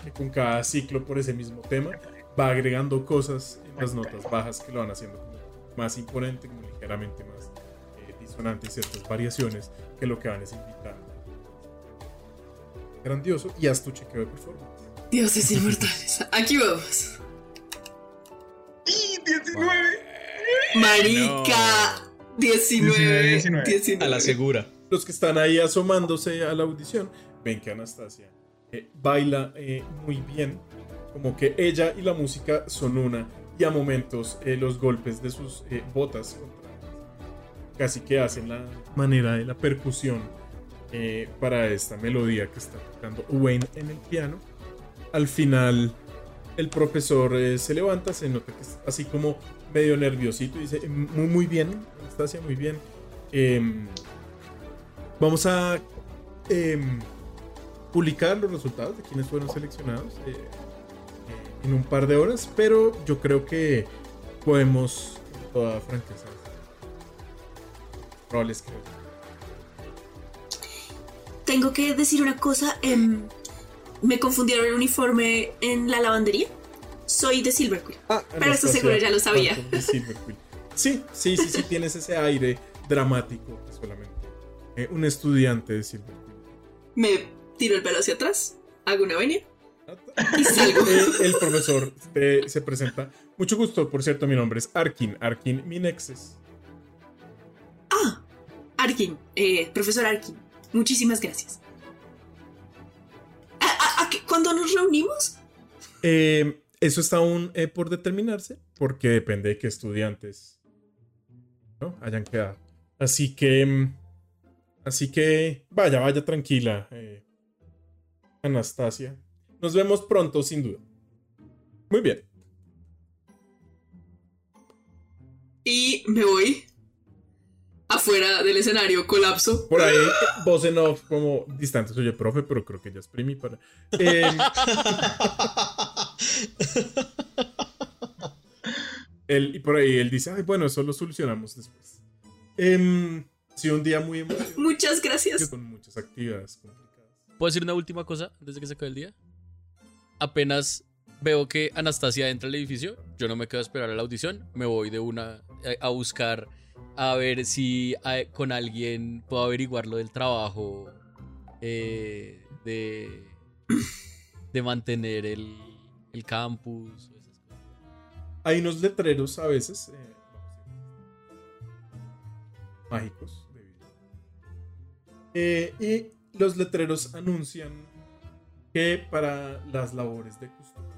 que con cada ciclo por ese mismo tema va agregando cosas en las notas bajas que lo van haciendo como más imponente, como ligeramente más eh, disonante y ciertas variaciones que lo que van es invitar. Grandioso y haz tu chequeo de performance. Dioses inmortales. Aquí vamos. ¡Y 19! Marica. 19. 19. 19. A la segura. Los que están ahí asomándose a la audición ven que Anastasia eh, baila eh, muy bien, como que ella y la música son una, y a momentos eh, los golpes de sus eh, botas contra- casi que hacen la manera de la percusión eh, para esta melodía que está tocando Wayne en el piano. Al final, el profesor eh, se levanta, se nota que es así como medio nerviosito y dice: Muy, muy bien, Anastasia, muy bien. Em, Vamos a em, publicar los resultados de quienes fueron seleccionados eh, eh, en un par de horas, pero yo creo que podemos, toda franqueza, probables que Tengo que decir una cosa. em, me confundieron el uniforme en la lavandería. Soy de Silverquill. Ah, Pero eso seguro ya lo sabía. Sí, sí, sí, sí, tienes ese aire dramático que solamente eh, un estudiante de Silver Queen. Me tiro el pelo hacia atrás, hago una venia y salgo. El profesor se presenta. Mucho gusto, por cierto, mi nombre es Arkin, Arkin Minexes. Ah, Arkin, eh, profesor Arkin, muchísimas gracias. ¿A, a- a qué- ¿Cuándo nos reunimos? Eh, eso está aún eh, por determinarse, porque depende de qué estudiantes ¿no? hayan quedado. Así que. mm, Así que. Vaya, vaya tranquila, eh, Anastasia. Nos vemos pronto, sin duda. Muy bien. Y me voy afuera del escenario, colapso. Por ahí, voz en off, como distante, soy el profe, pero creo que ya exprimí para. Eh, él, y por ahí él dice: Ay, bueno, eso lo solucionamos después. Em, sí, un día muy emocionante. Muchas gracias. con muchas actividades complicadas. ¿Puedo decir una última cosa antes de que se acabe el día? Apenas veo que Anastasia entra al edificio, yo no me quedo a esperar a la audición, me voy de una eh, a buscar a ver si con alguien puedo averiguar lo del trabajo eh, de, de mantener el, el campus. o esas cosas. Hay unos letreros a veces eh, mágicos. Eh, y los letreros anuncian que para las labores de custodia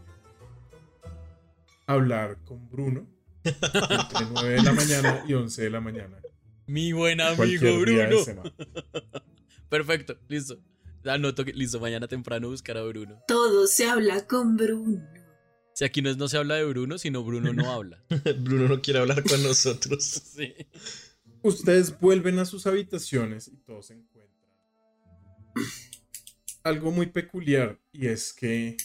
hablar con Bruno entre 9 de la mañana y 11 de la mañana. Mi buen amigo Bruno. Perfecto, listo. Anoto que listo, mañana temprano buscar a Bruno. Todo se habla con Bruno. Si aquí no, es, no se habla de Bruno, sino Bruno no habla. Bruno no quiere hablar con nosotros. Sí. Ustedes vuelven a sus habitaciones y todos encuentran algo muy peculiar y es que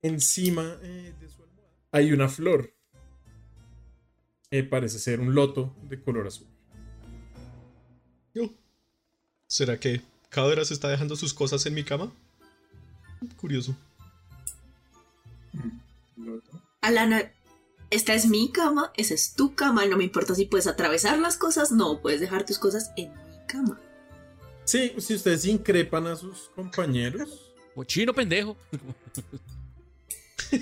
encima eh, de su almohada hay una flor. Eh, parece ser un loto de color azul. Yo. ¿Será que Cadera se está dejando sus cosas en mi cama? Curioso. Alana, esta es mi cama, esa es tu cama, no me importa si puedes atravesar las cosas, no puedes dejar tus cosas en mi cama. Sí, si ustedes increpan a sus compañeros, Mochino pendejo.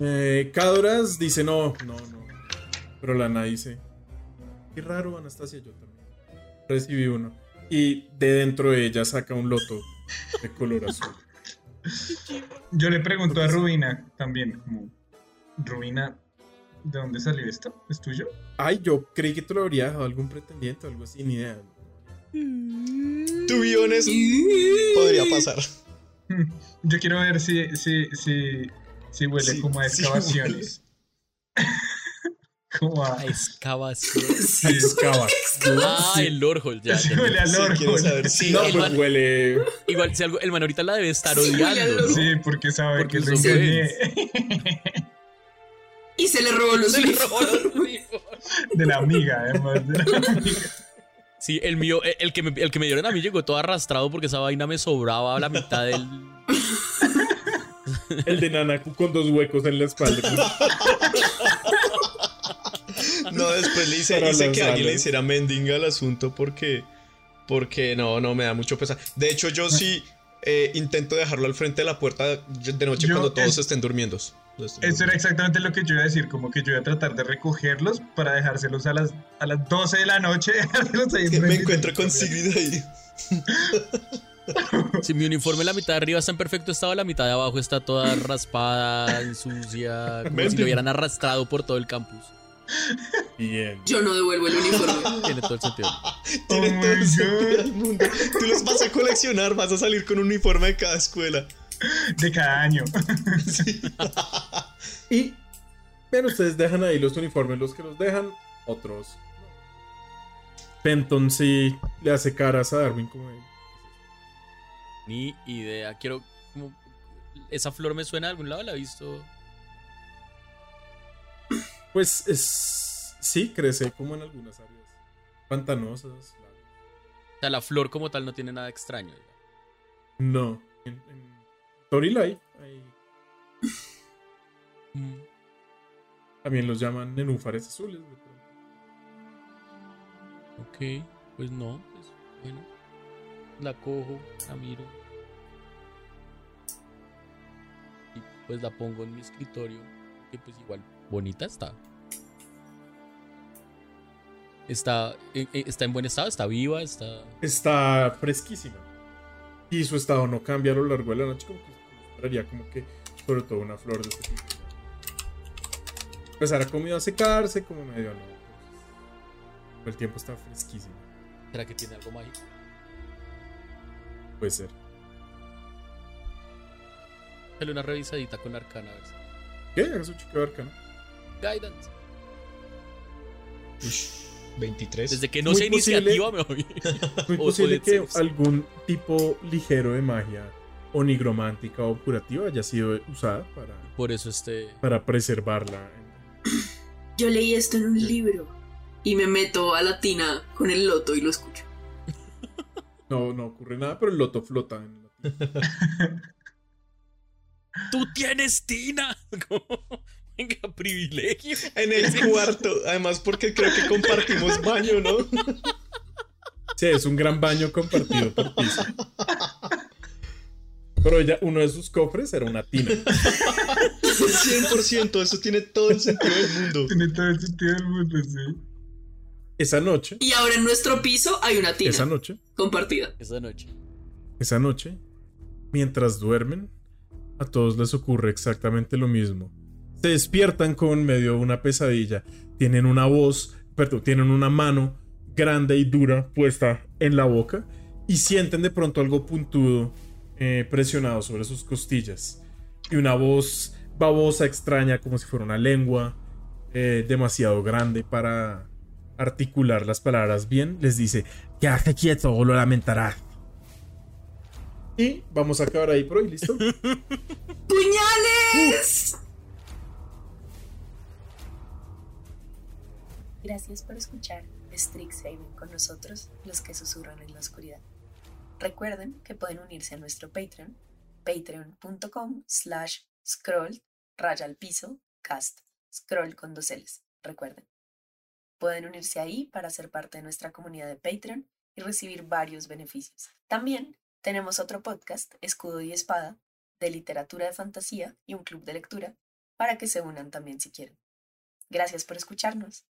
eh, Cadoras dice no, no, no. Pero Lana dice, qué raro, Anastasia, yo también. Recibí uno. Y de dentro de ella saca un loto de color azul. Yo le pregunto a Rubina también, como, Rubina, ¿de dónde salió esto? ¿Es tuyo? Ay, yo creí que te lo habría dejado algún pretendiente o algo así, ni idea. To be honest, podría pasar. Yo quiero ver si, si, si, si huele Sí, como a sí excavaciones. Como a... A excavación. Sí, Excava. Ah, el Lordhold, ya. sí ya. huele al Sí, horno. quiero saber. Sí, No, el pues man- huele. Igual, si algo, el man ahorita la debe estar Sí, odiando, ¿no? Sí, porque sabe Porque que engañé Y se le robó los Se libros. de la amiga, además. De la amiga. Sí, el mío, el- que, me, el que me dieron a mí llegó todo arrastrado porque esa vaina me sobraba a la mitad del. El de Nanaku con dos huecos en la espalda. No, después le hice, hice que alguien le hiciera mending al asunto porque. Porque no, no me da mucho pesar. De hecho, yo sí eh, intento dejarlo al frente de la puerta de noche Yo cuando todos es- estén durmiendo. Estén Eso era exactamente lo que yo iba a decir, como que yo iba a tratar de recogerlos para dejárselos a las, a las 12 de la noche. dejárselos ahí Que me encuentro con Sigrid ahí. Si mi uniforme la mitad de arriba está en perfecto estado, la mitad de abajo está toda raspada, sucia, como si lo hubieran arrastrado por todo el campus. Bien. Yo no devuelvo el uniforme. Tiene todo el sentido. Tiene Oh todo my el sentido God. del mundo. Tú los vas a coleccionar, vas a salir con un uniforme de cada escuela. De cada año. Y. Bien, ustedes dejan ahí los uniformes, los que los dejan, otros. no. Fenton sí le hace caras a Darwin como él. Ni idea. Quiero. como- ¿Esa flor me suena de algún lado? ¿La he visto? Pues es. Sí, crece como en algunas áreas pantanosas. claro. O sea, la flor como tal no tiene nada extraño. No. En, en Torilai hay- Mm. también los llaman nenúfares azules. de pronto. Ok, pues no, pues bueno. La cojo, la miro. Y pues la pongo en mi escritorio. Que pues igual bonita está. Está, eh, eh, está en buen estado, está viva, está. Está fresquísima. Y su estado no cambia a lo largo de la noche, como que esperaría como que, sobre todo una flor de este tipo. Empezará como a secarse, como medio no. El tiempo está fresquísimo. ¿Será que tiene algo mágico? Puede ser. Dale una revisadita con arcana a ver si. ¿Qué? Haga su chequeo arcano. Guidance. 23. Desde que no Muy sea posible- iniciativa me voy. Muy O- posible que saves. algún tipo ligero de magia o nigromántica o curativa haya sido usada para, Por eso este. para preservarla. Yo leí esto en un libro y me meto a la tina con el loto y lo escucho. No, no ocurre nada, pero el loto flota. En la... ¡Tú tienes Tina! Venga, privilegio. En el cuarto, además porque creo que compartimos baño, ¿no? Sí, es un gran baño compartido por piso. Pero ya uno de sus cofres era una tina. 100%, eso tiene todo el sentido del mundo. Tiene todo el sentido del mundo, sí. Esa noche, Y ahora en nuestro piso hay una tina esa noche, compartida. Esa noche. esa noche, mientras duermen, a todos les ocurre exactamente lo mismo. Se despiertan con medio de una pesadilla. Tienen una voz, perdón, tienen una mano grande y dura puesta en la boca y sienten de pronto algo puntudo eh, presionado sobre sus costillas. Y una voz babosa, extraña, como si fuera una lengua eh, demasiado grande para articular las palabras bien, les dice, quédate quieto o lo lamentarás. Y vamos a acabar ahí por hoy, ¿listo? ¡Puñales! Gracias por escuchar Strixhaven con nosotros, los que susurran en la oscuridad. Recuerden que pueden unirse a nuestro Patreon, patreon.com slash scroll raya al piso cast, scroll con dos L's, recuerden. Pueden unirse ahí para ser parte de nuestra comunidad de Patreon y recibir varios beneficios. También tenemos otro podcast, Escudo y Espada, de literatura de fantasía y un club de lectura, para que se unan también si quieren. Gracias por escucharnos.